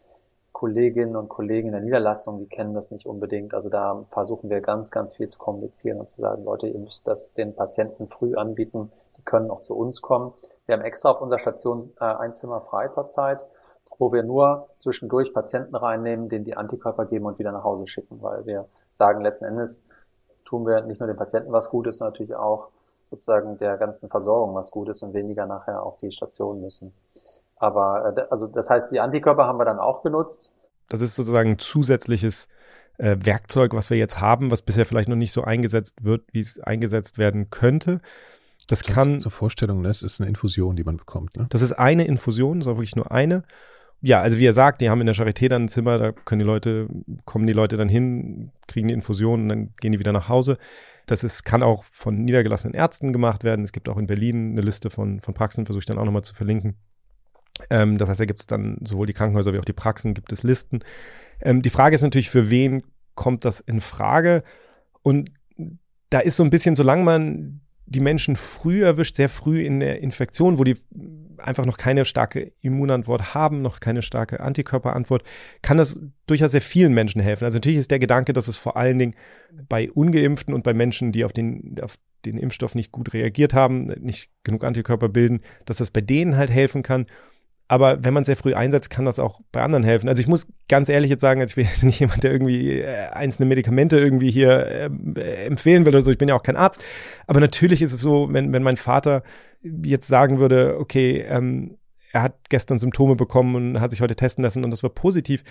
Kolleginnen und Kollegen in der Niederlassung, die kennen das nicht unbedingt. Also da versuchen wir ganz, ganz viel zu kommunizieren und zu sagen, Leute, ihr müsst das den Patienten früh anbieten, die können auch zu uns kommen. Wir haben extra auf unserer Station äh, ein Zimmer frei zurzeit, wo wir nur zwischendurch Patienten reinnehmen, denen die Antikörper geben und wieder nach Hause schicken, weil wir sagen, letzten Endes tun wir nicht nur den Patienten was Gutes, natürlich auch sozusagen der ganzen Versorgung was Gutes und weniger nachher auf die Station müssen. Aber äh, also das heißt, die Antikörper haben wir dann auch genutzt. Das ist sozusagen ein zusätzliches äh, Werkzeug, was wir jetzt haben, was bisher vielleicht noch nicht so eingesetzt wird, wie es eingesetzt werden könnte. Das so, kann. Zur Vorstellung, das ist eine Infusion, die man bekommt. Ne? Das ist eine Infusion, das ist auch wirklich nur eine. Ja, also wie er sagt, die haben in der Charité dann ein Zimmer, da können die Leute, kommen die Leute dann hin, kriegen die Infusion und dann gehen die wieder nach Hause. Das ist, kann auch von niedergelassenen Ärzten gemacht werden. Es gibt auch in Berlin eine Liste von, von Praxen, versuche ich dann auch nochmal zu verlinken. Ähm, das heißt, da gibt es dann sowohl die Krankenhäuser wie auch die Praxen, gibt es Listen. Ähm, die Frage ist natürlich, für wen kommt das in Frage? Und da ist so ein bisschen, solange man die Menschen früh erwischt, sehr früh in der Infektion, wo die einfach noch keine starke Immunantwort haben, noch keine starke Antikörperantwort, kann das durchaus sehr vielen Menschen helfen. Also natürlich ist der Gedanke, dass es vor allen Dingen bei ungeimpften und bei Menschen, die auf den, auf den Impfstoff nicht gut reagiert haben, nicht genug Antikörper bilden, dass das bei denen halt helfen kann. Aber wenn man sehr früh einsetzt, kann das auch bei anderen helfen. Also ich muss ganz ehrlich jetzt sagen, also ich bin nicht jemand, der irgendwie äh, einzelne Medikamente irgendwie hier äh, empfehlen will oder so. Ich bin ja auch kein Arzt. Aber natürlich ist es so, wenn, wenn mein Vater jetzt sagen würde, okay, ähm, er hat gestern Symptome bekommen und hat sich heute testen lassen und das war positiv,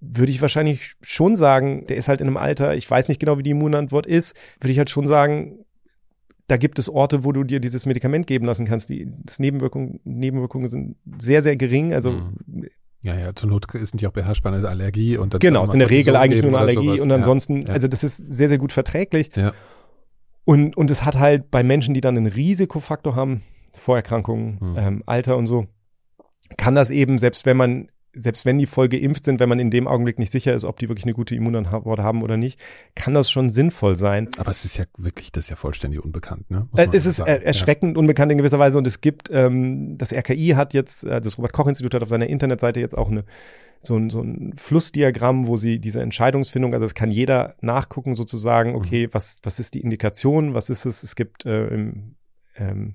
würde ich wahrscheinlich schon sagen, der ist halt in einem Alter, ich weiß nicht genau, wie die Immunantwort ist, würde ich halt schon sagen, da gibt es Orte, wo du dir dieses Medikament geben lassen kannst. Die Nebenwirkungen, Nebenwirkungen sind sehr, sehr gering. Also mhm. Ja, ja, zur Not sind die auch beherrschbar als Allergie und dann Genau, ist in der Regel eigentlich nur eine Allergie und ansonsten, ja. also das ist sehr, sehr gut verträglich. Ja. Und, und es hat halt bei Menschen, die dann einen Risikofaktor haben, Vorerkrankungen, mhm. ähm, Alter und so, kann das eben, selbst wenn man selbst wenn die voll geimpft sind, wenn man in dem Augenblick nicht sicher ist, ob die wirklich eine gute Immunantwort haben oder nicht, kann das schon sinnvoll sein. Aber es ist ja wirklich, das ist ja vollständig unbekannt, ne? Äh, es ist sagen. erschreckend ja. unbekannt in gewisser Weise und es gibt, ähm, das RKI hat jetzt, äh, das Robert-Koch-Institut hat auf seiner Internetseite jetzt auch eine so ein, so ein Flussdiagramm, wo sie diese Entscheidungsfindung, also es kann jeder nachgucken sozusagen, okay, mhm. was, was ist die Indikation, was ist es? Es gibt äh, im ähm,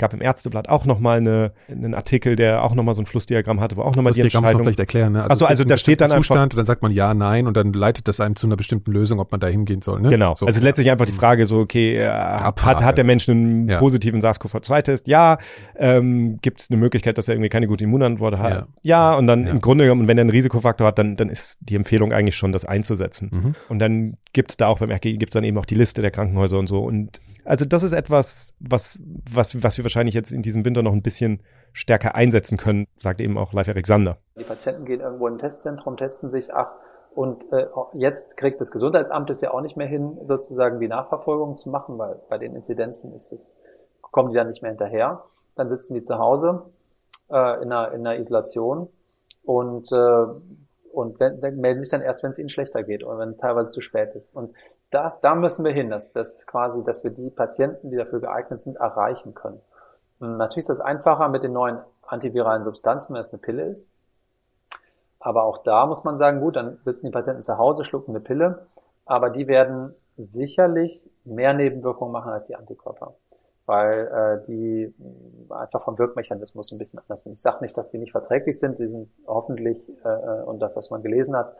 gab im Ärzteblatt auch nochmal eine, einen Artikel, der auch nochmal so ein Flussdiagramm hatte, wo auch nochmal die Entscheidung. Vielleicht erklären, ne? Also, also, also da steht dann Zustand einfach, und dann sagt man ja, nein und dann leitet das einem zu einer bestimmten Lösung, ob man da hingehen soll. Ne? Genau. So. Also letztlich einfach die Frage so, okay, äh, hat, hat der Mensch einen ja. positiven SARS-CoV-2-Test? Ja. Ähm, Gibt es eine Möglichkeit, dass er irgendwie keine gute Immunantwort hat? Ja. ja. Und dann ja. im Grunde genommen, wenn er einen Risikofaktor hat, dann, dann ist die Empfehlung eigentlich schon, das einzusetzen. Mhm. Und dann gibt es da auch beim RKI gibt es dann eben auch die Liste der Krankenhäuser und so. Und also das ist etwas, was, was, was wir wahrscheinlich jetzt in diesem Winter noch ein bisschen stärker einsetzen können, sagt eben auch Live Alexander. Die Patienten gehen irgendwo in ein Testzentrum, testen sich, ach, und äh, jetzt kriegt das Gesundheitsamt es ja auch nicht mehr hin, sozusagen die Nachverfolgung zu machen, weil bei den Inzidenzen ist es, kommen die dann nicht mehr hinterher. Dann sitzen die zu Hause äh, in, einer, in einer Isolation und äh, und wenn, melden sich dann erst, wenn es ihnen schlechter geht oder wenn teilweise zu spät ist. Und das, da müssen wir hin, dass, dass quasi, dass wir die Patienten, die dafür geeignet sind, erreichen können. Und natürlich ist das einfacher mit den neuen antiviralen Substanzen, wenn es eine Pille ist. Aber auch da muss man sagen, gut, dann sitzen die Patienten zu Hause, schlucken eine Pille, aber die werden sicherlich mehr Nebenwirkungen machen als die Antikörper weil äh, die einfach vom Wirkmechanismus ein bisschen anders sind. Ich sage nicht, dass die nicht verträglich sind, die sind hoffentlich, äh, äh, und das, was man gelesen hat,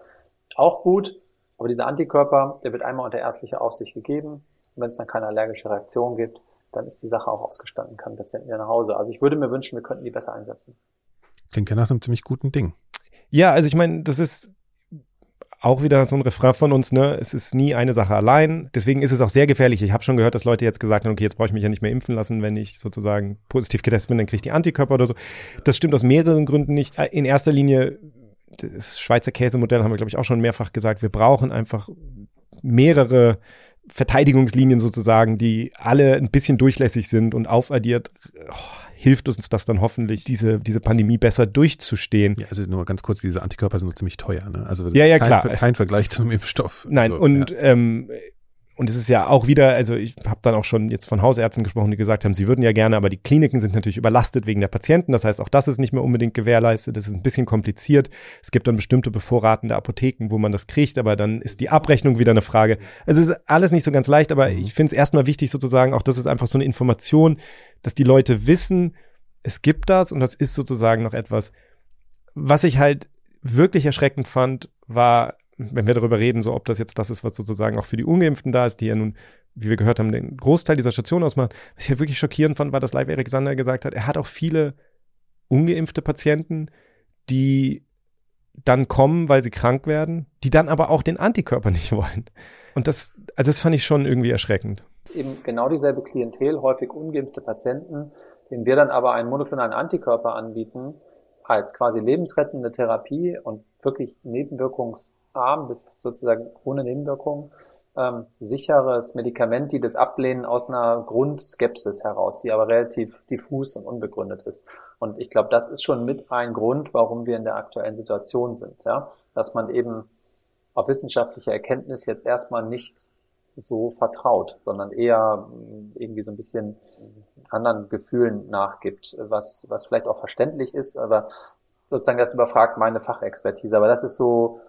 auch gut, aber dieser Antikörper, der wird einmal unter ärztlicher Aufsicht gegeben. Und wenn es dann keine allergische Reaktion gibt, dann ist die Sache auch ausgestanden, kann der Patient wieder nach Hause. Also ich würde mir wünschen, wir könnten die besser einsetzen. Klingt ja nach einem ziemlich guten Ding. Ja, also ich meine, das ist auch wieder so ein Refrain von uns, ne? Es ist nie eine Sache allein. Deswegen ist es auch sehr gefährlich. Ich habe schon gehört, dass Leute jetzt gesagt haben, okay, jetzt brauche ich mich ja nicht mehr impfen lassen, wenn ich sozusagen positiv getestet bin, dann kriege ich die Antikörper oder so. Das stimmt aus mehreren Gründen nicht. In erster Linie, das Schweizer Käsemodell haben wir, glaube ich, auch schon mehrfach gesagt, wir brauchen einfach mehrere Verteidigungslinien sozusagen, die alle ein bisschen durchlässig sind und aufaddiert. Oh, hilft uns das dann hoffentlich, diese, diese Pandemie besser durchzustehen. Ja, also nur ganz kurz, diese Antikörper sind ziemlich teuer, ne? Also ja, ja, kein, klar. kein Vergleich zum Impfstoff. Nein, also, und ja. ähm, und es ist ja auch wieder, also ich habe dann auch schon jetzt von Hausärzten gesprochen, die gesagt haben, sie würden ja gerne, aber die Kliniken sind natürlich überlastet wegen der Patienten. Das heißt, auch das ist nicht mehr unbedingt gewährleistet. Das ist ein bisschen kompliziert. Es gibt dann bestimmte bevorratende Apotheken, wo man das kriegt, aber dann ist die Abrechnung wieder eine Frage. Also es ist alles nicht so ganz leicht, aber ich finde es erstmal wichtig sozusagen, auch das ist einfach so eine Information, dass die Leute wissen, es gibt das und das ist sozusagen noch etwas. Was ich halt wirklich erschreckend fand, war wenn wir darüber reden, so ob das jetzt das ist, was sozusagen auch für die Ungeimpften da ist, die ja nun, wie wir gehört haben, den Großteil dieser Station ausmachen. Was ich ja wirklich schockierend fand, war, dass Live Erik Sander gesagt hat, er hat auch viele ungeimpfte Patienten, die dann kommen, weil sie krank werden, die dann aber auch den Antikörper nicht wollen. Und das, also das fand ich schon irgendwie erschreckend. Eben genau dieselbe Klientel, häufig ungeimpfte Patienten, denen wir dann aber einen monoklonalen Antikörper anbieten, als quasi lebensrettende Therapie und wirklich nebenwirkungsarm bis sozusagen ohne Nebenwirkungen, ähm, sicheres Medikament, die das ablehnen aus einer Grundskepsis heraus, die aber relativ diffus und unbegründet ist. Und ich glaube, das ist schon mit ein Grund, warum wir in der aktuellen Situation sind, ja, dass man eben auf wissenschaftliche Erkenntnis jetzt erstmal nicht so vertraut, sondern eher irgendwie so ein bisschen anderen Gefühlen nachgibt, was, was vielleicht auch verständlich ist, aber sozusagen das überfragt meine Fachexpertise. Aber das ist so,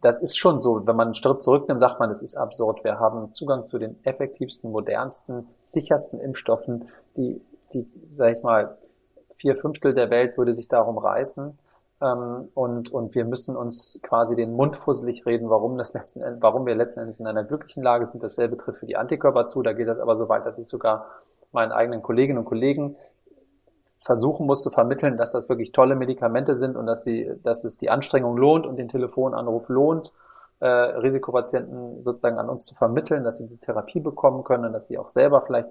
das ist schon so, wenn man einen Schritt zurücknimmt, sagt man, das ist absurd. Wir haben Zugang zu den effektivsten, modernsten, sichersten Impfstoffen, die, die, sag ich mal, vier Fünftel der Welt würde sich darum reißen. Ähm, und, und wir müssen uns quasi den Mund fusselig reden, warum das letzten Endes, warum wir letzten Endes in einer glücklichen Lage sind. Dasselbe trifft für die Antikörper zu. Da geht das aber so weit, dass ich sogar meinen eigenen Kolleginnen und Kollegen versuchen muss zu vermitteln, dass das wirklich tolle Medikamente sind und dass sie, dass es die Anstrengung lohnt und den Telefonanruf lohnt, äh, Risikopatienten sozusagen an uns zu vermitteln, dass sie die Therapie bekommen können, dass sie auch selber vielleicht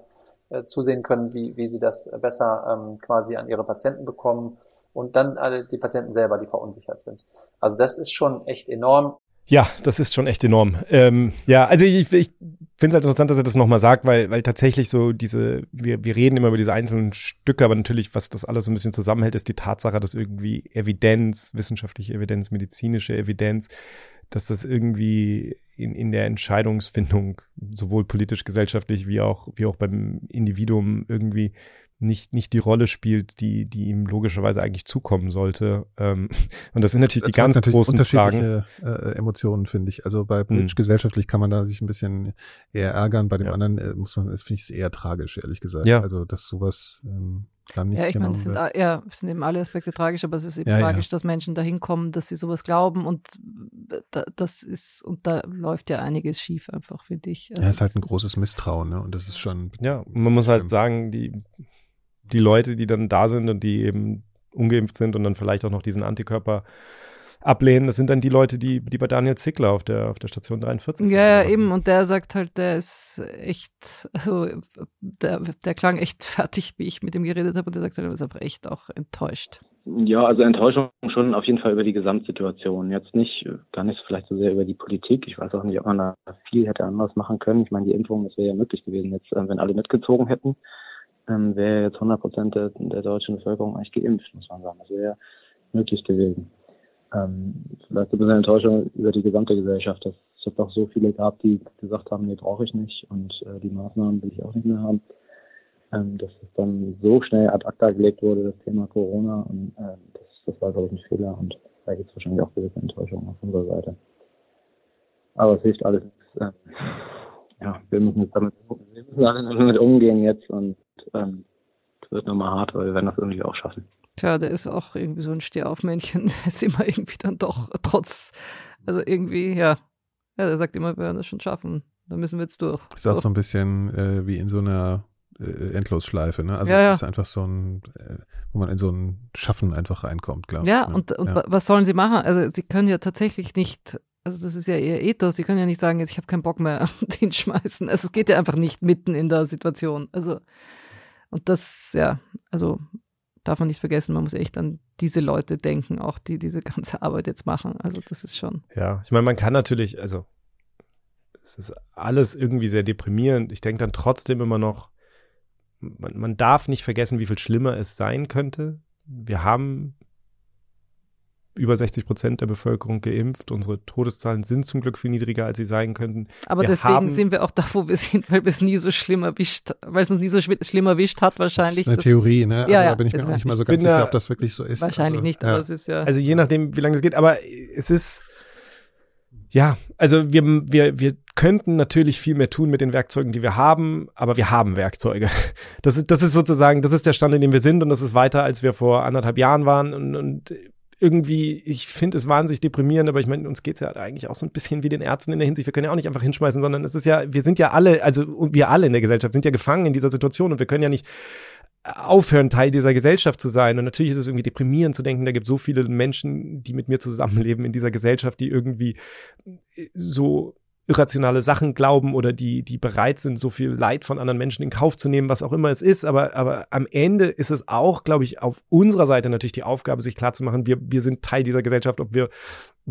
äh, zusehen können, wie, wie sie das besser ähm, quasi an ihre Patienten bekommen und dann alle die Patienten selber, die verunsichert sind. Also das ist schon echt enorm. Ja, das ist schon echt enorm. Ähm, ja, also ich, ich finde es halt interessant, dass er das nochmal sagt, weil, weil tatsächlich so diese, wir, wir reden immer über diese einzelnen Stücke, aber natürlich, was das alles so ein bisschen zusammenhält, ist die Tatsache, dass irgendwie Evidenz, wissenschaftliche Evidenz, medizinische Evidenz, dass das irgendwie in, in der Entscheidungsfindung sowohl politisch, gesellschaftlich wie auch, wie auch beim Individuum irgendwie nicht, nicht die Rolle spielt, die, die ihm logischerweise eigentlich zukommen sollte. Ähm, und das sind natürlich Das die ganz natürlich großen Fragen. unterschiedliche äh, Emotionen, finde ich. Also bei Hm. politisch gesellschaftlich kann man da sich ein bisschen eher ärgern. Bei dem Ja. anderen äh, muss man, das finde ich es eher tragisch, ehrlich gesagt. Ja. Also, dass sowas ähm, dann nicht Ja, ich meine, es sind, ja, es sind eben alle Aspekte tragisch, aber es ist eben Ja, ja. tragisch, dass Menschen dahin kommen, dass sie sowas glauben und da, das ist, und da läuft ja einiges schief einfach, finde ich. Also Ja, ist halt ein großes Misstrauen, ne? Und das ist schon. Ja, man muss halt sagen, die, die Leute, die dann da sind und die eben ungeimpft sind und dann vielleicht auch noch diesen Antikörper ablehnen, das sind dann die Leute, die, die bei Daniel Zickler auf der, auf der Station 43 Ja, ja, waren. eben. Und der sagt halt, der ist echt, also der, der klang echt fertig, wie ich mit ihm geredet habe. Und der sagt halt, er ist aber echt auch enttäuscht. Ja, also Enttäuschung schon auf jeden Fall über die Gesamtsituation. Jetzt nicht, gar nicht vielleicht so sehr über die Politik. Ich weiß auch nicht, ob man da viel hätte anders machen können. Ich meine, die Impfung, das wäre ja möglich gewesen, jetzt, äh, wenn alle mitgezogen hätten, ähm, wäre jetzt 100 Prozent der, der deutschen Bevölkerung eigentlich geimpft, muss man sagen. Das wäre möglich gewesen. Ähm, vielleicht ein bisschen Enttäuschung über die gesamte Gesellschaft, dass es jetzt auch so viele gab, die gesagt haben, nee, brauche ich nicht und äh, die Maßnahmen will ich auch nicht mehr haben. Ähm, dass es dann so schnell ad acta gelegt wurde, das Thema Corona und äh, das, das war, glaube ich, ein Fehler und da gibt es wahrscheinlich auch gewisse Enttäuschung auf unserer Seite. Aber es hilft alles nichts. Ja, wir müssen jetzt damit, wir müssen alle damit umgehen jetzt und ähm, es wird nochmal hart, aber wir werden das irgendwie auch schaffen. Tja, der ist auch irgendwie so ein Stehaufmännchen. Der ist immer irgendwie dann doch trotz, also irgendwie, ja. Ja, der sagt immer, wir werden das schon schaffen. Da müssen wir jetzt durch. Ist auch so ein bisschen äh, wie in so einer äh, Endlosschleife. Ne? Also Ja, ja. es ist einfach so ein, äh, wo man in so ein Schaffen einfach reinkommt, glaube Ja, ich. ne? und, und ja. wa- was sollen sie machen? Also sie können ja tatsächlich nicht, also das ist ja ihr Ethos, sie können ja nicht sagen, jetzt ich habe keinen Bock mehr und hinschmeißen. Also es geht ja einfach nicht mitten in der Situation. Also und das, ja, also darf man nicht vergessen, man muss echt an diese Leute denken, auch die diese ganze Arbeit jetzt machen. Also das ist schon. Ja, ich meine, man kann natürlich, also es ist alles irgendwie sehr deprimierend. Ich denke dann trotzdem immer noch, man, man darf nicht vergessen, wie viel schlimmer es sein könnte. Wir haben über 60 Prozent der Bevölkerung geimpft. Unsere Todeszahlen sind zum Glück viel niedriger, als sie sein könnten. Aber Wir deswegen sind wir auch da, wo wir sind, weil wir es nie so schlimm erwischt, weil es uns nie so schlimm erwischt hat das wahrscheinlich. ist eine Das- Theorie, ne? Also Ja, ja, da bin ich mir das auch nicht mal so ganz sicher, da- ob das wirklich so ist. wahrscheinlich also, nicht, ja. aber es ist ja. Also je nachdem, wie lange das geht. Aber es ist, ja, also wir, wir, wir könnten natürlich viel mehr tun mit den Werkzeugen, die wir haben, aber wir haben Werkzeuge. Das ist, das ist sozusagen, das ist der Stand, in dem wir sind und das ist weiter, als wir vor anderthalb Jahren waren und, und irgendwie, ich finde es wahnsinnig deprimierend, aber ich meine, uns geht es ja eigentlich auch so ein bisschen wie den Ärzten in der Hinsicht, wir können ja auch nicht einfach hinschmeißen, sondern es ist ja, wir sind ja alle, also wir alle in der Gesellschaft sind ja gefangen in dieser Situation und wir können ja nicht aufhören, Teil dieser Gesellschaft zu sein. Und natürlich ist es irgendwie deprimierend zu denken, da gibt es so viele Menschen, die mit mir zusammenleben in dieser Gesellschaft, die irgendwie so irrationale Sachen glauben oder die, die bereit sind, so viel Leid von anderen Menschen in Kauf zu nehmen, was auch immer es ist. Aber, aber am Ende ist es auch, glaube ich, auf unserer Seite natürlich die Aufgabe, sich klarzumachen, wir, wir sind Teil dieser Gesellschaft, ob wir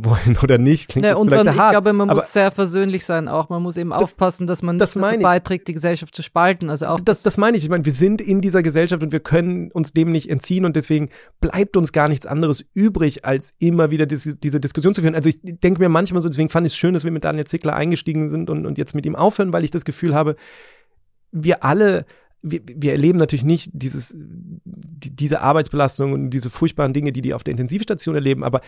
wollen oder nicht. Klingt Ja, jetzt und man, ich hart, glaube, man muss sehr versöhnlich sein auch. Man muss eben aufpassen, dass man das dazu beiträgt, die Gesellschaft zu spalten. Also auch das, das meine ich. Ich meine, wir sind in dieser Gesellschaft und wir können uns dem nicht entziehen und deswegen bleibt uns gar nichts anderes übrig, als immer wieder diese, diese Diskussion zu führen. Also ich denke mir manchmal so, deswegen fand ich es schön, dass wir mit Daniel Zickler eingestiegen sind und, und jetzt mit ihm aufhören, weil ich das Gefühl habe, wir alle wir, wir erleben natürlich nicht dieses, die, diese Arbeitsbelastung und diese furchtbaren Dinge, die die auf der Intensivstation erleben, aber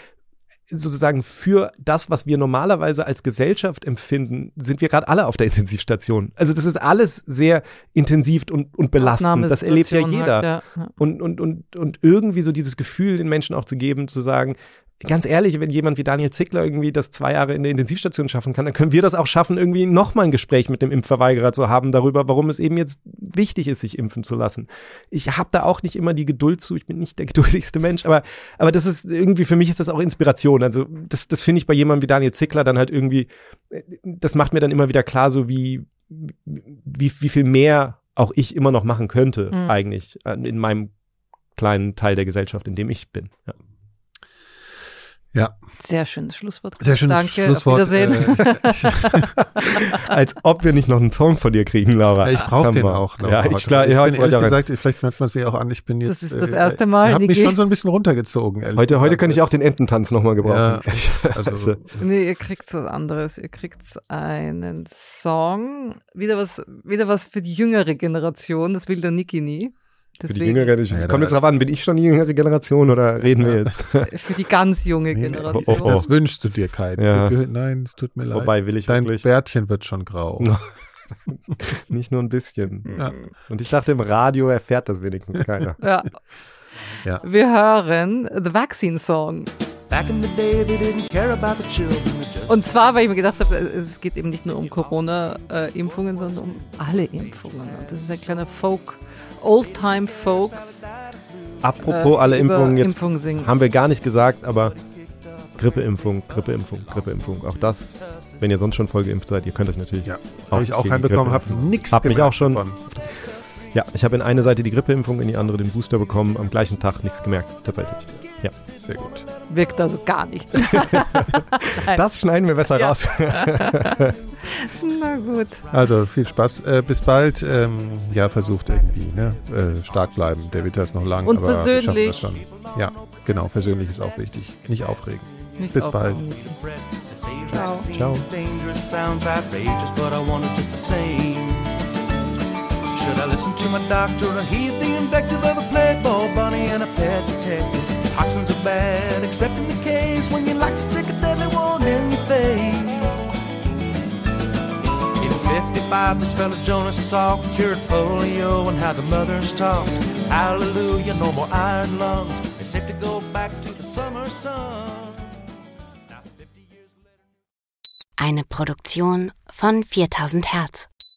sozusagen für das, was wir normalerweise als Gesellschaft empfinden, sind wir gerade alle auf der Intensivstation. Also das ist alles sehr intensiv und, und belastend. Das erlebt ja jeder. Halt. Ja. Und, und, und, und irgendwie so dieses Gefühl den Menschen auch zu geben, zu sagen, ganz ehrlich, wenn jemand wie Daniel Zickler irgendwie das zwei Jahre in der Intensivstation schaffen kann, dann können wir das auch schaffen, irgendwie nochmal ein Gespräch mit dem Impfverweigerer zu haben darüber, warum es eben jetzt wichtig ist, sich impfen zu lassen. Ich habe da auch nicht immer die Geduld zu, ich bin nicht der geduldigste Mensch, aber, aber das ist irgendwie, für mich ist das auch Inspiration. Also das, das finde ich bei jemandem wie Daniel Zickler dann halt irgendwie, das macht mir dann immer wieder klar, so wie, wie, wie viel mehr auch ich immer noch machen könnte, Mhm. eigentlich, äh, in meinem kleinen Teil der Gesellschaft, in dem ich bin. Ja. Ja, Sehr schönes Schlusswort. sehr schönes Danke, Schlusswort. Auf Wiedersehen. Äh, Als ob wir nicht noch einen Song von dir kriegen, Laura. ich brauche den Hammer. auch. Laura, Ja, ich, klar, ich ja, bin ich wollte ehrlich auch rein. gesagt, vielleicht merkt man es ja auch an, ich bin jetzt. Das ist das äh, erste Mal, Ich habe mich schon so ein bisschen runtergezogen. ehrlich Heute, heute gesagt. könnte ich auch den Ententanz nochmal gebrauchen. Also, Nee, ihr kriegt was anderes. Ihr kriegt einen Song. Wieder was, wieder was für die jüngere Generation. Das will der Niki nie. Für die Deswegen, jüngere, es Ja, kommt jetzt drauf an, bin ich schon die jüngere Generation oder reden wir jetzt? für die ganz junge Generation. oh, oh. das wünschst du dir keinen. Ja. Nein, es tut mir leid. Wobei will ich Dein wirklich Bärtchen wird schon grau. nicht nur ein bisschen. Ja. Und ich dachte, im Radio erfährt das wenigstens keiner. Ja. Ja. Wir hören The Vaccine Song. Und zwar, weil ich mir gedacht habe, es geht eben nicht nur um Corona-Impfungen, sondern um alle Impfungen. Und das ist ein kleiner Folk, Oldtime Folks. Apropos äh, alle Impfungen, jetzt singen. haben wir gar nicht gesagt, aber Grippeimpfung, Grippeimpfung, Grippeimpfung. Auch das, wenn ihr sonst schon voll geimpft seid, ihr könnt euch natürlich Ja, Habe ich auch Grippe habe impfen. nix Hab mich auch schon- davon. Ja, ich habe in eine Seite die Grippeimpfung, in die andere den Booster bekommen, am gleichen Tag nichts gemerkt, tatsächlich. Ja. Sehr gut. Wirkt also gar nicht. Das schneiden wir besser Ja. raus. Na gut. Also viel Spaß. Äh, bis bald. Ähm, ja, versucht irgendwie. Ne? Äh, stark bleiben. Der Winter ist noch lang. Und aber wir schaffen versöhnlich. das schon. Ja, genau. Versöhnlich ist auch wichtig. Nicht aufregen. Nicht Bis aufhören. bald. Ciao. Ciao. Should I listen to my doctor or heed the invective of a playboy bunny and a pet detective? Toxins are bad, except in the case when you like to stick a deadly one in your face. In 55, this fella Jonas Salk cured polio and how the mothers talked. Hallelujah, no more iron lungs. It's safe to go back to the summer sun. Now 50 years later. Eine Produktion von 4000 Hertz.